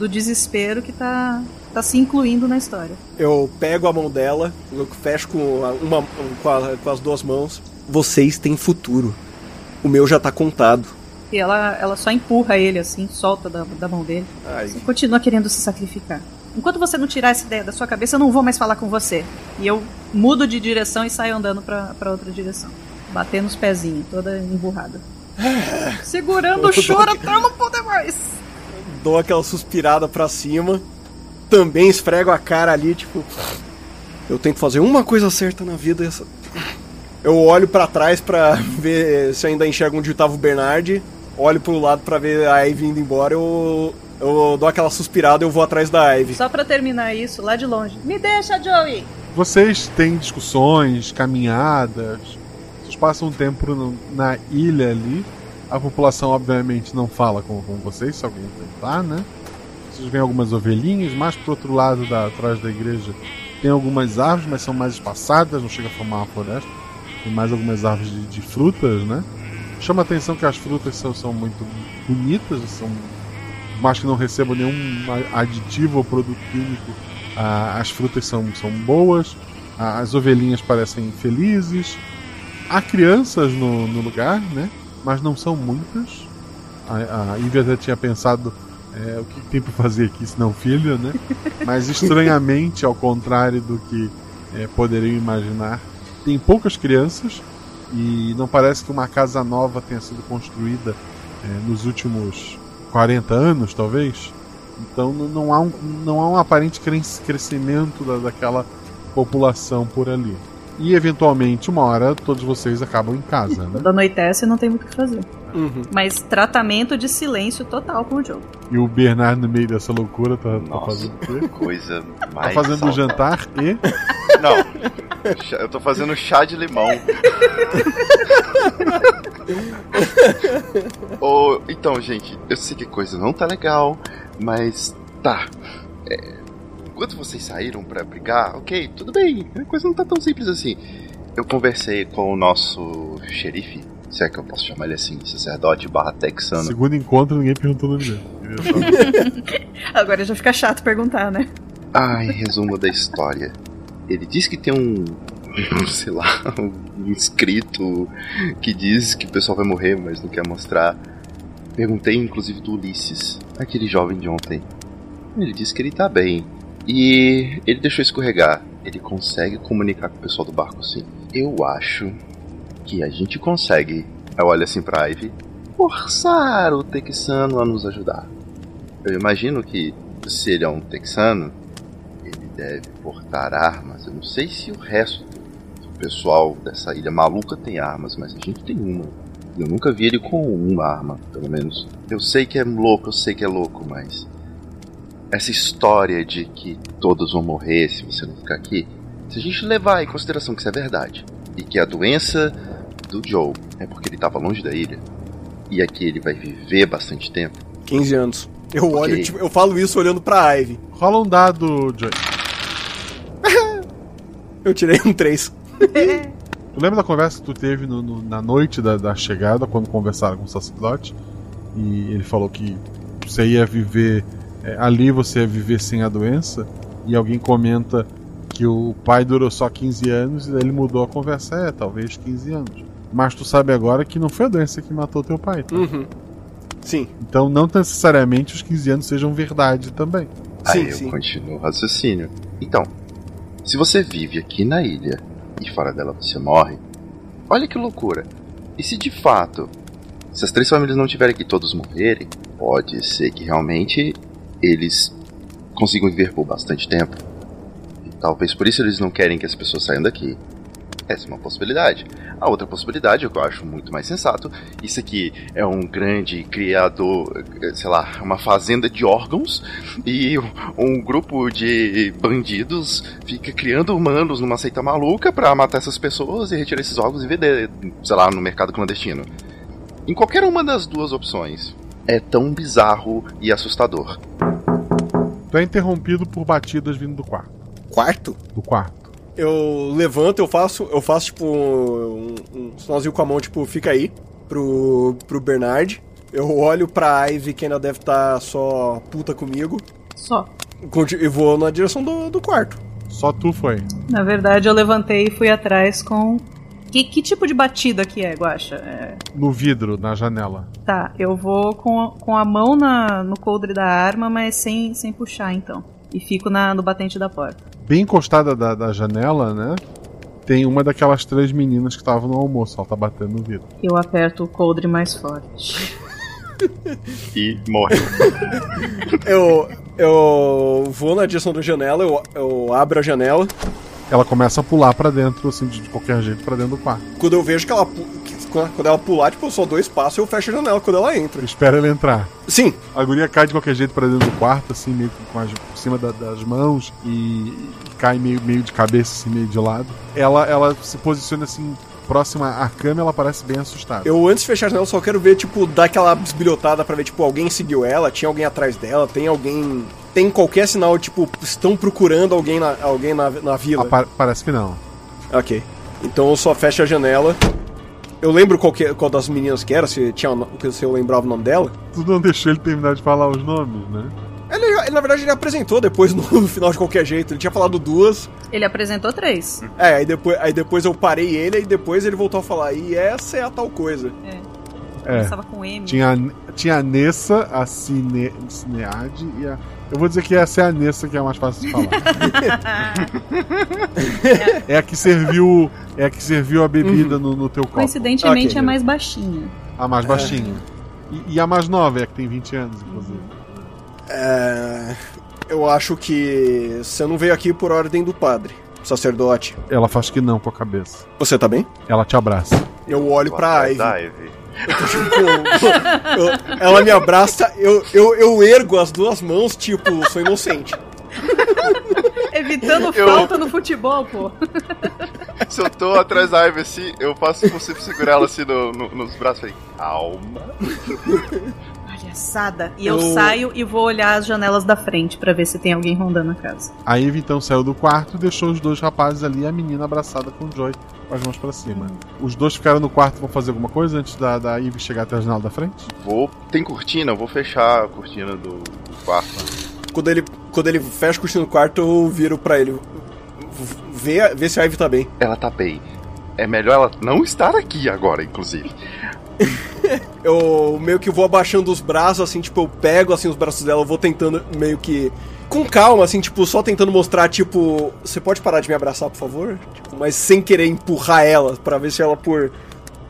do desespero que tá, tá se incluindo na história. Eu pego a mão dela, eu fecho com, uma, com, a, com as duas mãos. Vocês têm futuro. O meu já tá contado. E ela, ela só empurra ele assim, solta da, da mão dele. Ai. Você continua querendo se sacrificar. Enquanto você não tirar essa ideia da sua cabeça, eu não vou mais falar com você. E eu mudo de direção e saio andando pra, pra outra direção. Batendo os pezinhos, toda emburrada. Segurando o choro até não poder mais. Dou aquela suspirada pra cima. Também esfrego a cara ali, tipo. Eu tenho que fazer uma coisa certa na vida. Essa... Eu olho para trás pra ver se ainda enxergo onde tava o Bernard. Olho pro lado pra ver a Ivy indo embora. Eu, eu dou aquela suspirada e eu vou atrás da Ivy. Só pra terminar isso, lá de longe. Me deixa, Joey! Vocês têm discussões, caminhadas. Vocês passam um tempo no- na ilha ali. A população, obviamente, não fala com, com vocês, se alguém tentar, né? Vocês veem algumas ovelhinhas, mais pro outro lado, da, atrás da igreja, tem algumas árvores, mas são mais espaçadas, não chega a formar uma floresta. Tem mais algumas árvores de, de frutas, né? Chama a atenção que as frutas são, são muito bonitas, são mais que não recebam nenhum aditivo ou produto químico, ah, as frutas são, são boas, ah, as ovelhinhas parecem felizes. Há crianças no, no lugar, né? Mas não são muitas. A, a até tinha pensado é, o que tem para fazer aqui se não filho, né? Mas estranhamente, ao contrário do que é, poderiam imaginar, tem poucas crianças e não parece que uma casa nova tenha sido construída é, nos últimos 40 anos, talvez. Então não há um, não há um aparente cres- crescimento da, daquela população por ali. E eventualmente, uma hora, todos vocês acabam em casa, né? Quando anoitece, não tem muito o que fazer. Uhum. Mas tratamento de silêncio total com o Joe. E o Bernard, no meio dessa loucura, tá, tá Nossa, fazendo o quê? que coisa Tá mais. fazendo o saudável. jantar e. Não. Eu tô fazendo chá de limão. Ô, então, gente, eu sei que a coisa não tá legal, mas tá. É, enquanto vocês saíram pra brigar, ok, tudo bem. A coisa não tá tão simples assim. Eu conversei com o nosso xerife, se é que eu posso chamar ele assim, sacerdote barra texano. Segundo encontro, ninguém perguntou o nome dele. Agora já fica chato perguntar, né? Ai, resumo da história. Ele diz que tem um. sei lá, um escrito que diz que o pessoal vai morrer, mas não quer mostrar. Perguntei inclusive do Ulisses, aquele jovem de ontem. Ele disse que ele tá bem. E ele deixou escorregar. Ele consegue comunicar com o pessoal do barco sim. Eu acho que a gente consegue. Eu olho assim pra Ivy. Forçar o texano a nos ajudar. Eu imagino que se ele é um texano, ele deve portar armas. Eu não sei se o resto do pessoal dessa ilha maluca tem armas, mas a gente tem uma. Eu nunca vi ele com uma arma, pelo menos. Eu sei que é louco, eu sei que é louco, mas. Essa história de que todos vão morrer se você não ficar aqui. Se a gente levar em consideração que isso é verdade, e que a doença do Joe é porque ele estava longe da ilha, e aqui ele vai viver bastante tempo, 15 anos. Eu olho, Ok. tipo, eu falo isso olhando pra Ivy. Rola um dado, Joey. Eu tirei um 3. Tu lembra da conversa que tu teve no- no- na noite da, da chegada, quando conversaram com o sacerdote? E ele falou que você ia viver. É, ali você ia viver sem a doença. E alguém comenta que o pai durou só 15 anos e daí ele mudou a conversa. É, talvez 15 anos. Mas tu sabe agora que não foi a doença que matou teu pai. tá? Uhum. Sim. Então não necessariamente os 15 anos sejam verdade também. Aí Sim, eu sim. continuo o raciocínio. Então, se você vive aqui na ilha e fora dela você morre, olha que loucura. E se de fato, se as três famílias não tiverem aqui todos morrerem, pode ser que realmente eles consigam viver por bastante tempo. E talvez por isso eles não querem que as pessoas saiam daqui. Essa é uma possibilidade. A outra possibilidade, que eu acho muito mais sensato, isso aqui é um grande criador, sei lá, uma fazenda de órgãos e um- grupo de bandidos fica criando humanos numa seita maluca pra matar essas pessoas e retirar esses órgãos e vender, sei lá, no mercado clandestino. Em qualquer uma das duas opções, é tão bizarro e assustador. Tu é interrompido por batidas vindo do quarto. Quarto? Do quarto. Eu levanto, eu faço, eu faço tipo um, um sinalzinho com a mão, tipo, fica aí, pro, pro Bernard. Eu olho pra Ivy, que ainda deve estar só puta comigo, Só. e vou na direção do, do quarto. Só tu foi. Na verdade, eu levantei e fui atrás com. Que, que tipo de batida que é, Guaxa? É, No vidro, na janela. Tá, eu vou com, a- com a mão na, no coldre da arma, mas sem, sem puxar, então. E fico na, no batente da porta. Bem encostada da, da janela, né? Tem uma daquelas três meninas que estavam no almoço. Ela tá batendo no vidro. Eu aperto o coldre mais forte. E morre. Eu, eu vou na direção da janela, eu, eu abro a janela. Ela começa a pular pra dentro, assim, de qualquer jeito, pra dentro do quarto. Quando eu vejo que ela quando ela pular, tipo, eu só dois passos eu fecho a janela quando ela entra. Espera ela entrar. Sim. A guria cai de qualquer jeito pra dentro do quarto, assim, meio que com as, por cima da- das mãos e, e cai meio, meio de cabeça, assim, meio de lado. Ela, ela se posiciona, assim, próxima à cama ela parece bem assustada. Eu, antes de fechar a janela, só quero ver, tipo, dar aquela bisbilhotada pra ver, tipo, alguém seguiu ela, tinha alguém atrás dela, tem alguém. Tem qualquer sinal, tipo, estão procurando alguém na, alguém na, na vila. Ah, pa- parece que não. Ok. Então eu só fecho a janela. Eu lembro qual, que, qual das meninas que era, se, tinha, se eu lembrava o nome dela. Tu não deixou ele terminar de falar os nomes, né? Ele, ele, na verdade, ele apresentou depois no, no final de qualquer jeito. Ele tinha falado duas. Ele apresentou três. É, aí depois, aí depois eu parei ele e depois ele voltou a falar. E essa é a tal coisa. É. É. Começava com M. Tinha, a- tinha a Nessa, a Cine, Cineade e a. Eu vou dizer que essa é a Nessa que é mais fácil de falar. é a que serviu. É a que serviu a bebida no, no teu copo. Coincidentemente Ok. é mais baixinha. A mais baixinha. E, e a mais nova, é a que tem 20 anos, inclusive. É, eu acho que você não veio aqui por ordem do padre, sacerdote. Ela faz que não com a cabeça. Você tá bem? Ela te abraça. Eu olho pra Ivy. da Ivy. Tipo, eu- ela me abraça, eu, eu, eu ergo as duas mãos, tipo, sou inocente. Evitando Eu- falta no futebol, pô. Se eu tô atrás da Ivy assim, eu faço pra segurar ela assim no- no- nos braços e falei, calma. Palhaçada. E eu, Eu- saio e vou olhar as janelas da frente pra ver se tem alguém rondando a casa. A Eve então saiu do quarto e deixou os dois rapazes ali e a menina abraçada com o Joy com as mãos pra cima. Os dois ficaram no quarto vão fazer alguma coisa antes da, da Eve chegar até a janela da frente? Vou. Tem cortina, eu vou fechar a cortina do, do quarto. Quando ele, quando ele fecha o curso no quarto, eu viro pra ele. Vê, vê se a Ivy tá bem. Ela tá bem. É melhor ela não estar aqui agora, inclusive. Eu meio que vou abaixando os braços, assim, tipo, eu pego assim os braços dela, eu vou tentando meio que. Com calma, assim, tipo, só tentando mostrar, tipo, você pode parar de me abraçar, por favor? Tipo, mas sem querer empurrar ela, pra ver se ela, por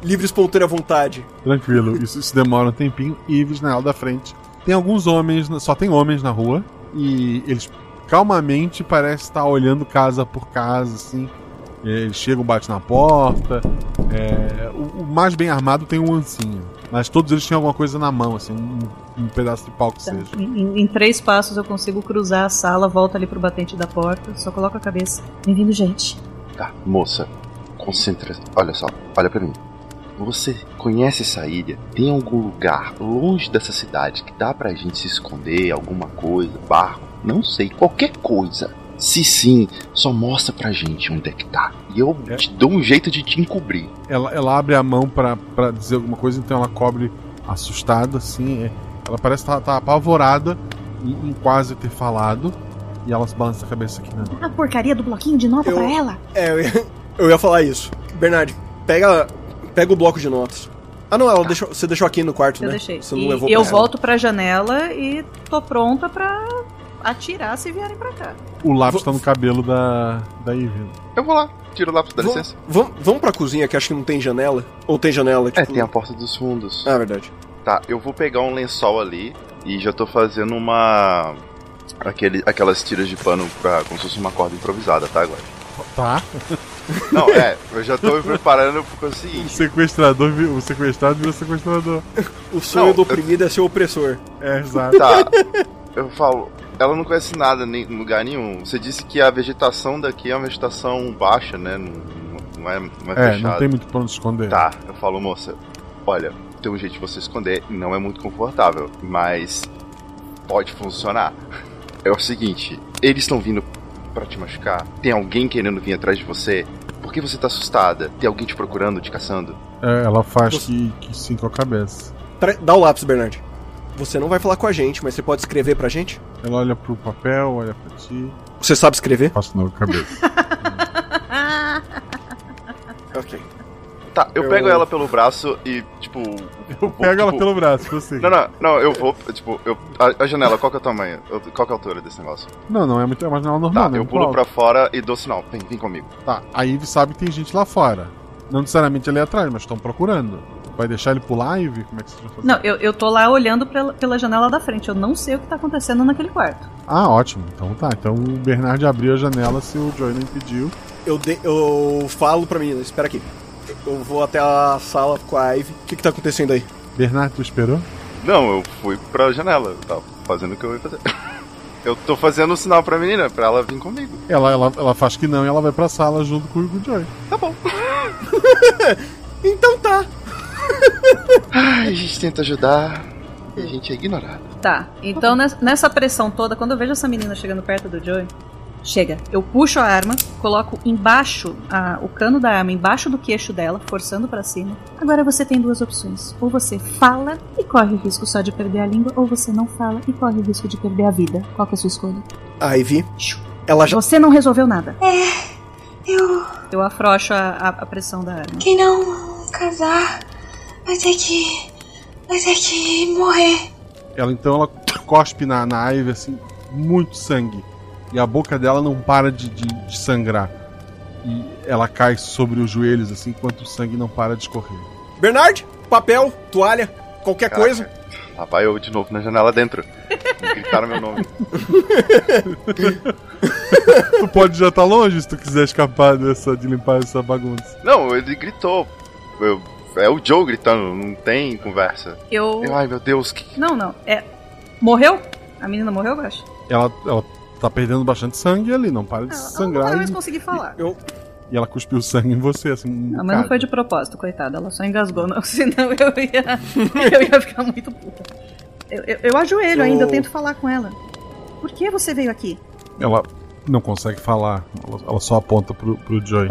livre espontânea vontade. Tranquilo, isso, demora um tempinho. Ives na janela da frente. Tem alguns homens, só tem homens na rua. E eles calmamente parecem estar olhando casa por casa, assim. Eles chegam, batem na porta. É, o, o mais bem armado tem um ancinho. Mas todos eles têm alguma coisa na mão, assim, um, um pedaço de pau que Tá. seja. Em, em três passos eu consigo cruzar a sala, volto ali pro batente da porta, só coloco a cabeça. Bem-vindo, gente. Tá, moça, concentra. Olha só, olha pra mim. Você conhece essa ilha? Tem algum lugar longe dessa cidade que dá pra gente se esconder? Alguma coisa? Barco? Não sei, qualquer coisa. Se sim, só mostra pra gente onde é que tá. E eu É. te dou um jeito de te encobrir. Ela, ela abre a mão pra, pra dizer alguma coisa, então ela cobre assustada, assim. é. Ela parece estar tá, apavorada em, em quase ter falado. E ela se balança a cabeça aqui, né? A porcaria do bloquinho de nota Eu- pra ela? É, eu ia, eu ia falar isso. Bernard, pega, pega o bloco de notas. Ah, não, ela deixou, você deixou aqui no quarto, Eu né? deixei. Você não E levou eu pra volto pra janela e tô pronta pra atirar se vierem pra cá. O lápis Vou- tá no cabelo da, da Ivy. Eu vou lá, tiro o lápis, dá Vam- licença. vam- vamos pra cozinha, que acho que não tem janela. Ou tem janela, É, tipo... tem a porta dos fundos. Ah, verdade. Tá, eu vou pegar um lençol ali e já tô fazendo uma. Aquele, aquelas tiras de pano pra, como se fosse uma corda improvisada, tá, agora? Tá? Não, é, eu já tô me preparando pro O seguinte. sequestrador, vi- o sequestrado vira sequestrador. O sonho Não, do eu- oprimido é ser opressor. É, exato. Tá, eu falo, ela não conhece nada em lugar nenhum. Você disse que a vegetação daqui é uma vegetação baixa, né? Não, não é, não é É, fechada. não tem muito pra onde esconder. Tá, eu falo, moça, olha, tem um jeito de você esconder, não é muito confortável, mas pode funcionar. É o seguinte, eles estão vindo pra te machucar? Tem alguém querendo vir atrás de você? Por que você tá assustada? Tem alguém te procurando, te caçando? É, ela faz que, que sim com a cabeça. Dá o lápis, Bernard. Você não vai falar com a gente, mas você pode escrever pra gente? Ela olha pro papel, olha pra ti. Você sabe escrever? Faço não com a cabeça. Ok. Tá, eu, Eu- pego ela pelo braço e, tipo. Eu pego ela pelo braço, você. Não, não, não, eu vou, tipo, eu, a, a janela, qual que é o tamanho? Eu- qual que é a altura desse negócio? Não, não, é muito é uma janela normal. Tá, né? eu pulo alto. pra fora e dou sinal. Vem, vem comigo. Tá, a Ivy sabe que tem gente lá fora. Não necessariamente ali atrás, mas estão procurando. Vai deixar ele pular, Ivy? Como é que você vai fazer? Não, eu, eu tô lá olhando pela, pela janela da frente. Eu não sei o que tá acontecendo naquele quarto. Ah, ótimo. Então tá. Então o Bernard abriu a janela se o Joey não impediu. Eu, de- eu falo pra menina, espera aqui. Eu vou até a sala com a Ivy. O que, que tá acontecendo aí? Bernard, tu esperou? Não, eu fui pra janela, eu tava fazendo o que eu ia fazer. Eu tô fazendo o sinal pra menina, pra ela vir comigo. Ela, ela, ela faz que não e ela vai pra sala junto com o Joey. Tá bom. Então tá. Ai, a gente tenta ajudar e a gente é ignorado. Tá, então nes- nessa pressão toda, quando eu vejo essa menina chegando perto do Joey, chega, eu puxo a arma, coloco embaixo, a- o cano da arma embaixo do queixo dela, forçando pra cima. Agora você tem duas opções. Ou você fala e corre o risco só de perder a língua, ou você não fala e corre o risco de perder a vida. Qual que é a sua escolha? A Ivy, ela já. Você não resolveu nada. É, eu. Eu afrouxo a, a- a pressão da arma. Quem não casar vai ter que. vai ter que morrer. Ela então ela cospe na, na Ivy assim, muito sangue. E a boca dela não para de, de- de sangrar. E ela cai sobre os joelhos assim, enquanto o sangue não para de escorrer. Bernard, papel, toalha, qualquer Caraca. coisa. Lá vai eu de novo na janela dentro. Gritaram meu nome. tu pode já estar longe se tu quiser escapar dessa, de limpar essa bagunça. Não, ele gritou. Eu- é o Joe gritando, não tem conversa. Eu. Eu, ai meu Deus, que. Não, não. É. Morreu? A menina morreu, Gash? Ela, ela tá perdendo bastante sangue ali, não para de Ela não sangrar. vai mais e, conseguir falar. Eu, e ela cuspiu sangue em você, assim. um Não, mas não foi de propósito, coitada. Ela só engasgou, não. Senão eu ia. eu ia ficar muito puta. Eu, eu, eu ajoelho ainda, eu tento falar com ela. Por que você veio aqui? Ela não consegue falar, ela, ela só aponta pro, pro Joey.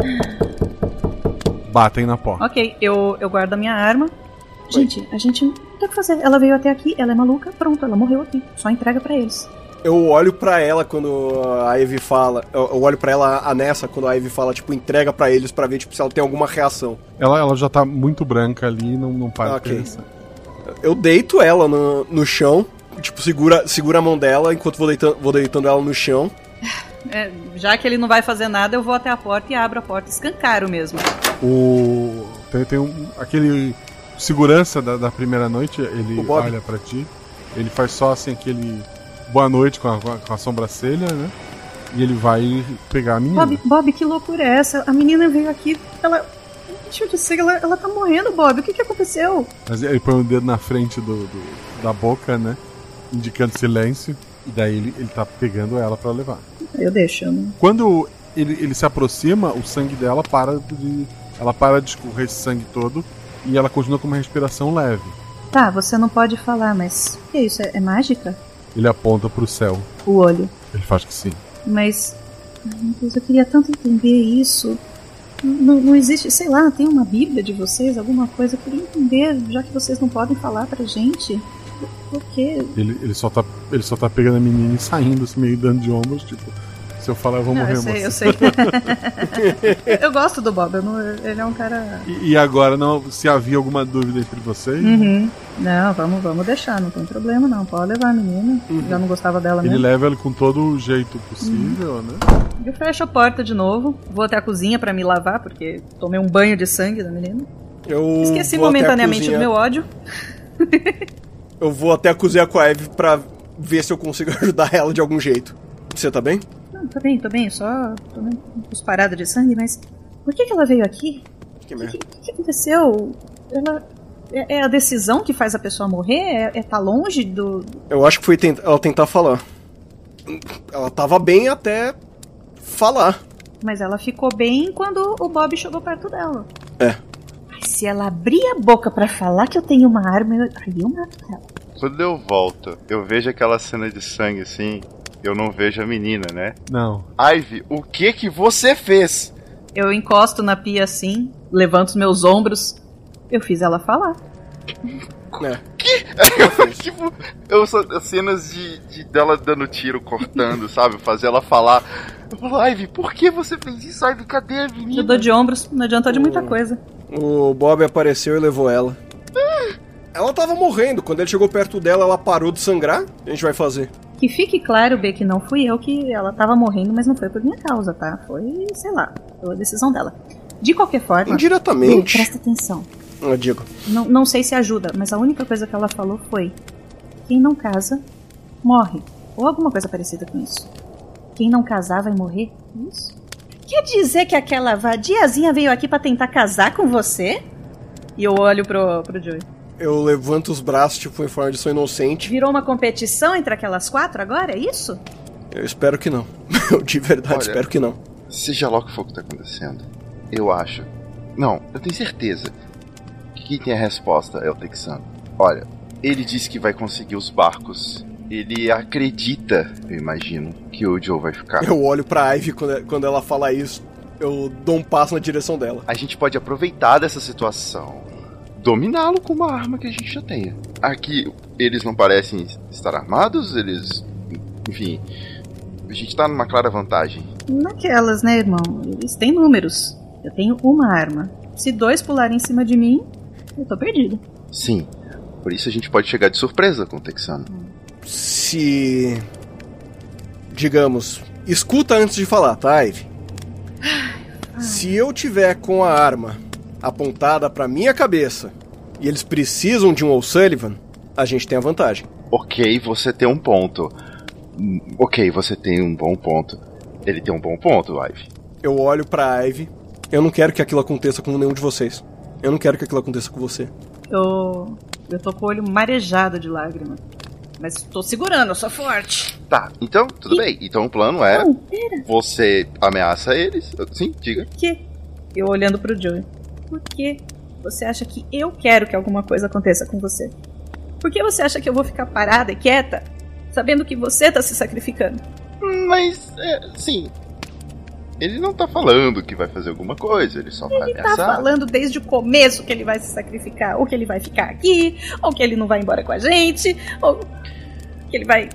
Batem na porta. Ok, eu, eu guardo a minha arma. Gente, a gente não tem o que fazer. Ela veio até aqui, ela é maluca, pronto, ela morreu aqui. Só entrega pra eles. eu olho pra ela quando a Ivy fala. Eu, olho pra ela, a Nessa, quando a Ivy fala, tipo, entrega pra eles pra ver tipo, se ela tem alguma reação. Ela, ela já tá muito branca ali, não, não para Ok. de pensar. Eu deito ela no, no chão, tipo, segura, segura a mão dela enquanto vou deitando, vou deitando ela no chão. É, já que ele não vai fazer nada, eu vou até a porta e abro a porta. Escancaro mesmo. O. Tem, tem um. Aquele. Segurança da, da primeira noite, ele olha pra ti. Ele faz só assim aquele. Boa noite com a, com a- sobrancelha, né? E ele vai pegar a menina. Bob, Bob, que loucura é essa? A menina veio aqui, ela. Deixa eu dizer, ela, ela tá morrendo, Bob. O que que aconteceu? Mas ele põe o dedo na frente do, do- da boca, né? Indicando silêncio. E daí ele, ele tá pegando ela pra levar. Eu deixo, eu não. Quando ele, ele se aproxima, o sangue dela para de. Ela para de escorrer esse sangue todo. E ela continua com uma respiração leve. Tá, você não pode falar, mas. O que é isso? É, é mágica? Ele aponta pro céu. O olho. Ele faz que sim. Mas. Ai, meu Deus, eu queria tanto entender isso. Não, não existe, sei lá, tem uma bíblia de vocês, alguma coisa. Eu queria entender, já que vocês não podem falar pra gente. Por, quê? Ele, ele, só tá, ele só tá pegando a menina e saindo, assim, meio dando de ombros, tipo, se eu falar eu vou Não, morrer, eu sei, moça. eu sei. eu gosto do Bob, não- ele é um cara. E, e agora, não, se havia alguma dúvida entre vocês, Uhum. Não, vamos, vamos deixar, não tem problema não. Pode levar a menina. Já não gostava dela ele mesmo. leva ele com todo o jeito possível, né? Eu fecho a porta de novo, vou até a cozinha pra me lavar, porque tomei um banho de sangue da menina. Eu Esqueci momentaneamente do meu ódio. Eu vou até a cozinha com a Eve pra ver se eu consigo ajudar ela de algum jeito. Você tá bem? Não, tô bem, tô bem, só tomei uns paradas de sangue, mas por que, que ela veio aqui? Que O merda. que, que aconteceu? Ela. É, é a decisão que faz a pessoa morrer? É, é tá longe do. Eu acho que foi tent- ela tentar falar. Ela tava bem até falar. Mas ela ficou bem quando o Bob chegou perto dela. É. Se ela abrir a boca pra falar que eu tenho uma arma, eu... aí eu mato ela. Quando eu volto, eu vejo aquela cena de sangue assim. Eu não vejo a menina, né? Não. Ivy, o que que você fez? Eu encosto na pia assim, levanto os meus ombros. Eu fiz ela falar. É. tipo, eu só cenas de, de dela dando tiro, cortando, sabe? Fazer ela falar. Eu falo, Ivy, por que você fez isso, Ivy? Cadê a menina? Eu dou de ombros, não adianta de muita coisa. O Bob apareceu e levou ela. Ela tava morrendo. Quando ele chegou perto dela, ela parou de sangrar. A gente vai fazer? Que fique claro, B, que não fui eu que ela tava morrendo, mas não foi por minha causa, tá? Foi, sei lá, pela decisão dela. De qualquer forma. Indiretamente. B, presta atenção. Eu digo. Não, não sei se ajuda, mas a única coisa que ela falou foi: quem não casa, morre. Ou alguma coisa parecida com isso. Quem não casar vai morrer? Isso. Quer dizer que aquela vadiazinha veio aqui pra tentar casar com você? E eu olho pro, pro Joey. Eu levanto os braços, tipo, em forma de sou inocente. Virou uma competição entre aquelas quatro agora, é isso? Eu espero que não. Eu de verdade Olha, espero que não. Seja lá o que for que tá acontecendo, eu acho. Não, eu tenho certeza que quem tem a resposta é o Texano. Olha, ele disse que vai conseguir os barcos. Ele acredita, eu imagino, que o Joe vai ficar. Eu olho pra Ivy quando, quando ela fala isso. Eu dou um passo na direção dela. A gente pode aproveitar dessa situação. Dominá-lo com uma arma que a gente já tenha. Aqui, eles não parecem estar armados, eles. Enfim. A gente tá numa clara vantagem. Naquelas, né, irmão? Eles têm números. Eu tenho uma arma. Se dois pularem em cima de mim, eu tô perdido. Sim. Por isso a gente pode chegar de surpresa com o Texano. Se. Digamos. Escuta antes de falar, tá, Ivy? Se eu tiver com a arma apontada pra minha cabeça e eles precisam de um O'Sullivan, a gente tem a vantagem. Ok, você tem um ponto. Hum, Ok, você tem um bom ponto. Ele tem um bom ponto, Ivy. Eu olho pra Ivy. Eu não quero que aquilo aconteça com nenhum de vocês. Eu não quero que aquilo aconteça com você. Eu. Eu tô com o olho marejado de lágrima. Mas tô segurando, eu sou forte. Tá, então, tudo bem. Então o plano é. Não, pera. Você ameaça eles. Sim, diga. Por quê? Eu olhando pro Joey. Por que você acha que eu quero que alguma coisa aconteça com você? Por que você acha que eu vou ficar parada e quieta, sabendo que você tá se sacrificando? Mas, é, sim. Ele não tá falando que vai fazer alguma coisa, ele só vai Ele tá falando desde o começo que ele vai se sacrificar, ou que ele vai ficar aqui, ou que ele não vai embora com a gente, ou que ele vai.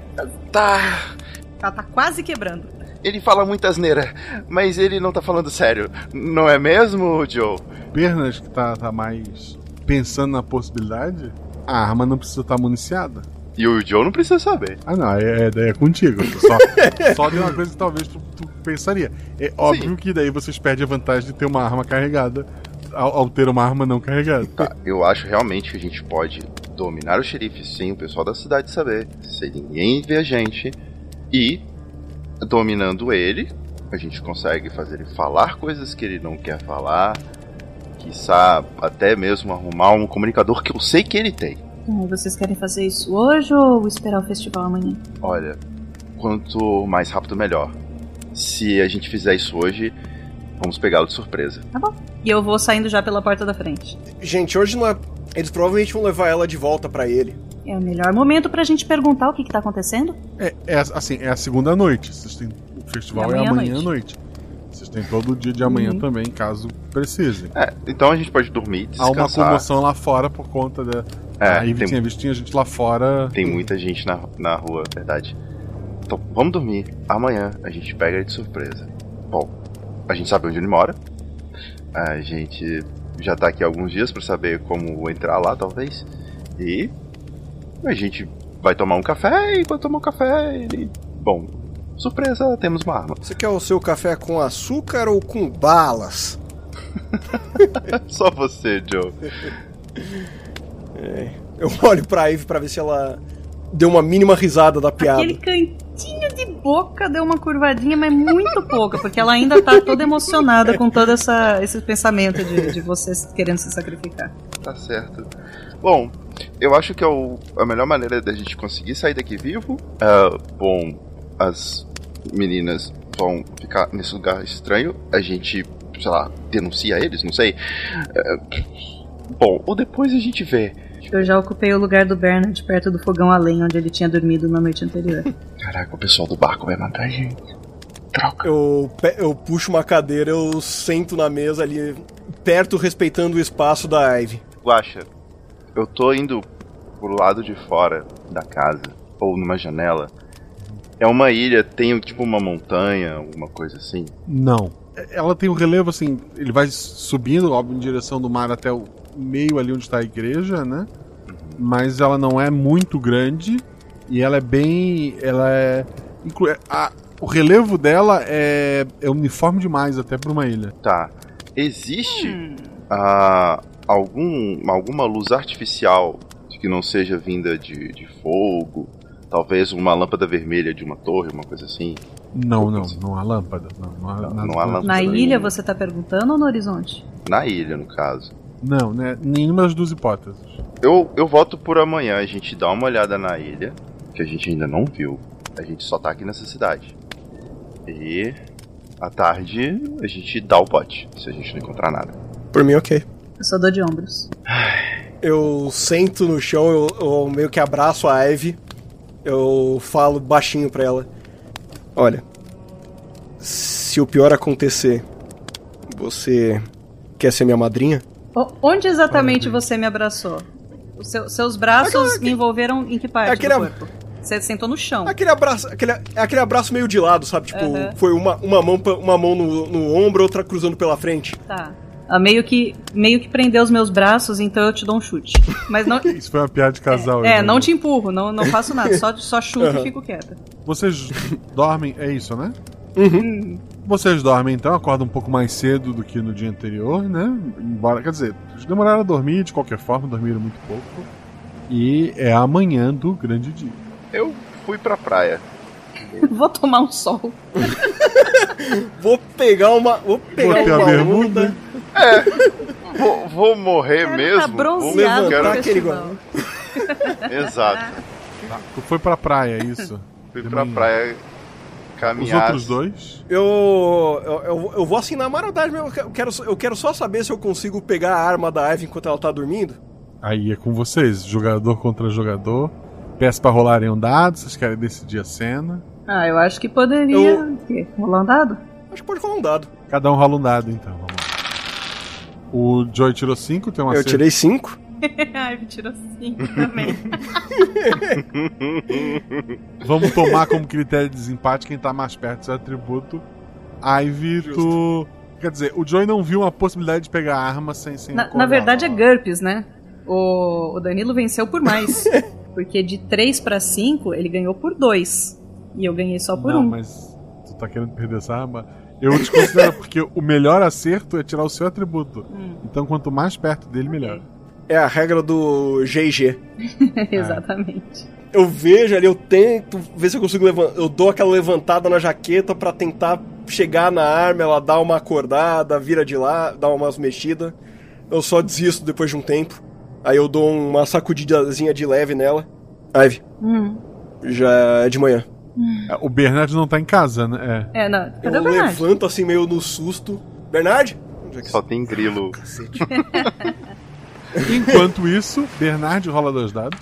Tá. Ela tá quase quebrando. Ele fala muita asneira, mas ele não tá falando sério. Não é mesmo, Joe? Pernas que tá, tá mais pensando na possibilidade, a arma não precisa estar municiada. E o Joe não precisa saber. Ah, não, é, é, é contigo. Só, só de uma coisa que talvez tu, tu pensaria. É óbvio que daí vocês perdem a vantagem de ter uma arma carregada ao, ao ter uma arma não carregada. Tá, eu acho realmente que a gente pode dominar o xerife sem o pessoal da cidade saber, sem ninguém ver a gente. E, dominando ele, a gente consegue fazer ele falar coisas que ele não quer falar. Quiçá até mesmo arrumar um comunicador que eu sei que ele tem. Vocês querem fazer isso hoje ou esperar o festival amanhã? Olha, quanto mais rápido melhor. Se a gente fizer isso hoje, vamos pegá-lo de surpresa. Tá bom. E eu vou saindo já pela porta da frente. Gente, hoje não é. Eles provavelmente vão levar ela de volta pra ele. É o melhor momento pra gente perguntar o que, que tá acontecendo. É, é assim, é a segunda noite. Vocês têm, o festival é amanhã à amanhã à noite. noite. Têm todo o dia de amanhã Uhum. também, caso precisem. É, então a gente pode dormir, Há uma descansar. comoção lá fora por conta da. É, a Ivy tem- tinha visto tinha gente lá fora. Tem muita gente na, na rua, é verdade. Então, vamos dormir. Amanhã a gente pega ele de surpresa. Bom, a gente sabe onde ele mora. A gente já tá aqui há alguns dias pra saber como entrar lá, talvez. E a gente vai tomar um café e quando tomar um café, ele. Bom, surpresa, temos uma arma. Você quer o seu café com açúcar ou com balas? Só você, Joe. É. Eu olho pra Ivy pra ver se ela deu uma mínima risada da piada. Aquele cantinho de boca deu uma curvadinha, mas muito pouca, porque ela ainda tá toda emocionada com todo essa, esse pensamento de, de vocês querendo se sacrificar. Tá certo. Bom, eu acho que é o- a melhor maneira da gente conseguir sair daqui vivo. é, bom, as meninas vão ficar nesse lugar estranho. A gente, sei lá, denuncia eles, não sei. É, bom, ou depois a gente vê. Eu já ocupei o lugar do Bernard perto do fogão a lenha onde ele tinha dormido na noite anterior. Caraca, o pessoal do barco vai matar a gente. Troca. Eu, eu puxo uma cadeira, eu sento na mesa ali, perto, respeitando o espaço da Ivy. Guaxa, eu tô indo pro lado de fora da casa, ou numa janela. É uma ilha, tem tipo uma montanha, alguma coisa assim. Não. Ela tem um relevo assim, ele vai subindo, óbvio, em direção do mar até o meio ali onde está a igreja, né? Mas ela não é muito grande e ela é bem. Ela é. inclu- a- o relevo dela é, é uniforme demais até para uma ilha. Tá. Existe ah, algum, alguma luz artificial que não seja vinda de, de fogo? Talvez uma lâmpada vermelha de uma torre, uma coisa assim? Não, não, não há lâmpada. Não, não há, nada não há lâmpada. Na nenhuma. ilha você tá perguntando ou no horizonte? Na ilha, no caso. Não, né? Nenhuma das duas hipóteses. Eu, eu voto por amanhã a gente dá uma olhada na ilha, que a gente ainda não viu. A gente só tá aqui nessa cidade. E à tarde a gente dá o bote, se a gente não encontrar nada. Por mim, ok. Eu só dou de ombros. Eu sento no chão, eu, eu meio que abraço a Ivy. Eu falo baixinho pra ela. Olha, se o pior acontecer, você quer ser minha madrinha? O- onde exatamente você me abraçou? Os seu- seus braços me envolveram em que parte Aquele do corpo? Você sentou no chão. Aquele abraço, aquele, aquele abraço meio de lado, sabe? Tipo, foi uma, uma mão, uma mão no, no ombro, outra cruzando pela frente. Tá. Ah, meio que meio que prendeu os meus braços, então eu te dou um chute. Mas não. Isso foi uma piada de casal. É, né? não te empurro, não, não faço nada, só, só chuto Aham. e fico quieta. Vocês dormem, é isso, né? Uhum. Vocês dormem então, acordam um pouco mais cedo do que no dia anterior, né? Embora, quer dizer, demoraram a dormir de qualquer forma, dormiram muito pouco. E é amanhã do grande dia. Eu fui pra praia. Vou tomar um sol. Vou pegar uma. Vou pegar Botei a uma bermuda. onda. É, vou, vou morrer mesmo. tá vou- bronzeado quero- pro aquele festival. Exato. Tu foi pra praia, é isso? Fui De pra manhã. praia Os caminhar. outros dois? Eu, eu, eu, eu vou assim na marodade mesmo. Eu quero, eu quero só saber se eu consigo pegar a arma da Ivy enquanto ela tá dormindo. Aí é com vocês, jogador contra jogador. Peço pra rolarem um dado, vocês querem decidir a cena. Ah, eu acho que poderia. O quê? Rolar um dado? Acho que pode rolar um dado. Cada um rola um dado, então. Vamos lá. O Joy tirou 5, tem um Eu acerto. tirei 5. Ai, me tirou cinco também. Vamos tomar como critério de desempate quem tá mais perto do seu atributo. Ivy, tu. Quer dizer, o Joy não viu uma possibilidade de pegar a arma sem. sem Na, na verdade é GURPS, né? O, o Danilo venceu por mais. porque de 3 pra 5, ele ganhou por 2. E eu ganhei só por Não, 1. Um. mas tu tá querendo perder essa arma? Eu desconsidero porque o melhor acerto é tirar o seu atributo. Hum. Então quanto mais perto dele, melhor. É a regra do GG. Exatamente. Eu vejo ali, eu tento ver se eu consigo levantar. Eu dou aquela levantada na jaqueta pra tentar chegar na arma, ela dá uma acordada, vira de lá, dá umas mexidas. Eu só desisto depois de um tempo. Aí eu dou uma sacudidazinha de leve nela. Ivy, Hum. já é de manhã. O Bernard não tá em casa, né? É, não. Cadê Eu o Bernard? levanto assim meio no susto. Bernard? Onde é que Só tem grilo. É. Enquanto isso, Bernard rola dois dados.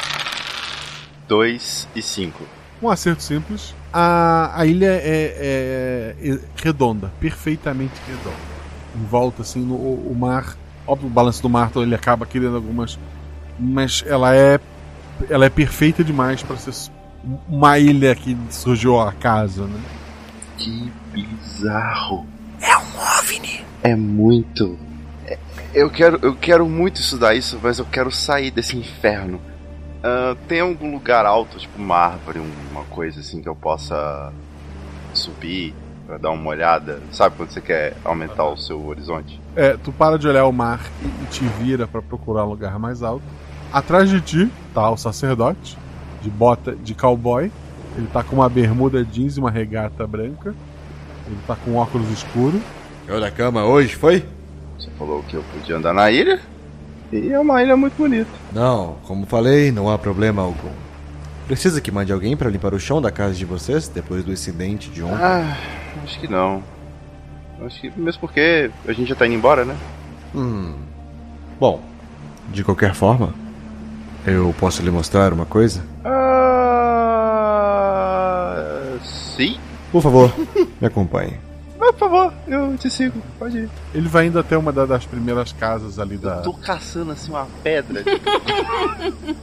2 e 5. Um acerto simples. A, a ilha é, é- é redonda, perfeitamente redonda. Em volta, assim, no, o mar. Óbvio, o balanço do mar então ele acaba criando algumas. Mas ela é. Ela é perfeita demais para ser uma ilha que surgiu a casa, né? Que bizarro. É um OVNI. É muito. É, Eu quero, eu quero muito estudar isso, mas eu quero sair desse inferno. Ah, tem algum lugar alto, tipo uma árvore, uma coisa assim que eu possa subir pra dar uma olhada? Sabe quando você quer aumentar o seu horizonte? É, tu para de olhar o mar e, e te vira para procurar um lugar mais alto. Atrás de ti tá o sacerdote, de bota de cowboy. Ele tá com uma bermuda jeans e uma regata branca. Ele tá com óculos escuro. Eu da cama hoje, foi? Você falou que eu podia andar na ilha? E é uma ilha muito bonita. Não, como falei, não há problema algum. Precisa que mande alguém para limpar o chão da casa de vocês depois do incidente de ontem? Ah, acho que não. Acho que mesmo porque a gente já tá indo embora, né? Hum. Bom, de qualquer forma, Eu posso lhe mostrar uma coisa? Ah. Sim? Por favor, me acompanhe. Ah, por favor, eu te sigo. Pode ir. Ele vai indo até uma da- das primeiras casas ali da. Tô caçando assim uma pedra. tipo.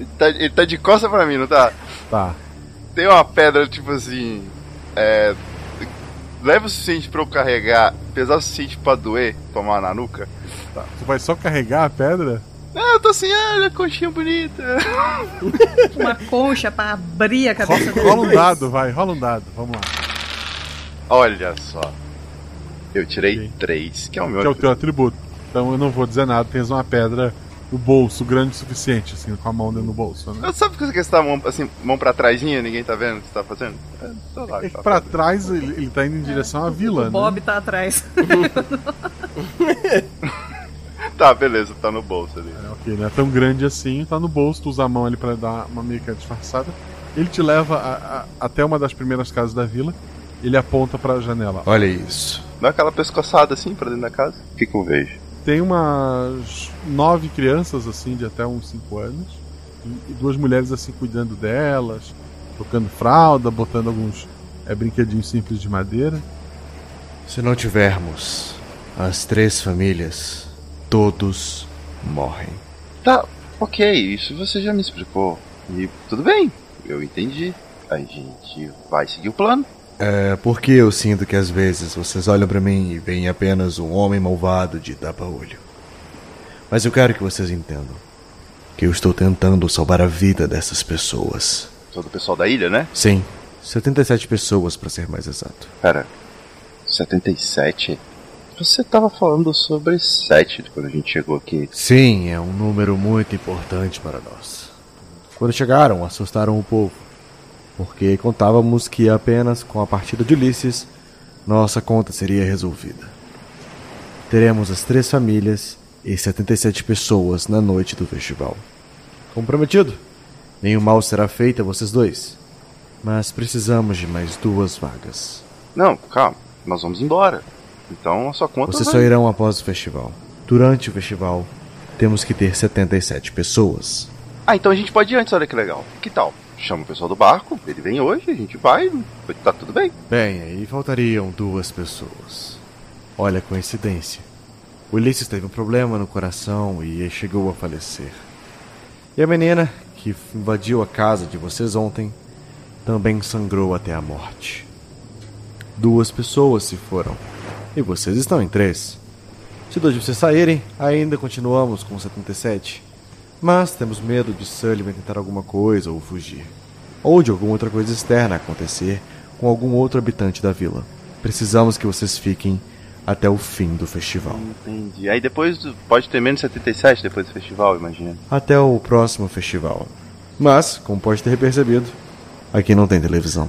ele, tá, ele tá de costa pra mim, não tá? Tá. Tem uma pedra, tipo assim. É. Leva o suficiente pra eu carregar, pesar o suficiente pra doer, tomar na nuca. Tá. Tu vai só carregar a pedra? Ah, eu tô assim, ah, olha a conchinha bonita. Uma concha pra abrir a cabeça Rola, dele. rola um dado, vai, rola um dado. Vamos lá. Olha só. Eu tirei três, que é o meu. Que é o teu atributo. Então eu não vou dizer nada, tens uma pedra no bolso grande o suficiente, assim, com a mão dentro do bolso, né? Eu sabe que você tá a mão, assim, mão pra trásinha, ninguém tá vendo o que você tá fazendo? É, tô lá, É que tá pra fazendo. trás ele, ele tá indo em direção à vila, O né? Bob tá atrás. Tá, beleza, tá no bolso ali. É, ok, não é tão grande assim, tá no bolso, tu usa a mão ali pra dar uma meio que disfarçada. Ele te leva a- a- até uma das primeiras casas da vila, ele aponta pra janela. Olha isso. Dá aquela pescoçada assim pra dentro da casa. O que que eu vejo? Tem umas nove crianças, assim, de até uns cinco anos, e, e duas mulheres, assim, cuidando delas, tocando fralda, botando alguns é, brinquedinhos simples de madeira. Se não tivermos as três famílias, todos morrem. Tá, ok, isso você já me explicou. E tudo bem, eu entendi. A gente vai seguir o plano. É porque eu sinto que às vezes vocês olham pra mim e veem apenas um homem malvado de tapa-olho. Mas eu quero que vocês entendam que eu estou tentando salvar a vida dessas pessoas. Todo o pessoal da ilha, né? Sim, 77 pessoas pra ser mais exato. Pera, 77? Você tava falando sobre 7 quando a gente chegou aqui. Sim, é um número muito importante para nós. Quando chegaram, assustaram o povo, porque contávamos que apenas com a partida de Ulisses nossa conta seria resolvida. Teremos as três famílias e 77 pessoas na noite do festival. Comprometido? Nenhum mal será feito a vocês dois. Mas precisamos de mais duas vagas. Não, calma, nós vamos embora. Então a sua conta Vocês vai... só irão após o festival. Durante o festival, temos que ter 77 pessoas. Ah, então a gente pode ir antes, olha que legal. Que tal? Chama o pessoal do barco, ele vem hoje, a gente vai, tá tudo bem. Bem, aí faltariam duas pessoas. Olha a coincidência. Ulisses teve um problema no coração e chegou a falecer. E a menina, que invadiu a casa de vocês ontem, também sangrou até a morte. Duas pessoas se foram. E vocês estão em três. Se dois de vocês saírem, ainda continuamos com 77. Mas temos medo de Sullivan tentar alguma coisa ou fugir. Ou de alguma outra coisa externa acontecer com algum outro habitante da vila. Precisamos que vocês fiquem até o fim do festival. Entendi. Aí depois pode ter menos 77 depois do festival, imagina. Até o próximo festival. Mas, como pode ter percebido, aqui não tem televisão.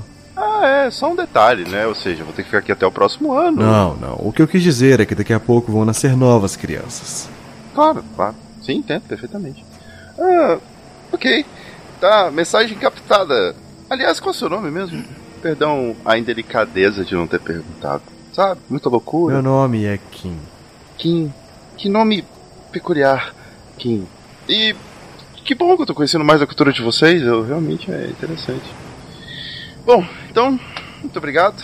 É, só um detalhe, né? Ou seja, vou ter que ficar aqui até o próximo ano. Não, não. O que eu quis dizer é que daqui a pouco vão nascer novas crianças. Claro, claro. Sim, entendo perfeitamente. Ah, ok. Tá, mensagem captada. Aliás, qual é o seu nome mesmo? Perdão a indelicadeza de não ter perguntado. Sabe? Muita loucura. Meu nome é Kim. Kim. Que nome peculiar, Kim. E que bom que eu tô conhecendo mais da cultura de vocês, eu realmente é interessante. Bom, então, muito obrigado.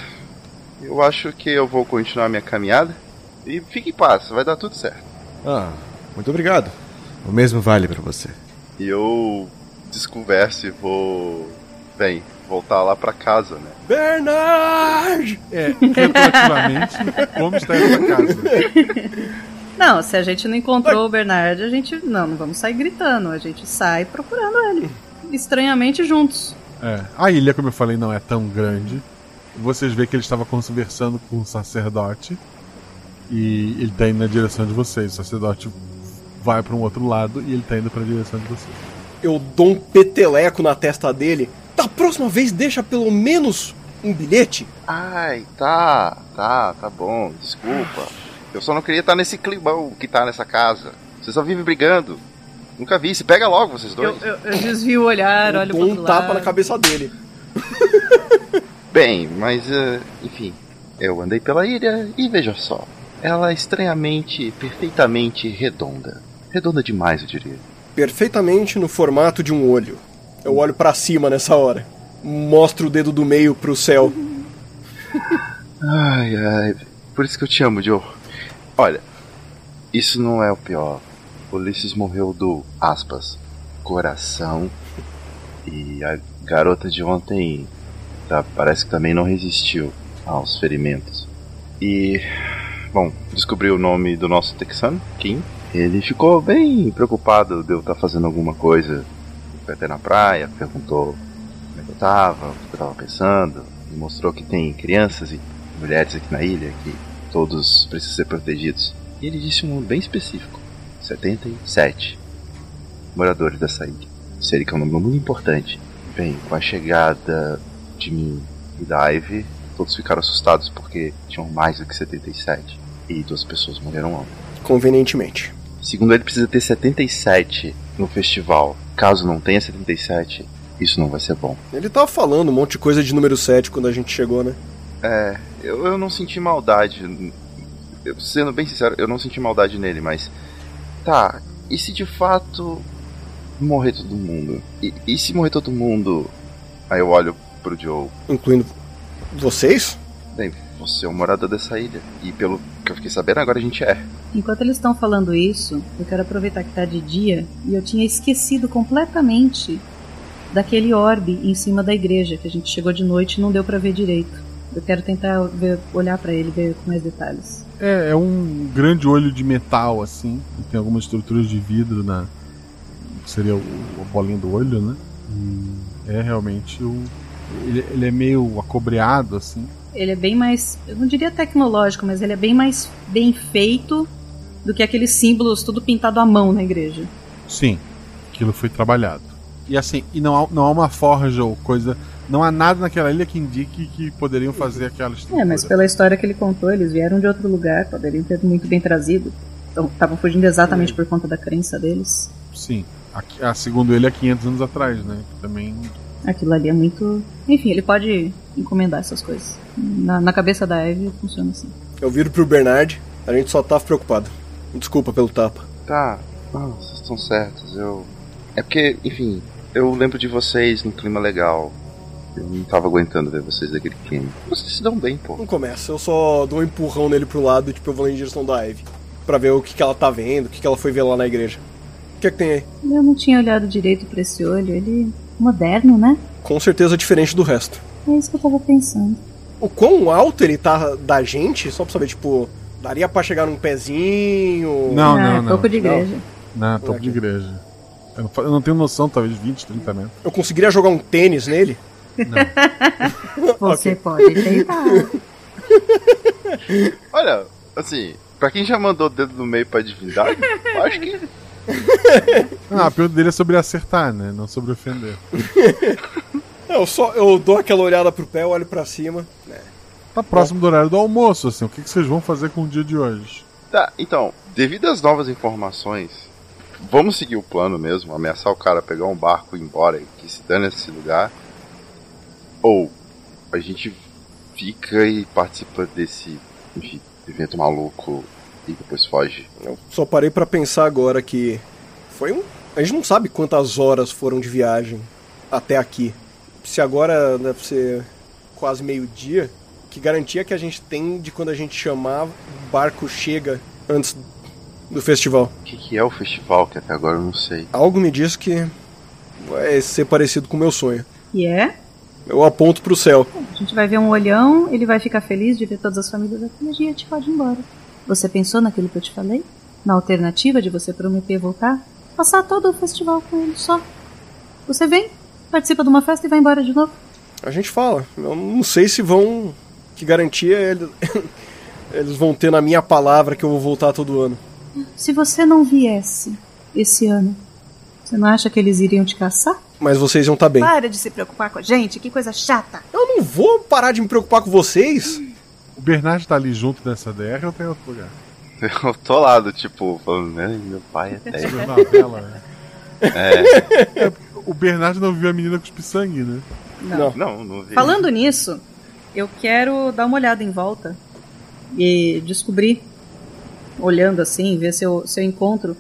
Eu acho que eu vou continuar minha caminhada. E fique em paz, vai dar tudo certo. Ah, muito obrigado. O mesmo vale pra você. E eu desconverso e vou. Bem, voltar lá pra casa, né? Bernard! É, retroativamente, como está essa casa? Não, se a gente não encontrou o Bernard, a gente. Não, não vamos sair gritando. A gente sai procurando ele. Estranhamente juntos. É, a ilha, como eu falei, não é tão grande. Vocês veem que ele estava conversando com um sacerdote e ele tá indo na direção de vocês. O sacerdote vai para um outro lado e ele tá indo para a direção de vocês. Eu dou um peteleco na testa dele. Da próxima vez, deixa pelo menos um bilhete. Ai, tá, tá, tá bom, desculpa. Eu só não queria estar nesse climão que tá nessa casa. Vocês só vivem brigando. Nunca vi, se pega logo vocês Eu, dois. eu, eu desvio o olhar, Eu olho pro um outro tapa lado. na cabeça dele. Bem, mas eh, enfim, eu andei pela ilha e veja só. Ela é estranhamente, perfeitamente redonda. Redonda demais, eu diria. perfeitamente no formato de um olho. Eu olho pra cima nessa hora. Mostro o dedo do meio pro céu. Ai, ai. Por isso que eu te amo, Joe. Olha, isso não é o pior. Ulisses morreu do, aspas, coração. E a garota de ontem tá, parece que também não resistiu aos ferimentos. E, bom, descobri o nome do nosso texano, Kim. Ele ficou bem preocupado de eu estar fazendo alguma coisa. Foi até na praia, perguntou como é eu tava, o que eu tava pensando. Me mostrou que tem crianças e mulheres aqui na ilha, que todos precisam ser protegidos. E ele disse um número bem específico: 77 moradores dessa ilha. Seria que é um número muito importante. Bem, com a chegada de mim e da Ivy, todos ficaram assustados porque tinham mais do que 77 e duas pessoas morreram ontem. Convenientemente. Segundo ele, precisa ter 77 no festival. Caso não tenha 77, isso não vai ser bom. Ele tava falando um monte de coisa de número 7 quando a gente chegou, né? É, eu, eu não senti maldade. Eu, sendo bem sincero, eu não senti maldade nele, mas. Tá, e se de fato morrer todo mundo? E, e se morrer todo mundo? Aí eu olho pro Joe. Incluindo vocês? Bem, você é um morador dessa ilha. E pelo que eu fiquei sabendo, agora a gente é. Enquanto eles estão falando isso, eu quero aproveitar que tá de dia e eu tinha esquecido completamente daquele orbe em cima da igreja que a gente chegou de noite e não deu para ver direito. Eu quero tentar ver, olhar para ele, ver com mais detalhes. É, é um grande olho de metal, assim. Tem algumas estruturas de vidro na. seria o, a bolinha do olho, né? E é realmente o. Ele, ele é meio acobreado, assim. Ele é bem mais, eu não diria tecnológico, mas ele é bem mais bem feito do que aqueles símbolos tudo pintado à mão na igreja. Sim, aquilo foi trabalhado. E assim, e não há, não há uma forja ou coisa. Não há nada naquela ilha que indique que poderiam fazer aquela estrutura. É, mas pela história que ele contou, eles vieram de outro lugar, poderiam ter muito bem trazido. Então, estavam fugindo exatamente por conta da crença deles. Sim. Aqui, ah, segundo ele, há 500 anos atrás, né? Também. Aquilo ali é muito. Enfim, ele pode encomendar essas coisas. Na, na cabeça da Eve funciona assim. Eu viro pro Bernard, a gente só tava preocupado. Desculpa pelo tapa. Tá, não, vocês estão certos. Eu. É porque, enfim, eu lembro de vocês num clima legal. Eu não tava aguentando ver vocês daquele clima. Vocês se dão bem, pô. Não começa, eu só dou um empurrão nele pro lado, tipo, eu vou lá em direção da Ivy. Pra ver o que, que ela tá vendo, o que, que ela foi ver lá na igreja. O que é que tem aí? Eu não tinha olhado direito pra esse olho, ele. moderno, né? Com certeza diferente do resto. É isso que eu tava pensando. O quão alto ele tá da gente, só pra saber, tipo, daria pra chegar num pezinho. Não, Ah, não, é não. topo de igreja. Não, topo de igreja. Eu não, fa- eu não tenho noção, talvez 20, 30 metros. Eu conseguiria jogar um tênis nele? Você pode tentar. Olha, assim, pra quem já mandou o dedo no meio pra divindade, eu acho que. Ah, a pergunta dele é sobre acertar, né? Não sobre ofender. Eu só eu dou aquela olhada pro pé, olho pra cima. Tá próximo do horário do almoço, assim. O que, que vocês vão fazer com o dia de hoje? Tá, então, devido às novas informações, vamos seguir o plano mesmo, ameaçar o cara, pegar um barco e ir embora e que se dane esse lugar. Ou a gente fica e participa desse enfim, evento maluco e depois foge. Eu só parei pra pensar agora que foi um. A gente não sabe quantas horas foram de viagem até aqui. Se agora deve ser quase meio-dia, que garantia que a gente tem de quando a gente chamar, o barco chega antes do festival? O que, que é o festival que até agora eu não sei? Algo me diz que vai ser parecido com o meu sonho. E é? Eu aponto pro céu. A gente vai ver um olhão, ele vai ficar feliz de ver todas as famílias aqui e a gente pode ir embora. Você pensou naquilo que eu te falei? Na alternativa de você prometer voltar? Passar todo o festival com ele só. Você vem, participa de uma festa e vai embora de novo. A gente fala. Eu não sei se vão. Que garantia eles, eles vão ter na minha palavra que eu vou voltar todo ano. Se você não viesse esse ano, você não acha que eles iriam te caçar? Mas vocês iam estar bem. Para de se preocupar com a gente, que coisa chata. Eu não vou parar de me preocupar com vocês. O Bernard tá ali junto nessa DR ou tem outro lugar? Eu tô lá do tipo, falando, né? Meu pai até. Uma vela, né? É. O Bernard não viu a menina cuspir sangue, né? Não. Não, não vi. Falando nisso, eu quero dar uma olhada em volta e descobrir, olhando assim, ver se eu, se eu encontro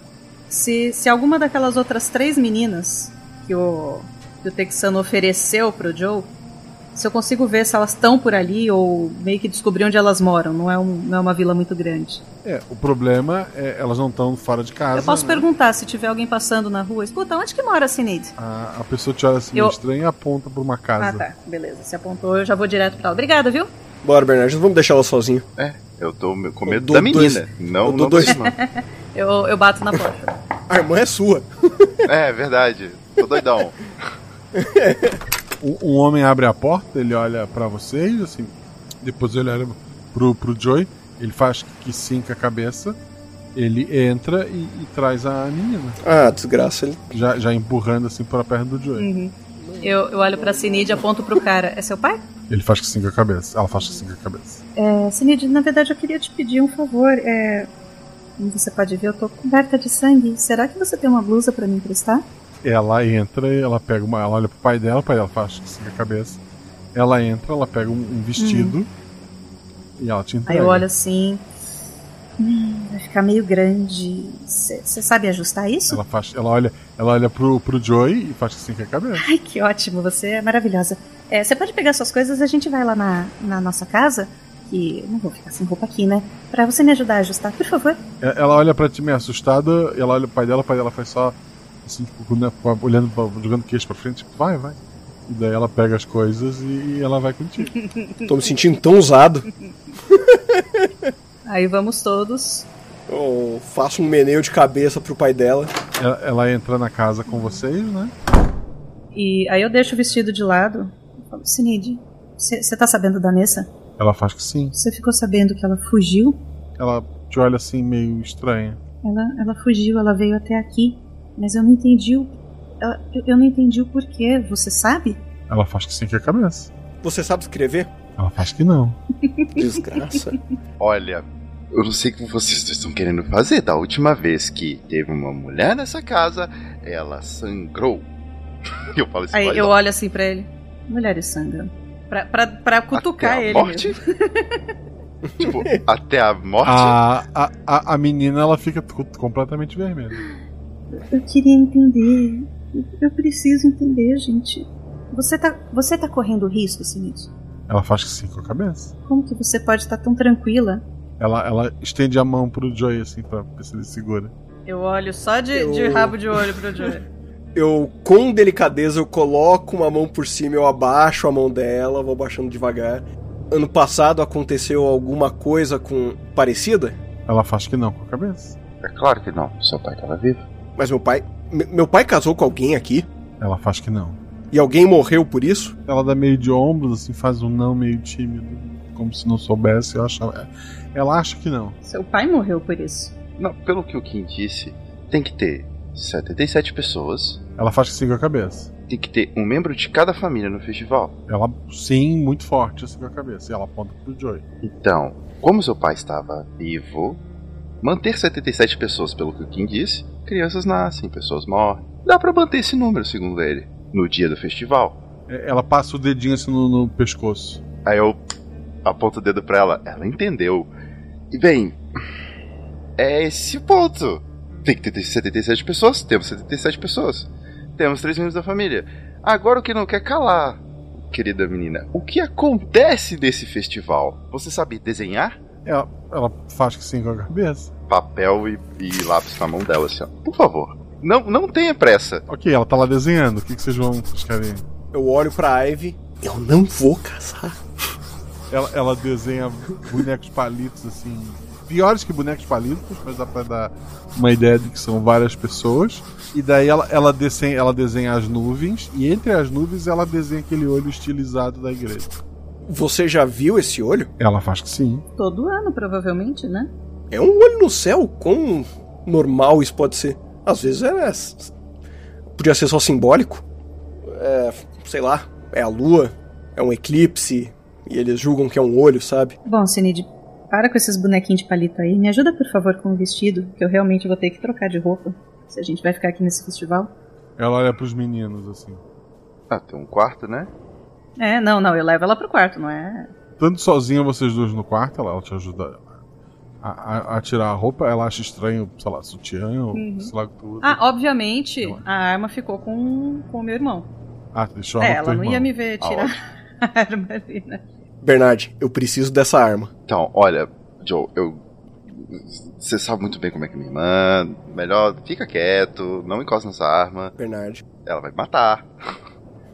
se, se alguma daquelas outras três meninas que o, que o Texano ofereceu pro Joe, se eu consigo ver se elas estão por ali ou meio que descobrir onde elas moram. Não é, um, não é uma vila muito grande. É, o problema é elas não estão fora de casa. eu posso né? perguntar se tiver alguém passando na rua. Escuta, onde que mora a Sinead? A, a pessoa te olha assim Eu- estranho e aponta pra uma casa. Ah, tá. Beleza. Se apontou, eu já vou direto pra ela. Obrigada, viu? Bora, Bernardo, não vamos deixar ela sozinha. É, eu tô com medo da menina. dois- não, eu dou não dois- dois... não. Eu, eu bato na porta. A irmã é sua. É, verdade. Tô doidão. Um, um homem abre a porta, ele olha pra vocês, assim. Depois ele olha pro, pro Joey, ele faz que sim com a cabeça. Ele entra e, e traz a menina. Ah, desgraça. Ele... Já, já empurrando assim pra perto do Joey. Uhum. Eu, eu olho pra Sinead e aponto pro cara. É seu pai? Ele faz que sim com a cabeça. Ela faz que sim com a cabeça. É, Sinead, na verdade eu queria te pedir um favor. É, como você pode ver, eu tô coberta de sangue. Será que você tem uma blusa pra me emprestar? Ela entra ela pega uma. Ela olha pro pai dela, o pai dela faz que sim com a cabeça. Ela entra, ela pega um, um vestido e ela te Aí entrega. eu olho assim. Hum, vai ficar meio grande. Você sabe ajustar isso? Ela, faz, ela olha, ela olha pro, pro Joey e faz que sim com a cabeça. Ai, que ótimo, você é maravilhosa. É, Você pode pegar suas coisas, a gente vai lá na, na nossa casa. E não vou ficar sem roupa aqui, né? Pra você me ajudar a ajustar, por favor. É, Ela olha pra ti meio assustada, ela olha pro pai dela, o pai dela faz só assim, tipo, né, olhando, jogando queixo pra frente, tipo, vai, vai. E daí ela pega as coisas e ela vai contigo. Tô me sentindo tão usado. Aí vamos todos. Eu faço um meneio de cabeça pro pai dela. Ela, ela entra na casa com vocês, né? E aí eu deixo o vestido de lado. Sinead, você tá sabendo da Nessa? Ela faz que sim. Você ficou sabendo que ela fugiu? Ela te olha assim meio estranha. Ela, ela fugiu, ela veio até aqui. Mas eu não entendi o. ela- eu, eu não entendi o porquê, você sabe? Ela faz que sim com a cabeça. Você sabe escrever? Ela faz que não. Desgraça. Olha, eu não sei o que vocês estão querendo fazer. Da última vez que teve uma mulher nessa casa, ela sangrou. Eu falo isso Aí eu olho assim pra ele. Mulheres sangram. Pra, pra, pra cutucar Até a ele. morte? mesmo. tipo, até a morte. A, a, a, a menina ela fica co- completamente vermelha. Eu queria entender. Eu- preciso entender, gente. Você tá, você tá correndo risco, Sinead? Ela faz que sim com a cabeça. Como que você pode estar tão tranquila? Ela, ela estende a mão pro Joey assim pra ver se ele segura. Eu olho só de, Eu- de rabo de olho pro Joey. Eu, com delicadeza, eu coloco uma mão por cima, eu abaixo a mão dela, vou baixando devagar. Ano passado aconteceu alguma coisa com parecida? Ela faz que não com a cabeça. É claro que não. Seu pai estava vivo. Mas meu pai, me- meu pai casou com alguém aqui Ela faz que não. e alguém morreu por isso? Ela dá meio de ombros, assim, faz um não meio tímido. Como se não soubesse. Eu acho, ela acha que não. Seu pai morreu por isso. Não, pelo que o Kim disse, tem que ter 77 pessoas. Ela faz que com a cabeça. Tem que ter um membro de cada família no festival. Ela, sim, muito forte com a cabeça. E ela aponta pro Joey. Então, como seu pai estava vivo, manter 77 pessoas, pelo que o Kim disse, crianças nascem, pessoas morrem. Dá pra manter esse número, segundo ele, no dia do festival. É, Ela passa o dedinho assim no, no pescoço. Aí eu aponto o dedo pra ela, ela entendeu. E bem, é esse o ponto. Tem que ter 77 pessoas, temos 77 pessoas. Temos três membros da família. Agora o que não quer calar, querida menina, o que acontece nesse festival? Você sabe desenhar? Ela, ela faz que sim com a cabeça. Papel e, e lápis na mão dela, assim, ó. Por favor. Não, não tenha pressa. Ok, ela tá lá desenhando. O que, que vocês vão querem? Eu olho pra Ivy. Eu não vou casar. Ela, ela desenha bonecos palitos assim. Piores que bonecos palitos, mas dá pra dar uma ideia de que são várias pessoas. E daí ela, ela, desenha, ela desenha as nuvens, e entre as nuvens ela desenha aquele olho estilizado da igreja. Você já viu esse olho? Ela faz que sim. Todo ano, provavelmente, né? É um olho no céu? Quão normal isso pode ser? Às vezes é. Podia ser só simbólico. É. Sei lá. É a lua. É um eclipse. E eles julgam que é um olho, sabe? Bom, Sinead, para com esses bonequinhos de palito aí. Me ajuda, por favor, com o vestido, que eu realmente vou ter que trocar de roupa. Se a gente vai ficar aqui nesse festival. Ela olha pros meninos assim. Ah, tem um quarto, né? É, não, não, eu levo ela pro quarto, não é? Tanto sozinha vocês dois no quarto, ela, ela te ajuda a, a- a tirar a roupa, ela acha estranho, sei lá, sutiã ou Uhum. sei lá o que tu usa. Ah, obviamente, a arma ficou com, com o meu irmão. Ah, deixou a É, ela não teu ia irmão. me ver Ah, tirar a arma ali, né? Bernard, eu preciso dessa arma. Então, olha, Joe, eu. Você sabe muito bem como é que é minha irmã. Melhor, fica quieto, não encosta nessa arma. Bernard. Ela vai me matar.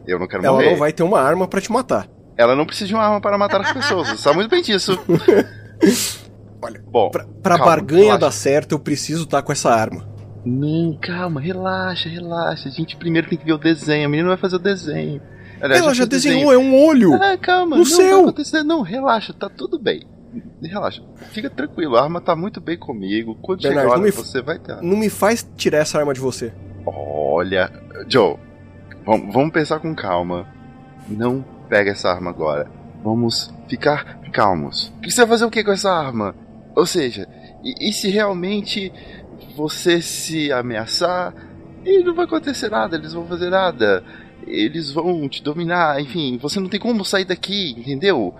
Eu não quero Ela morrer. não vai ter uma arma pra te matar. Ela não precisa de uma arma para matar as pessoas. Você sabe muito bem disso. Olha, Bom, pra, pra calma, barganha relaxa. dar certo, eu preciso estar com essa arma. Não, calma, relaxa, relaxa. A gente primeiro tem que ver o desenho. A menina vai fazer o desenho. Aliás, Ela já desenhou, desenho. é um olho. Ah, calma, No não céu. vai acontecer. Não, relaxa, tá tudo bem. Relaxa, fica tranquilo, a arma tá muito bem comigo. Quando Bernardo, chegar a hora, você vai ter. Não me faz tirar essa arma de você. Olha, Joe, vamos, vamos pensar com calma. Não pega essa arma agora. Vamos ficar calmos. O que você vai fazer o que com essa arma? Ou seja, e, e se realmente você se ameaçar, e não vai acontecer nada, eles não vão fazer nada. Eles vão te dominar, enfim, você não tem como sair daqui, entendeu?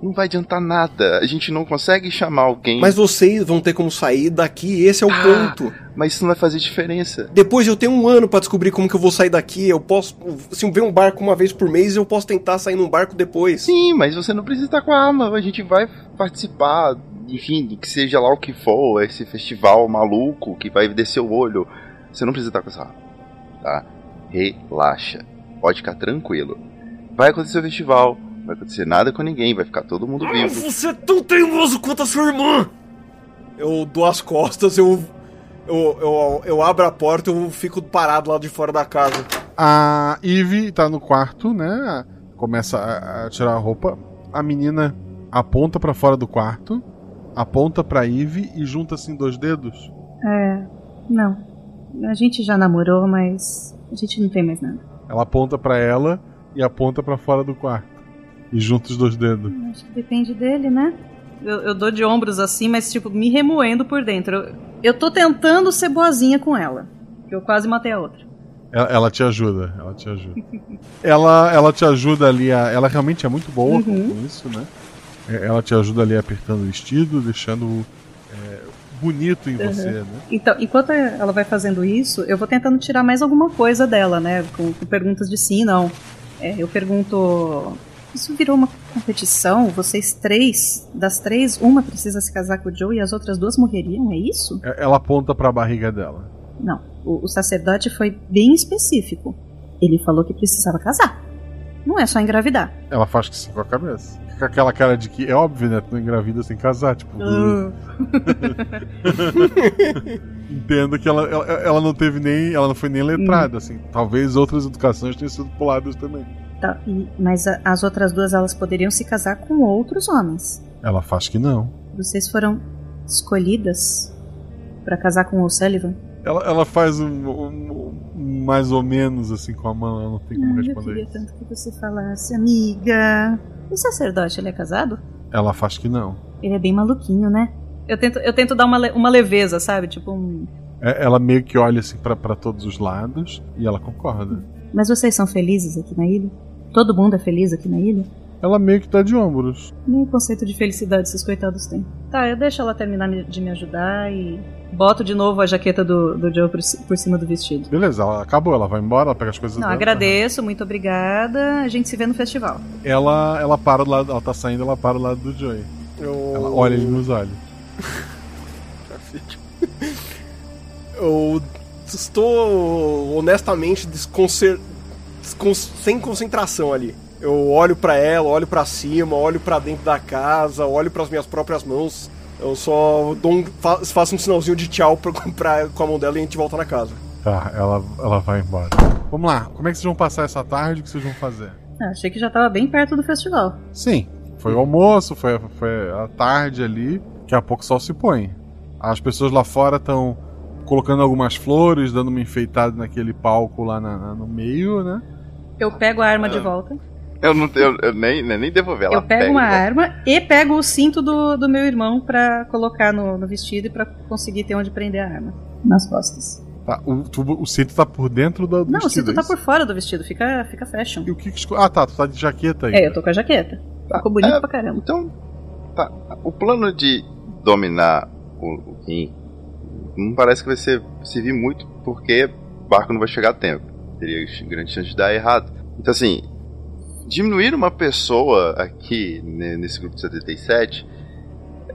Não vai adiantar nada. A gente não consegue chamar alguém. Mas vocês vão ter como sair daqui, esse é o Ah. ponto. Mas isso não vai fazer diferença. Depois eu tenho um ano pra descobrir como que eu vou sair daqui. Eu posso. Se eu ver um barco uma vez por mês, eu posso tentar sair num barco depois. Sim, mas você não precisa estar com a arma. A gente vai participar, enfim, do que seja lá o que for, esse festival maluco que vai descer o olho. Você não precisa estar com essa arma, tá? Relaxa. Pode ficar tranquilo. Vai acontecer o festival, não vai acontecer nada com ninguém, vai ficar todo mundo vivo. Você é tão teimoso quanto a sua irmã! Eu dou as costas, eu. Eu, eu, eu abro a porta eu fico parado lá de fora da casa. A Eve tá no quarto, né? Começa a, a tirar a roupa. A menina aponta pra fora do quarto, aponta pra Eve e junta assim dois dedos. É, não. A gente já namorou, mas a gente não tem mais nada. Ela aponta pra ela e aponta pra fora do quarto. E junta os dois dedos. Acho que depende dele, né? Eu, eu dou de ombros assim, mas tipo, me remoendo por dentro. Eu, eu tô tentando ser boazinha com ela. Que eu quase matei a outra. Ela, ela te ajuda, ela te ajuda. ela, ela te ajuda ali a. Ela realmente é muito boa com- Uhum. com isso, né? É, Ela te ajuda ali apertando o vestido, deixando bonito em Uhum. você, né? Então, enquanto ela vai fazendo isso, eu vou tentando tirar mais alguma coisa dela, né? Com, com perguntas de sim e não. É, eu pergunto. Isso virou uma competição? Vocês três, das três, uma precisa se casar com o Joe e as outras duas morreriam? É isso? É, Ela aponta pra barriga dela. Não. O, o sacerdote foi bem específico. Ele falou que precisava casar. Não é só engravidar. Ela faz que sim com a cabeça. Fica aquela cara de que é óbvio, né? Tu não engravida sem casar, tipo. Ah. Entendo que ela, ela, ela não teve nem. Ela não foi nem letrada, assim. Talvez outras educações tenham sido puladas também. Tá, e- mas a- as outras duas elas poderiam se casar com outros homens. Ela faz que não. Vocês foram escolhidas pra casar com o Sullivan? Ela, ela faz um, um- um mais ou menos assim com a mão, ela não tem como Ah, eu responder queria isso. tanto que você falasse, amiga. O sacerdote, ele é casado? Ela faz que não. Ele é bem maluquinho, né? Eu tento, eu tento dar uma, uma leveza, sabe? Tipo um. É, ela meio que olha assim pra todos os lados e ela concorda. Mas vocês são felizes aqui na ilha? Todo mundo é feliz aqui na ilha? Ela meio que tá de ombros. Nem o conceito de felicidade esses coitados têm. Tá, eu deixo ela terminar de me ajudar e boto de novo a jaqueta do, do Joe por, por cima do vestido. Beleza, ela acabou, ela vai embora, ela pega as coisas Não, dela. agradeço, muito obrigada. A gente se vê no festival. Ela, ela para do lado, ela tá saindo, ela para do lado do Joey. Eu... Ela olha ele nos olhos. Eu estou honestamente desconcer... descon- sem concentração ali. Eu olho pra ela, olho pra cima, olho pra dentro da casa, olho pras minhas próprias mãos. Eu só dou um, fa- faço um sinalzinho de tchau pra, pra, com a mão dela e a gente volta na casa. Tá, ela, ela vai embora. Vamos lá, como é que vocês vão passar essa tarde? O que vocês vão fazer? Ah, achei que já tava bem perto do festival. Sim, foi o almoço, foi, foi a tarde ali. Daqui a pouco o sol se põe. As pessoas lá fora estão colocando algumas flores, dando uma enfeitada naquele palco lá na- na- no meio, né? Eu pego a arma de volta. Eu não eu, eu nem, nem nem devolver ela. eu pego pega. uma arma e pego o cinto do, do meu irmão pra colocar no, no vestido e pra conseguir ter onde prender a arma. Nas costas. Tá, o, tu- o cinto tá por dentro do, do Não, o vestido. cinto é tá por fora do vestido, fica, fica fashion. E o que que Ah, tá, tu tá de jaqueta aí. É, eu tô com a jaqueta. Ficou bonito É, pra caramba. Então, tá. O plano de dominar o, o Rim, não parece que vai ser, servir muito, porque o barco não vai chegar a tempo. Teria grande chance de dar errado. Então, assim, diminuir uma pessoa aqui né, nesse grupo de 77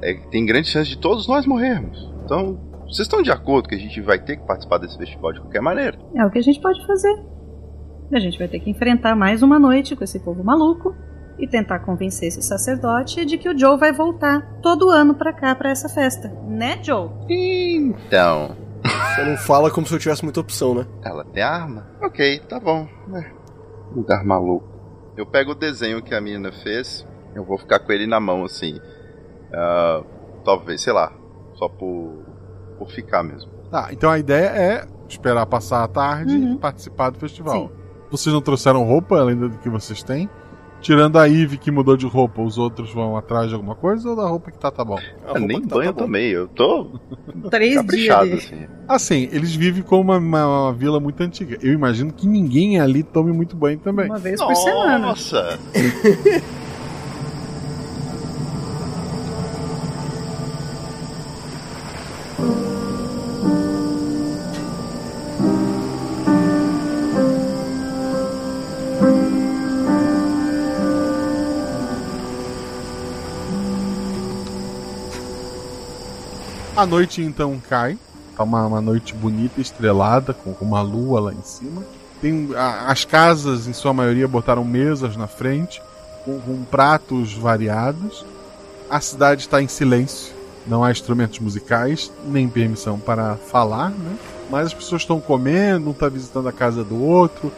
é, tem grande chance de todos nós morrermos. Então, vocês estão de acordo que a gente vai ter que participar desse festival de qualquer maneira? É o que a gente pode fazer. A gente vai ter que enfrentar mais uma noite com esse povo maluco e tentar convencer esse sacerdote de que o Joe vai voltar todo ano pra cá pra essa festa. Né, Joe? Então. Você não fala como se eu tivesse muita opção, né? Ela tem arma? Ok, tá bom. É. Lugar maluco. Eu pego o desenho que a menina fez, eu vou ficar com ele na mão, assim. Uh, talvez, sei lá, só por, por ficar mesmo. Tá, então a ideia é esperar passar a tarde e participar do festival. Vocês não trouxeram roupa além do que vocês têm? Tirando a Eve que mudou de roupa, os outros vão atrás de alguma coisa ou da roupa que tá tá bom? Ah, nem banho eu tomei, eu tô Três caprichado, dias. assim. Assim, eles vivem com uma, uma- uma vila muito antiga. Eu imagino que ninguém ali tome muito banho também. Uma vez por semana. Nossa! A noite então cai. Tá uma, uma noite bonita, estrelada, com, com uma lua lá em cima. Tem, a- as casas, em sua maioria, botaram mesas na frente, com, com pratos variados. A cidade está em silêncio. Não há instrumentos musicais, nem permissão para falar, né? Mas as pessoas estão comendo, um está visitando a casa do outro.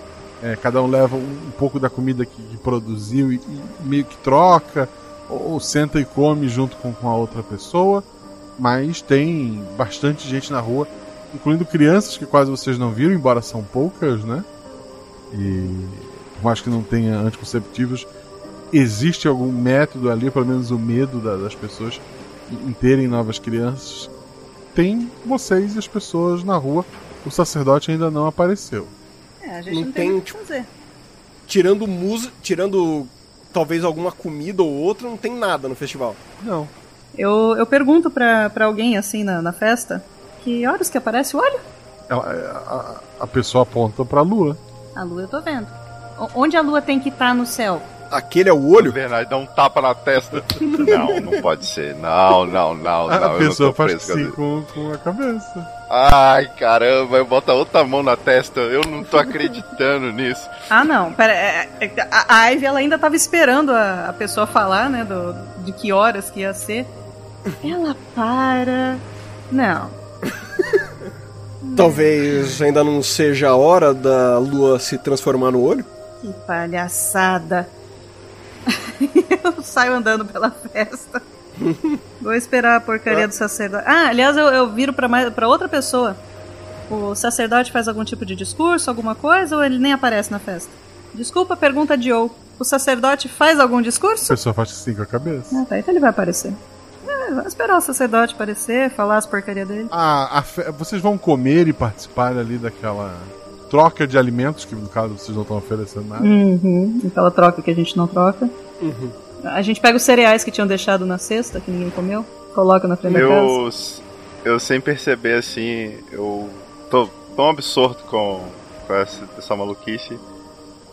é, cada um leva um, um pouco da comida que, que produziu e, e meio que troca, ou, ou senta e come junto com, com a outra pessoa mas tem bastante gente na rua, incluindo crianças que quase vocês não viram, embora são poucas, né? E por mais que não tenha anticonceptivos, existe algum método ali, pelo menos o medo da- das pessoas em terem novas crianças. Tem vocês e as pessoas na rua. O sacerdote ainda não apareceu. É, a gente Não não, tem, tem o que tipo, fazer. Tirando música, tirando talvez alguma comida ou outra, não tem nada no festival. Não. Eu, eu pergunto pra, pra alguém assim na, na festa que horas que aparece o olho? Ela- a, a pessoa aponta pra lua. A lua eu tô vendo. O- Onde a lua tem que estar no céu? Aquele é o olho? Bernardo dá um tapa na testa. Não, não pode ser. Não, não, não, A, não. a pessoa faz assim com, com a cabeça. Ai, caramba, eu boto a outra mão na testa. Eu não tô acreditando nisso. Ah, não. Pera, é- é- a, a Ivy ela ainda tava esperando a, a pessoa falar, né? Do, de que horas que ia ser. Ela para. Não. Talvez ainda não seja a hora da lua se transformar no olho. Que palhaçada. eu saio andando pela festa. Vou esperar a porcaria do sacerdote. Ah, aliás, eu, eu viro pra, mais, pra outra pessoa. O sacerdote faz algum tipo de discurso, alguma coisa, ou ele nem aparece na festa? Desculpa, pergunta de ou. O sacerdote faz algum A discurso? pessoa faz assim com a cabeça. Ah, tá, então ele vai aparecer. É, esperar o sacerdote aparecer, falar as porcarias dele. A, a fe- Vocês vão comer e participar ali daquela troca de alimentos, que no caso vocês não estão oferecendo nada. Uhum. Aquela troca que a gente não troca. Uhum. A gente pega os cereais que tinham deixado na cesta, que ninguém comeu, coloca na frente da casa. Eu, eu sem perceber assim, eu tô tão absorto com, com essa, essa maluquice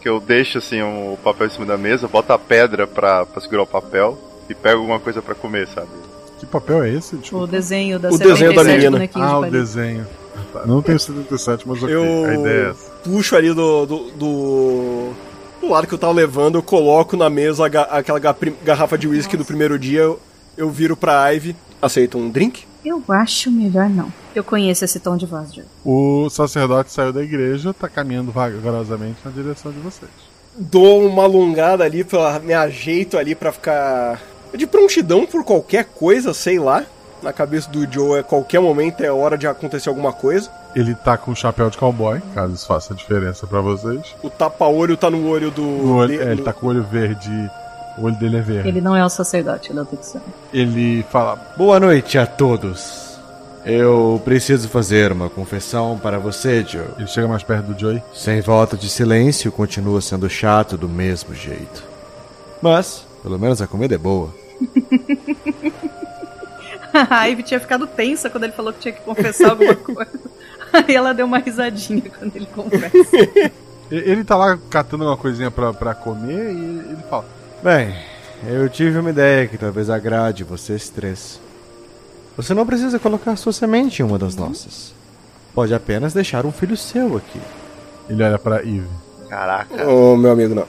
que eu deixo assim um- o papel em cima da mesa, boto a pedra pra, pra segurar o papel e pego alguma coisa pra comer, sabe? Que papel é esse? Desculpa. O desenho da O desenho da 77 menina. de Ah, o desenho. Tá, Não tenho 77, mas ok. Eu A ideia é essa. puxo ali do, do, do, do lado que eu tava levando, eu coloco na mesa aquela garrafa de uísque do primeiro dia, eu, eu viro pra Ivy, aceita um drink? Eu acho melhor não. Eu conheço esse tom de voz, Joe. O sacerdote saiu da igreja, tá caminhando vagarosamente na direção de vocês. Dou uma alongada ali, pra, me ajeito ali pra ficar de prontidão por qualquer coisa, sei lá. Na cabeça do Joe, é qualquer momento é hora de acontecer alguma coisa. Ele tá com um chapéu de cowboy, caso isso faça diferença pra vocês. O tapa-olho tá no olho do. O olho- de- é, ele tá com o olho verde. O olho dele é verde. Ele não é o sacerdote, ele é o Texano. Ele fala: Boa noite a todos. Eu preciso fazer uma confissão para você, Joe. Ele chega mais perto do Joey. Sem voto de silêncio, continua sendo chato do mesmo jeito. Mas, pelo menos a comida é boa. A Ivy tinha ficado tensa quando ele falou que tinha que confessar alguma coisa. Aí ela deu uma risadinha quando ele confessa. E- Ele tá lá catando uma coisinha pra, pra comer e ele fala: Bem, eu tive uma ideia que talvez agrade vocês três. Você não precisa colocar sua semente em uma das nossas. Pode apenas deixar um filho seu aqui. Ele olha pra Eve. Caraca. Ô, meu amigo, não.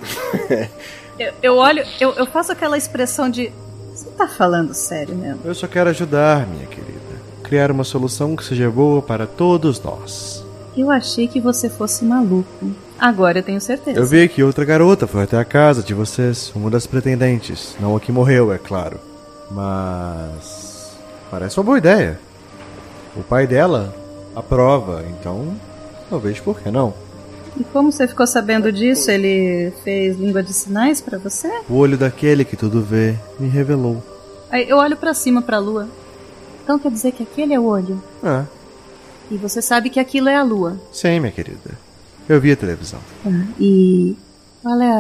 Eu, eu olho, eu, eu faço aquela expressão de. Tá falando sério mesmo? Eu só quero ajudar, minha querida. Criar uma solução que seja boa para todos nós. Eu achei que você fosse maluco. Agora eu tenho certeza. Eu vi que outra garota foi até a casa de vocês, uma das pretendentes. Não a que morreu, é claro. Mas. Parece uma boa ideia. O pai dela aprova, então. Talvez por que não? E como você ficou sabendo disso? Ele fez língua de sinais pra você? O olho daquele que tudo vê me revelou. Aí eu olho pra cima pra lua. Então quer dizer que aquele é o olho. Ah, E você sabe que aquilo é a lua. sim, minha querida. Eu vi a televisão. Tá. E qual é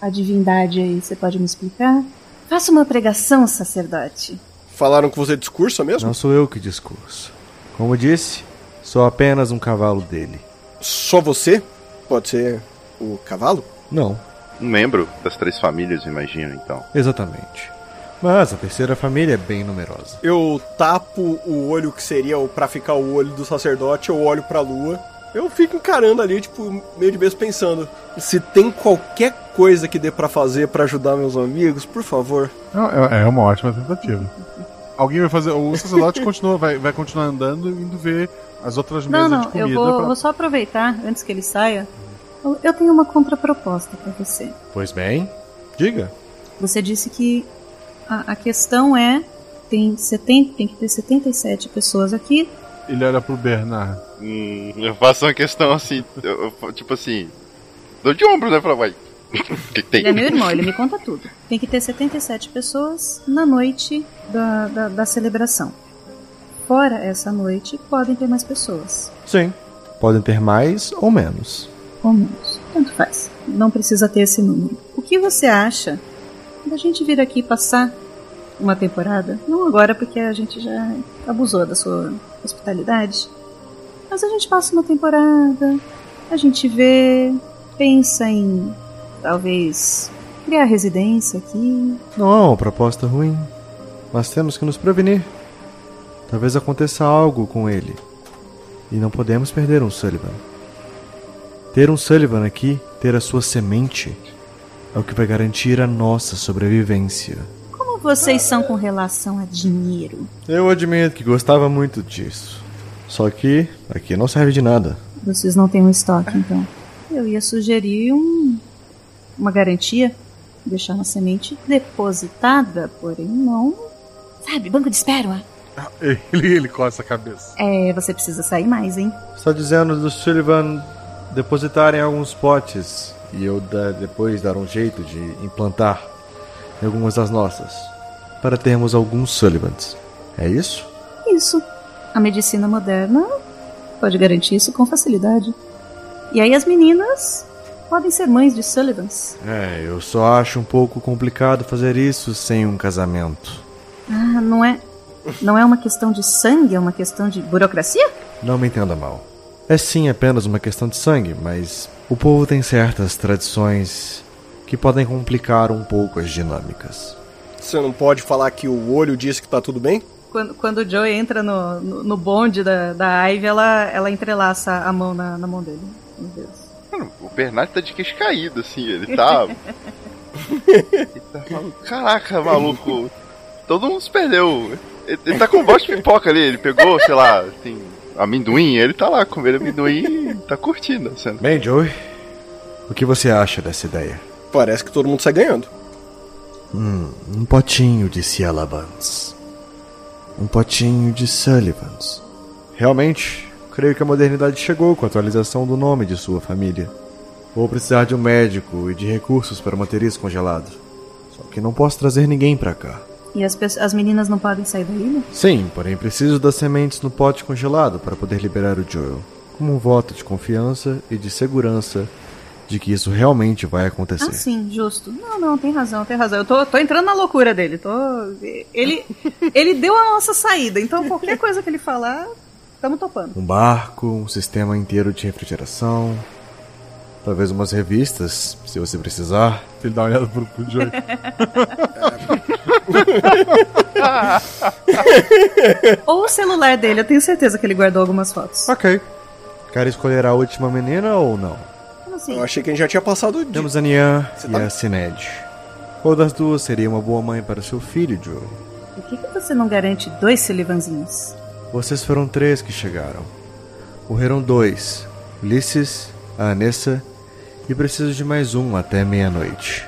a, a divindade aí? Você pode me explicar? Faça uma pregação, sacerdote. Falaram que você discursa mesmo? Não sou eu que discurso. Como disse, sou apenas um cavalo dele. Só você? Pode ser o cavalo? Não, Um membro das três famílias, imagino, então. exatamente. Mas a terceira família é bem numerosa. Eu tapo o olho que seria o pra ficar o olho do sacerdote, eu olho pra lua. Eu fico encarando ali, tipo, meio de vez pensando. Se tem qualquer coisa que dê pra fazer pra ajudar meus amigos, por favor. Não, É é uma ótima tentativa. Alguém vai fazer. O sacerdote continua, vai, vai continuar andando e indo ver as outras Não, mesas não, de comida. eu vou, pra- vou só aproveitar antes que ele saia. Eu- tenho uma contraproposta pra você. Pois bem, diga. Você disse que a, a questão é tem 70, tem que ter 77 pessoas aqui. Ele olha pro Bernard. Hum, eu faço uma questão assim, eu- eu- tipo assim, dou de ombro, né, pra vai. Que tem? Ele é meu irmão, ele me conta tudo. Tem que ter 77 pessoas na noite da, da, da celebração. Fora essa noite, podem ter mais pessoas. Sim. Podem ter mais ou menos. Menos. Tanto faz. Não precisa ter esse número. O que você acha da gente vir aqui passar uma temporada? Não agora, porque a gente já abusou da sua hospitalidade. Mas a gente passa uma temporada, a gente vê, pensa em talvez criar residência aqui. Não é uma proposta ruim. Mas temos que nos prevenir. Talvez aconteça algo com ele. E não podemos perder um Sullivan. Ter um Sullivan aqui, ter a sua semente, é o que vai garantir a nossa sobrevivência. Como vocês são com relação a dinheiro? Eu admito que gostava muito disso. Só que aqui não serve de nada. Vocês não têm um estoque, então. Eu ia sugerir um, uma garantia, deixar uma semente depositada, porém não. Sabe, banco de esperma? Ele, ele coça a cabeça. É, você precisa sair mais, hein? Está dizendo do Sullivan depositarem alguns potes e eu da- depois dar um jeito de implantar em algumas das nossas para termos alguns Sullivans. É isso? Isso. A medicina moderna pode garantir isso com facilidade. E aí as meninas podem ser mães de Sullivans. É, eu só acho um pouco complicado fazer isso sem um casamento. Ah, não é. Não é uma questão de sangue, é uma questão de burocracia? Não me entenda mal. É sim apenas uma questão de sangue, mas o povo tem certas tradições que podem complicar um pouco as dinâmicas. Você não pode falar que o olho disse que tá tudo bem? Quando, quando o Joey entra no, no, no bonde da, da Ivy, ela, ela entrelaça a mão na, na mão dele. Meu Deus. Mano, o Bernardo tá de queixo caído, assim, ele tá. ele tá maluco. Caraca, maluco. Todo mundo se perdeu. Ele, ele tá com um bote de pipoca ali, ele pegou, sei lá, tem amendoim, ele tá lá comendo amendoim e tá curtindo cena. Bem, Joey, o que você acha dessa ideia? Parece que todo mundo sai ganhando. Hum, um potinho de Cialabans. Um potinho de Sullivans. Realmente, creio que a modernidade chegou com a atualização do nome de sua família. Vou precisar de um médico e de recursos para manter isso congelado. Só que não posso trazer ninguém para cá. E as, as meninas não podem sair da ilha? Sim, porém preciso das sementes no pote congelado para poder liberar o Joel. Como um voto de confiança e de segurança de que isso realmente vai acontecer. Ah, sim, justo. Não, não, tem razão, tem razão. Eu tô, tô entrando na loucura dele. Tô... Ele, ele deu a nossa saída, então qualquer coisa que ele falar, estamos topando. Um barco, um sistema inteiro de refrigeração, talvez umas revistas, se você precisar. Ele dá uma olhada pro, pro Joey. Ou o celular dele, eu tenho certeza que ele guardou algumas fotos. Ok. Quer escolher a última menina ou não? Como assim? Eu achei que a gente já tinha passado de... Temos a Nian Você e tá- a Sined. Qual das duas seria uma boa mãe para seu filho, Joe? Por que, que você não garante dois Sullivanzinhos? Vocês foram três que chegaram. Morreram dois: Ulisses, a Anessa e preciso de mais um até meia-noite.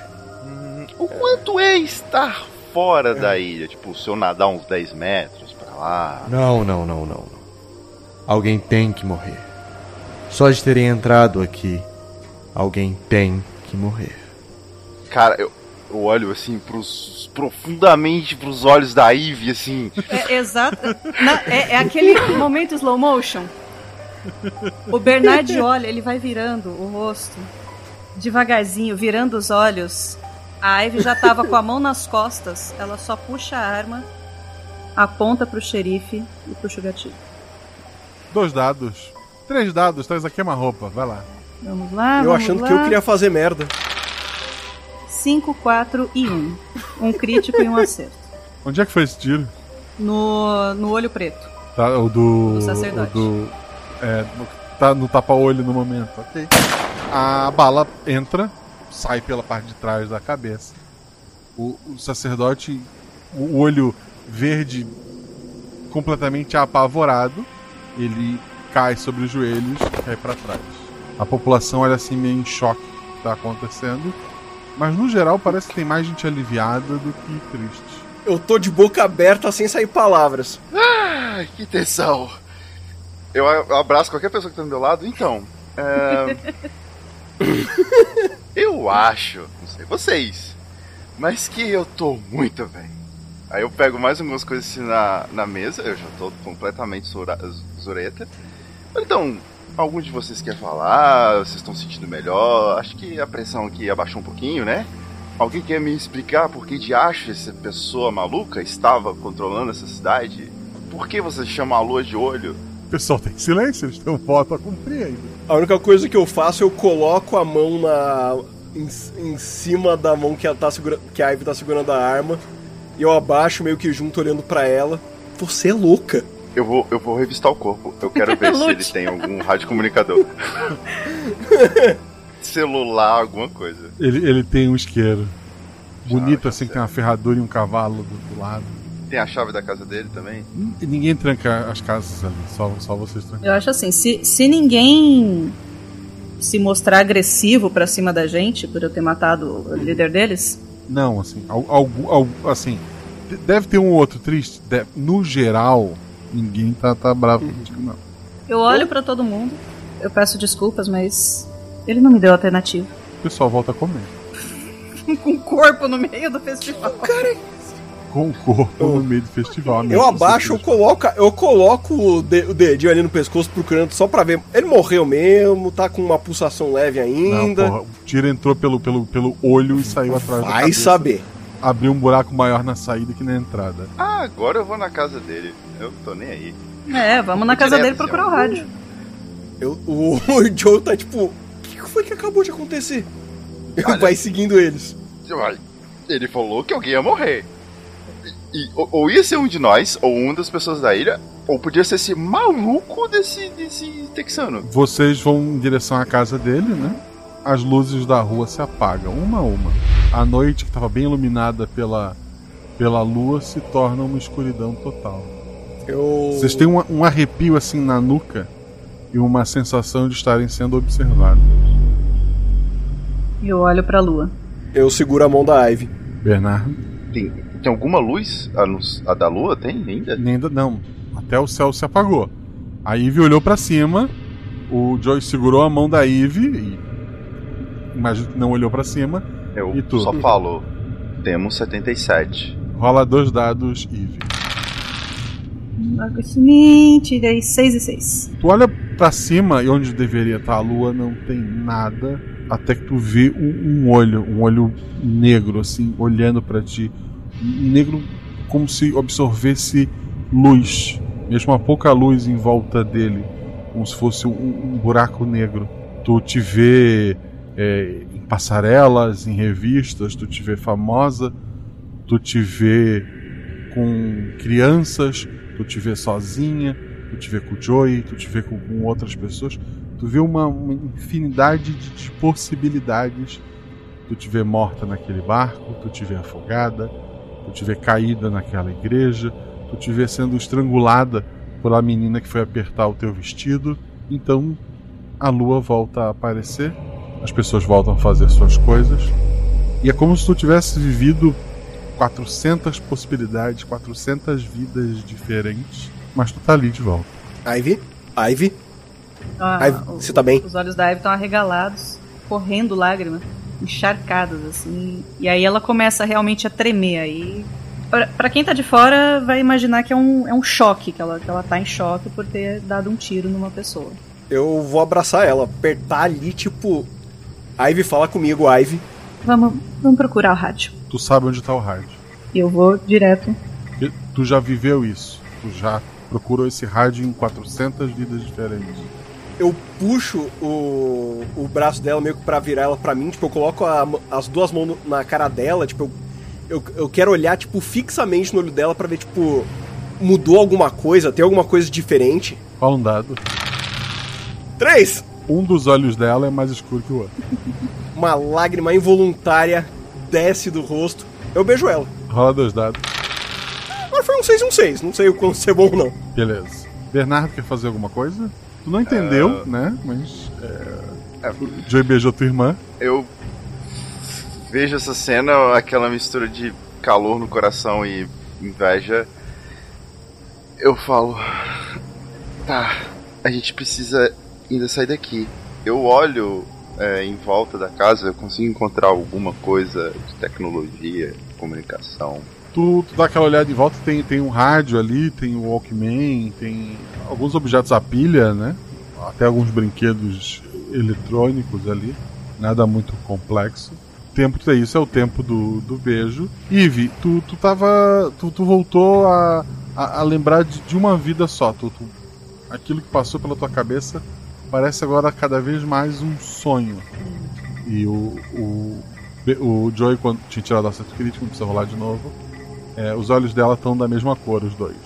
O quanto é estar fora da ilha? Tipo, se eu nadar uns 10 metros pra lá. Não, não, não, não. não. Alguém tem que morrer. Só de terem entrado aqui, alguém tem que morrer. Cara, eu, eu olho assim pros. profundamente pros olhos da Ivy, assim. É exato. na- é, é aquele momento slow motion. O Bernard olha, ele vai virando o rosto, devagarzinho, virando os olhos. A Ivy já tava com a mão nas costas, ela só puxa a arma, aponta pro xerife e puxa o gatilho. Dois dados. Três dados, traz aqui uma roupa, vai lá. Vamos lá, Eu vamos achando lá. que eu queria fazer merda. 5, 4 e 1. Um crítico e um acerto. Onde é que foi esse tiro? No, no olho preto. Tá, o do. Do sacerdote. O do. É, no- tá no tapa-olho no momento, ok. A bala entra, sai pela parte de trás da cabeça. O, o sacerdote, o olho verde completamente apavorado, ele cai sobre os joelhos e cai pra trás. A população olha assim meio em choque com o que tá acontecendo, mas no geral parece que tem mais gente aliviada do que triste. Eu tô de boca aberta sem sair palavras. Ai, que tensão. Eu abraço qualquer pessoa que tá do meu lado. Então, é... eu acho, não sei vocês, mas que eu tô muito bem. Aí eu pego mais algumas coisas assim na, na mesa, eu já tô completamente zura- zureta. Então, algum de vocês quer falar? Vocês estão se sentindo melhor? Acho que a pressão aqui abaixou um pouquinho, né? Alguém quer me explicar por que de acho essa pessoa maluca estava controlando essa cidade? Por que você chama a lua de olho? O pessoal tem silêncio, eles têm um voto a cumprir ainda. A única coisa que eu faço, eu coloco a mão na em, em cima da mão que, ela tá segura, que a Ivy tá segurando a arma. E eu abaixo meio que junto olhando pra ela. Você é louca. Eu vou, eu vou revistar o corpo. Eu quero ver se ele tem algum radiocomunicador. Celular, alguma coisa. Ele, ele tem um isqueiro. Bonito assim, que tem uma ferradura e um cavalo do, do lado. Tem a chave da casa dele também? E ninguém tranca as casas ali, só, só vocês trancam. Eu acho assim, se, se ninguém se mostrar agressivo pra cima da gente, por eu ter matado o líder deles, Não, assim, al- algu- al- assim, de- deve ter um outro triste. de- no geral, ninguém tá, tá bravo contigo, não. eu olho pra todo mundo, eu peço desculpas, mas ele não me deu alternativa. O pessoal volta a comer. Com um corpo no meio do festival. Com o corpo no meio do festival. Eu abaixo, eu coloco, eu coloco o, de- o dedinho ali no pescoço procurando só pra ver. Ele morreu mesmo, tá com uma pulsação leve Não, ainda. porra, o tiro entrou pelo, pelo, pelo olho e saiu atrás da Vai cabeça. saber. Abriu um buraco maior na saída que na entrada. Ah, agora eu vou na casa dele. Eu tô nem aí. É, vamos na casa dele procurar o rádio. Eu- o, o Joe tá tipo. O que foi que acabou de acontecer? Vai seguindo eles. Vai. Ele falou que alguém ia morrer. E, ou, ou ia ser um de nós, ou uma das pessoas da ilha, ou podia ser esse maluco desse, desse texano. Vocês vão em direção à casa dele, né? As luzes da rua se apagam, uma a uma. A noite, que estava bem iluminada pela, pela lua, se torna uma escuridão total. Eu. Vocês têm um, um arrepio assim na nuca e uma sensação de estarem sendo observados. E eu olho pra lua. Eu seguro a mão da Ivy. Bernardo? Tem, tem alguma luz? A, luz- a da lua tem ainda? Ainda não. Até o céu se apagou. A Ivy olhou pra cima, o Joy segurou a mão da Ivy e imagino que não olhou pra cima. Eu E tu? só falo. Temos 77. Rola dois dados, Ivy. Marco Sinim, tirei 6 e 6. Tu olha pra cima e onde deveria estar a lua não tem nada até que tu vê um, um olho, um olho negro, assim, olhando para ti. Negro como se absorvesse luz, mesmo uma pouca luz em volta dele, como se fosse um, um buraco negro. Tu te vê é, em passarelas, em revistas, tu te vê famosa, tu te vê com crianças, tu te vê sozinha, tu te vê com o Joey, tu te vê com, com outras pessoas, tu vê uma, uma infinidade de, de possibilidades. Tu te vê morta naquele barco, tu te vê afogada, tu te vê caída naquela igreja, tu te vê sendo estrangulada pela menina que foi apertar o teu vestido. Então a lua volta a aparecer, as pessoas voltam a fazer suas coisas, e é como se tu tivesse vivido 400 possibilidades, 400 vidas diferentes, mas tu tá ali de volta. Ivy? Ivy? Ah, Ivy, o- você tá bem? Os olhos da Ivy estão arregalados, correndo lágrimas, encharcadas, assim. E aí ela começa realmente a tremer. Aí. Pra, pra quem tá de fora, vai imaginar que é um, é um choque, que ela, que ela tá em choque por ter dado um tiro numa pessoa. Eu vou abraçar ela, apertar ali, tipo. Ivy, fala comigo, Ivy. Vamos, vamos procurar o rádio. Tu sabe onde tá o rádio. E eu vou direto. Porque Tu já viveu isso. Tu já procurou esse rádio em 400 vidas diferentes. Eu puxo o, o braço dela meio que pra virar ela pra mim, tipo, eu coloco a as duas mãos na cara dela, tipo, eu, eu, eu quero olhar, tipo, fixamente no olho dela pra ver, tipo, mudou alguma coisa, tem alguma coisa diferente. Fala um dado. Três! Um dos olhos dela é mais escuro que o outro. Uma lágrima involuntária desce do rosto. Eu beijo ela. Rola dois dados. Mas foi um 6 e um 6, não sei o quanto ser bom ou não. Beleza. Bernardo quer fazer alguma coisa? Tu não entendeu, né? Mas. É... O Joey beijou tua irmã. Eu vejo essa cena, aquela mistura de calor no coração e inveja. Eu falo. Tá, a gente precisa ainda sair daqui. Eu olho é, em volta da casa, eu consigo encontrar alguma coisa de tecnologia, comunicação. Tu, tu dá aquela olhada em volta, tem, tem um rádio ali, tem o Walkman, tem alguns objetos a pilha, né? Até alguns brinquedos eletrônicos ali. Nada muito complexo. O tempo que é isso, é o tempo do, do beijo. Eve, tu, tu tava. Tu, tu voltou a, a, a lembrar de, de uma vida só. Tu, tu- aquilo que passou pela tua cabeça parece agora cada vez mais um sonho. E o, o, o Joey, quando tinha tirado acerto crítico, não precisa rolar de novo. É, os olhos dela estão da mesma cor, os dois.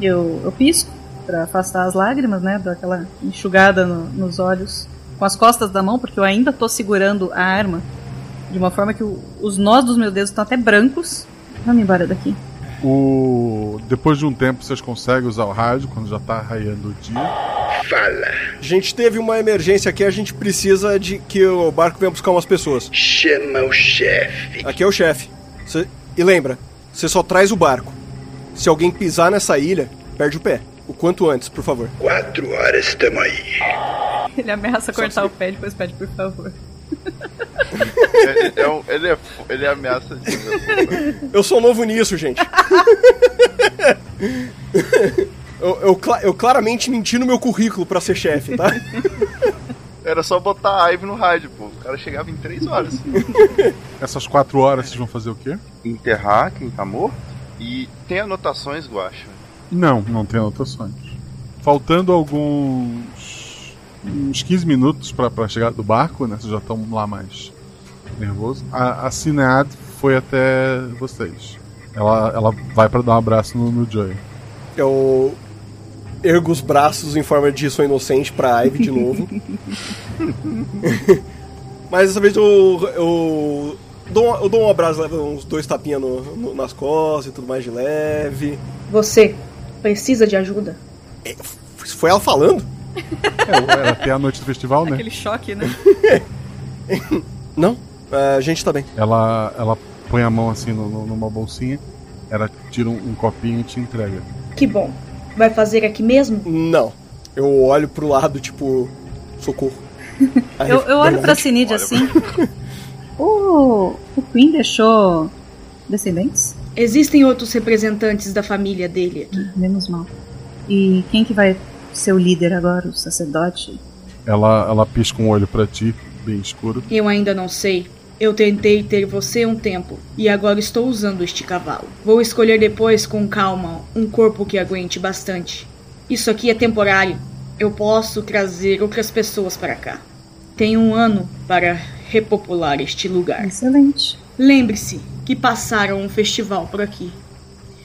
Eu, eu pisco pra afastar as lágrimas, né? Dar aquela enxugada no- nos olhos com as costas da mão, porque eu ainda tô segurando a arma de uma forma que o- os nós dos meus dedos estão até brancos. Vamos embora daqui. O... Depois de um tempo, vocês conseguem usar o rádio quando já tá raiando o dia. Fala. A gente teve uma emergência aqui, a gente precisa de que o barco venha buscar umas pessoas. Chama o chefe. Aqui é o chefe. Cê- E lembra, você só traz o barco. Se alguém pisar nessa ilha, perde o pé. O quanto antes, por favor. Quatro horas estamos aí. Ele ameaça cortar o pé, depois pede por favor. É, é um- ele, é, ele ameaça de. Eu sou novo nisso, gente. eu, eu eu claramente menti no meu currículo pra ser chefe, tá? Era só botar a Ivy no rádio, pô. O cara chegava em 3 horas. Essas quatro horas vocês vão fazer o quê? Enterrar quem tá morto. E tem anotações, Guacha. Não, não tem anotações. Faltando alguns. uns 15 minutos pra, pra chegar do barco, né? Vocês já estão lá mais nervosos. A, a Cinead foi até vocês. Ela, ela vai pra dar um abraço no, no Joey. Eu ergo os braços em forma de sou inocente pra Ivy de novo. Mas dessa vez eu, eu, dou, um- eu dou um abraço, levo uns dois tapinhas no- no- nas costas e tudo mais de leve. Você precisa de ajuda? Foi ela falando? É, era até a noite do festival, né? Aquele choque, né? Não, a gente tá bem. Ela, ela põe a mão assim no- no- numa bolsinha, ela tira um, um copinho e te entrega. Que bom. Vai fazer aqui mesmo? Não. Eu olho pro lado, tipo, socorro. Aí, Eu, eu olho pra. Cinid assim. o, o Queen deixou descendentes? Existem outros representantes da família dele aqui. Menos mal. E quem que vai ser o líder agora? O sacerdote? Ela, ela pisca um olho pra ti. bem escuro. Eu ainda não sei. Eu tentei ter você um tempo e agora estou usando este cavalo. Vou escolher depois com calma um corpo que aguente bastante. Isso aqui é temporário. Eu posso trazer outras pessoas para cá. Tenho um ano para repopular este lugar. Excelente. Lembre-se que passaram um festival por aqui.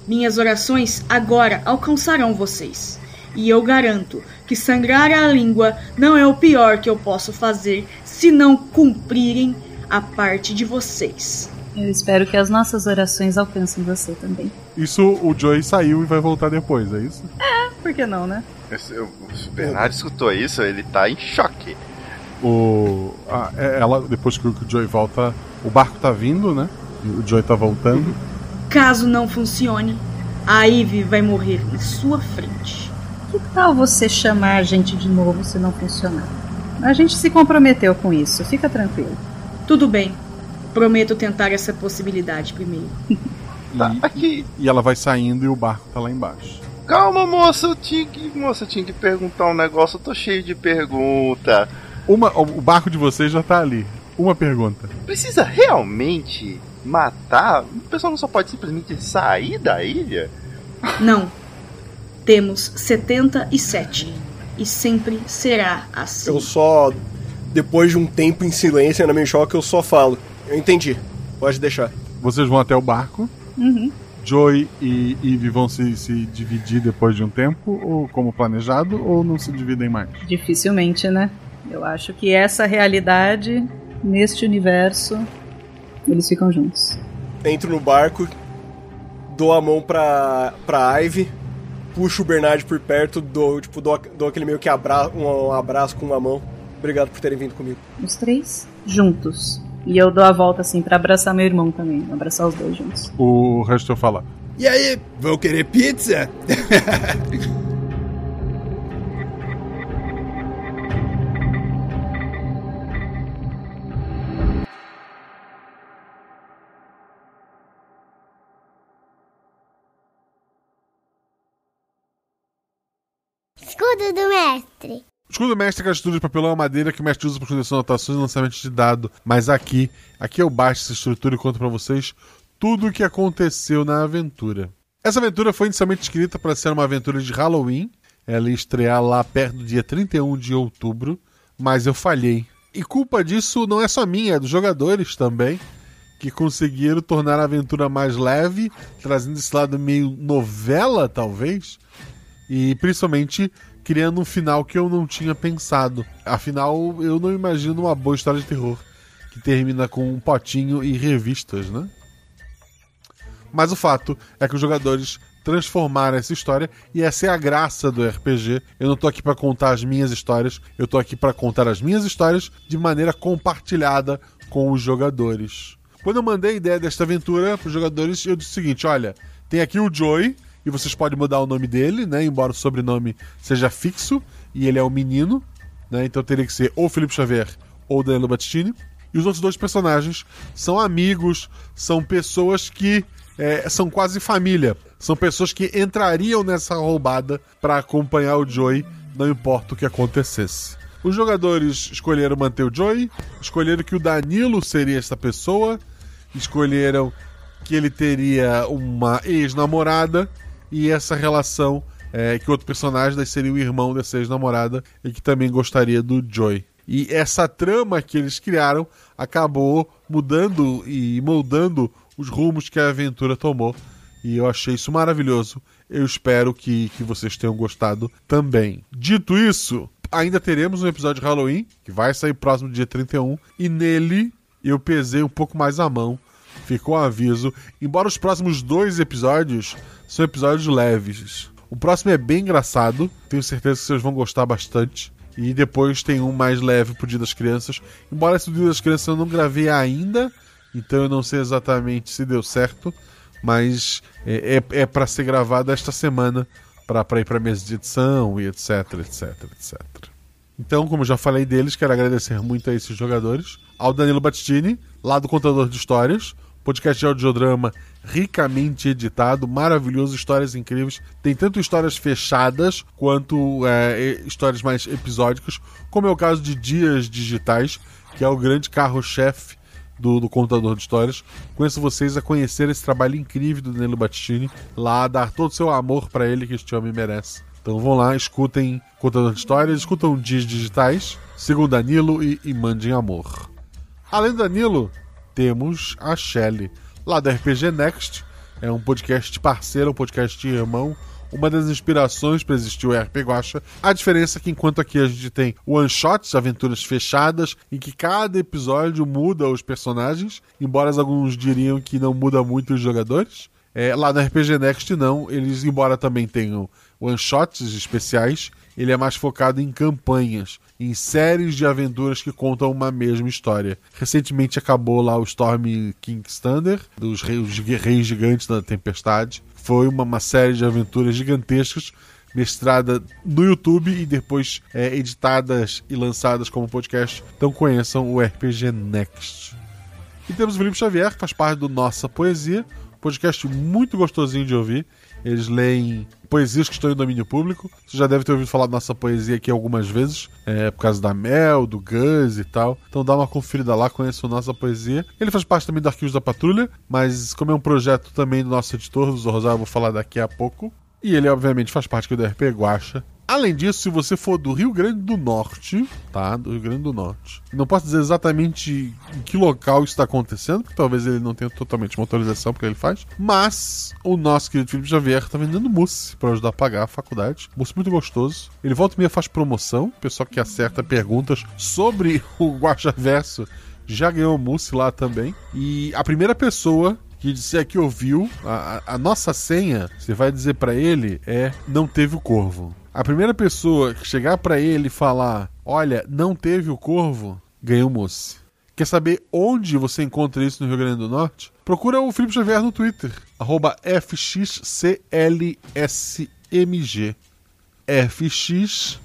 Minhas orações agora alcançarão vocês. E eu garanto que sangrar a língua não é o pior que eu posso fazer se não cumprirem a parte de vocês. Eu espero que as nossas orações alcancem você também. Isso o Joey saiu e vai voltar depois, é isso? É, por que não, né? Esse- O Bernardo escutou isso, ele tá em choque. O, a- é- ela, depois que o Joey volta, o barco tá vindo, né? O Joey tá voltando. Caso não funcione, a Ivy vai morrer em sua frente. Que tal você chamar a gente de novo se não funcionar? A gente se comprometeu com isso, fica tranquilo. Tudo bem. Prometo tentar essa possibilidade primeiro. Tá, aqui. E ela vai saindo e o barco tá lá embaixo. Calma, moça, eu tinha que, moça, eu tinha que perguntar um negócio, eu tô cheio de pergunta. Uma, o o barco de vocês já tá ali. Uma pergunta. Precisa realmente matar? O pessoal não só pode simplesmente sair da ilha? Não. Temos 77. E sempre será assim. Eu só. Depois de um tempo em silêncio, meio em choque, eu só falo. Eu entendi. Pode deixar. Vocês vão até o barco. Uhum. Joey e Eve vão se, se dividir depois de um tempo, ou como planejado, ou não se dividem mais? Dificilmente, né? Eu acho que essa realidade, neste universo, eles ficam juntos. Entro no barco, dou a mão pra, pra Ivy, puxo o Bernard por perto, dou, tipo, dou, dou aquele meio que abra, um, um abraço com uma mão. Obrigado por terem vindo comigo. Os três juntos. E eu dou a volta assim pra abraçar meu irmão também. Abraçar os dois juntos. O resto eu falo. E aí, vão querer pizza? Escudo do mestre. Escudo mestre é aquela estrutura de papelão e madeira que o mestre usa para suas anotações e lançamento de dado. Mas aqui, aqui eu baixo essa estrutura e conto para vocês tudo o que aconteceu na aventura. Essa aventura foi inicialmente escrita para ser uma aventura de Halloween. Ela ia estrear lá perto do dia 31 de outubro, mas eu falhei. E culpa disso não é só minha, é dos jogadores também, que conseguiram tornar a aventura mais leve, trazendo esse lado meio novela, talvez, e principalmente criando um final que eu não tinha pensado. Afinal, eu não imagino uma boa história de terror que termina com um potinho e revistas, né? Mas o fato é que os jogadores transformaram essa história e essa é a graça do RPG. Eu não tô aqui para contar as minhas histórias, eu tô aqui para contar as minhas histórias de maneira compartilhada com os jogadores. Quando eu mandei a ideia desta aventura para os jogadores, eu disse o seguinte: olha, tem aqui o Joey, e vocês podem mudar o nome dele, né? Embora o sobrenome seja fixo, e ele é um menino, né? Então teria que ser ou Felipe Xavier ou Danilo Battistini. E os outros dois personagens são amigos, são pessoas que é, são quase família. São pessoas que entrariam nessa roubada para acompanhar o Joey, não importa o que acontecesse. Os jogadores escolheram manter o Joey, escolheram que o Danilo seria essa pessoa, escolheram que ele teria uma ex-namorada e essa relação é, que outro personagem daí seria o irmão dessa ex-namorada e que também gostaria do Joy. E essa trama que eles criaram acabou mudando e moldando os rumos que a aventura tomou. E eu achei isso maravilhoso. Eu espero que, que vocês tenham gostado também. Dito isso, ainda teremos um episódio de Halloween, que vai sair próximo dia 31. E nele eu pesei um pouco mais a mão. Ficou um aviso. Embora os próximos dois episódios são episódios leves. O próximo é bem engraçado. Tenho certeza que vocês vão gostar bastante. E depois tem um mais leve pro Dia das Crianças. Embora esse Dia das Crianças eu não gravei ainda. Então eu não sei exatamente se deu certo. Mas é, é, é para ser gravado esta semana. para ir pra mesa de edição e etc, etc, etc. Então, como já falei deles, quero agradecer muito a esses jogadores. Ao Danilo Battistini, lá do Contador de Histórias, podcast de audiodrama ricamente editado, maravilhoso, histórias incríveis. Tem tanto histórias fechadas quanto é, histórias mais episódicas, como é o caso de Dias Digitais, que é o grande carro-chefe do, do, contador de histórias. Conheço vocês a conhecer esse trabalho incrível do Danilo Battistini, lá dar todo o seu amor para ele que este homem merece. Então vão lá, escutem Contador de Histórias, escutam Dias Digitais, sigam Danilo e, e mandem amor. Além do Danilo, temos a Shelly, lá da RPG Next. É um podcast parceiro, um podcast irmão, uma das inspirações para existir o RP Guacha. A diferença é que enquanto aqui a gente tem one-shots, aventuras fechadas, em que cada episódio muda os personagens, embora alguns diriam que não muda muito os jogadores. É, lá no RPG Next não, eles embora também tenham one-shots especiais, ele é mais focado em campanhas, em séries de aventuras que contam uma mesma história. Recentemente acabou lá o Storm King's Thunder, dos reis, reis gigantes da tempestade. Foi uma, uma série de aventuras gigantescas mestrada no YouTube e depois é, editadas e lançadas como podcast. Então conheçam o RPG Next. E temos o Felipe Xavier, que faz parte do Nossa Poesia, podcast muito gostosinho de ouvir. Eles leem poesias que estão em domínio público. Você já deve ter ouvido falar da nossa poesia aqui algumas vezes, é, por causa da Mel, do Gus e tal. Então dá uma conferida lá, conheça a nossa poesia. Ele faz parte também do Arquivos da Patrulha, mas como é um projeto também do nosso editor, do Zorro eu vou falar daqui a pouco. E ele, obviamente, faz parte do RP Guacha. Além disso, se você for do Rio Grande do Norte, tá? Do Rio Grande do Norte. Não posso dizer exatamente em que local isso está acontecendo, porque talvez ele não tenha totalmente uma porque ele faz. Mas o nosso querido Felipe Xavier tá vendendo mousse para ajudar a pagar a faculdade. Mousse muito gostoso. Ele volta e meia faz promoção. O pessoal que acerta perguntas sobre o Guacha Verso já ganhou mousse lá também. E a primeira pessoa que disser que ouviu, a, a nossa senha, você vai dizer para ele, é não teve o corvo. A primeira pessoa que chegar para ele e falar: Olha, não teve o corvo, ganhou moço. Quer saber onde você encontra isso no Rio Grande do Norte? Procura o Felipe Xavier no Twitter, FXCLSMG. FXCLSMG.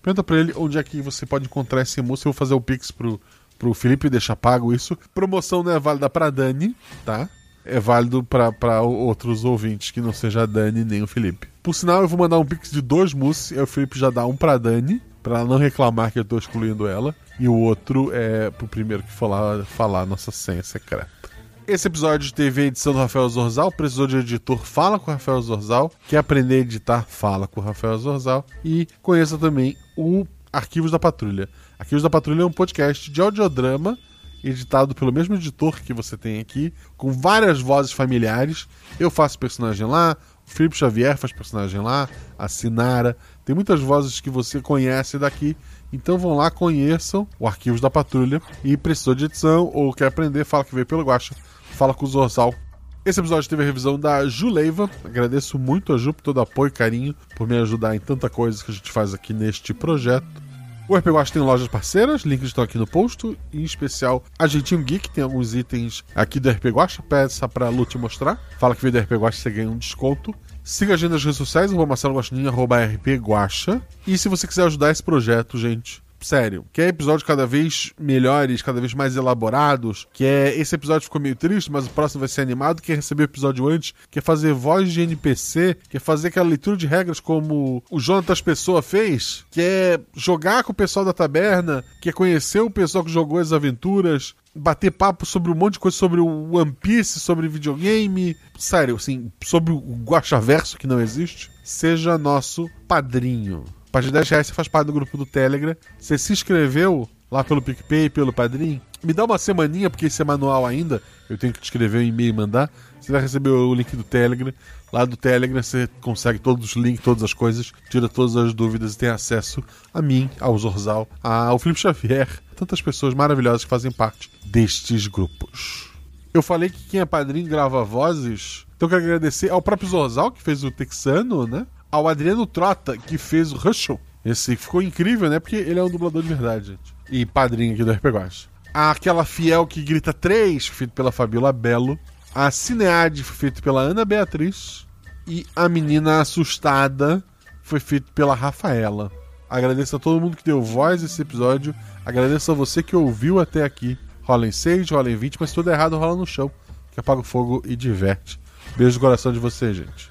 Pergunta pra ele onde é que você pode encontrar esse moço. Eu vou fazer o Pix pro, pro Felipe deixar pago isso. Promoção não é válida pra Dani, tá? é válido para outros ouvintes que não seja a Dani nem o Felipe. Por sinal, eu vou mandar um pix de dois mousses, e o Felipe já dá um pra Dani, para ela não reclamar que eu tô excluindo ela, e o outro é pro primeiro que falar a nossa senha secreta. Esse episódio teve a edição do Rafael Zorzal. Precisou de editor? Fala com o Rafael Zorzal. Quer aprender a editar? Fala com o Rafael Zorzal. E conheça também o Arquivos da Patrulha. Arquivos da Patrulha é um podcast de audiodrama editado pelo mesmo editor que você tem aqui, com várias vozes familiares. Eu faço personagem lá, o Felipe Xavier faz personagem lá, a Sinara. Tem muitas vozes que você conhece daqui. Então vão lá, conheçam o Arquivos da Patrulha e precisou de edição ou quer aprender, fala que veio pelo Guacha, fala com o Zorzal. Esse episódio teve a revisão da Juleiva. Agradeço muito a Ju por todo o apoio e carinho, por me ajudar em tanta coisa que a gente faz aqui neste projeto. O RP Guacha tem lojas parceiras, links estão aqui no post, em especial a Jeitinho Geek, tem alguns itens aqui do RP Guacha, peça pra Lu te mostrar. Fala que veio do RP Guacha, você ganha um desconto. Siga a gente nas redes sociais, arroba Marcelo Guaxinim, arroba RP Guacha. E se você quiser ajudar esse projeto, gente, sério, quer episódios cada vez melhores, cada vez mais elaborados, que é esse episódio ficou meio triste, mas o próximo vai ser animado, quer receber o episódio antes, quer fazer voz de NPC, quer fazer aquela leitura de regras como o Jonatas Pessoa fez, quer jogar com o pessoal da taberna, quer conhecer o pessoal que jogou as aventuras, bater papo sobre um monte de coisa sobre o One Piece, sobre videogame, sério, assim, sobre o Guachaverso que não existe, seja nosso padrinho partir de 10 reais você faz parte do grupo do Telegram. Você se inscreveu lá pelo PicPay, pelo Padrim. Me dá uma semaninha, porque esse é manual ainda. Eu tenho que te escrever um e-mail e mandar. Você vai receber o link do Telegram. Lá do Telegram você consegue todos os links, todas as coisas, tira todas as dúvidas e tem acesso a mim, ao Zorzal, ao Felipe Xavier, tantas pessoas maravilhosas que fazem parte destes grupos. Eu falei que quem é padrinho grava vozes, então eu quero agradecer ao próprio Zorzal, que fez o Texano, né? Ao Adriano Trota, que fez o Russell. Esse ficou incrível, né? Porque ele é um dublador de verdade, gente. E padrinho aqui do RPG Guacha. Aquela fiel que grita 3, feito pela Fabiola Belo. A Cineade feito pela Ana Beatriz. E a menina assustada foi feito pela Rafaela. Agradeço a todo mundo que deu voz a esse episódio. Agradeço a você que ouviu até aqui. Rola em 6, rola em 20, mas se tudo errado, rola no chão. Que apaga o fogo e diverte. Beijo no coração de você, gente.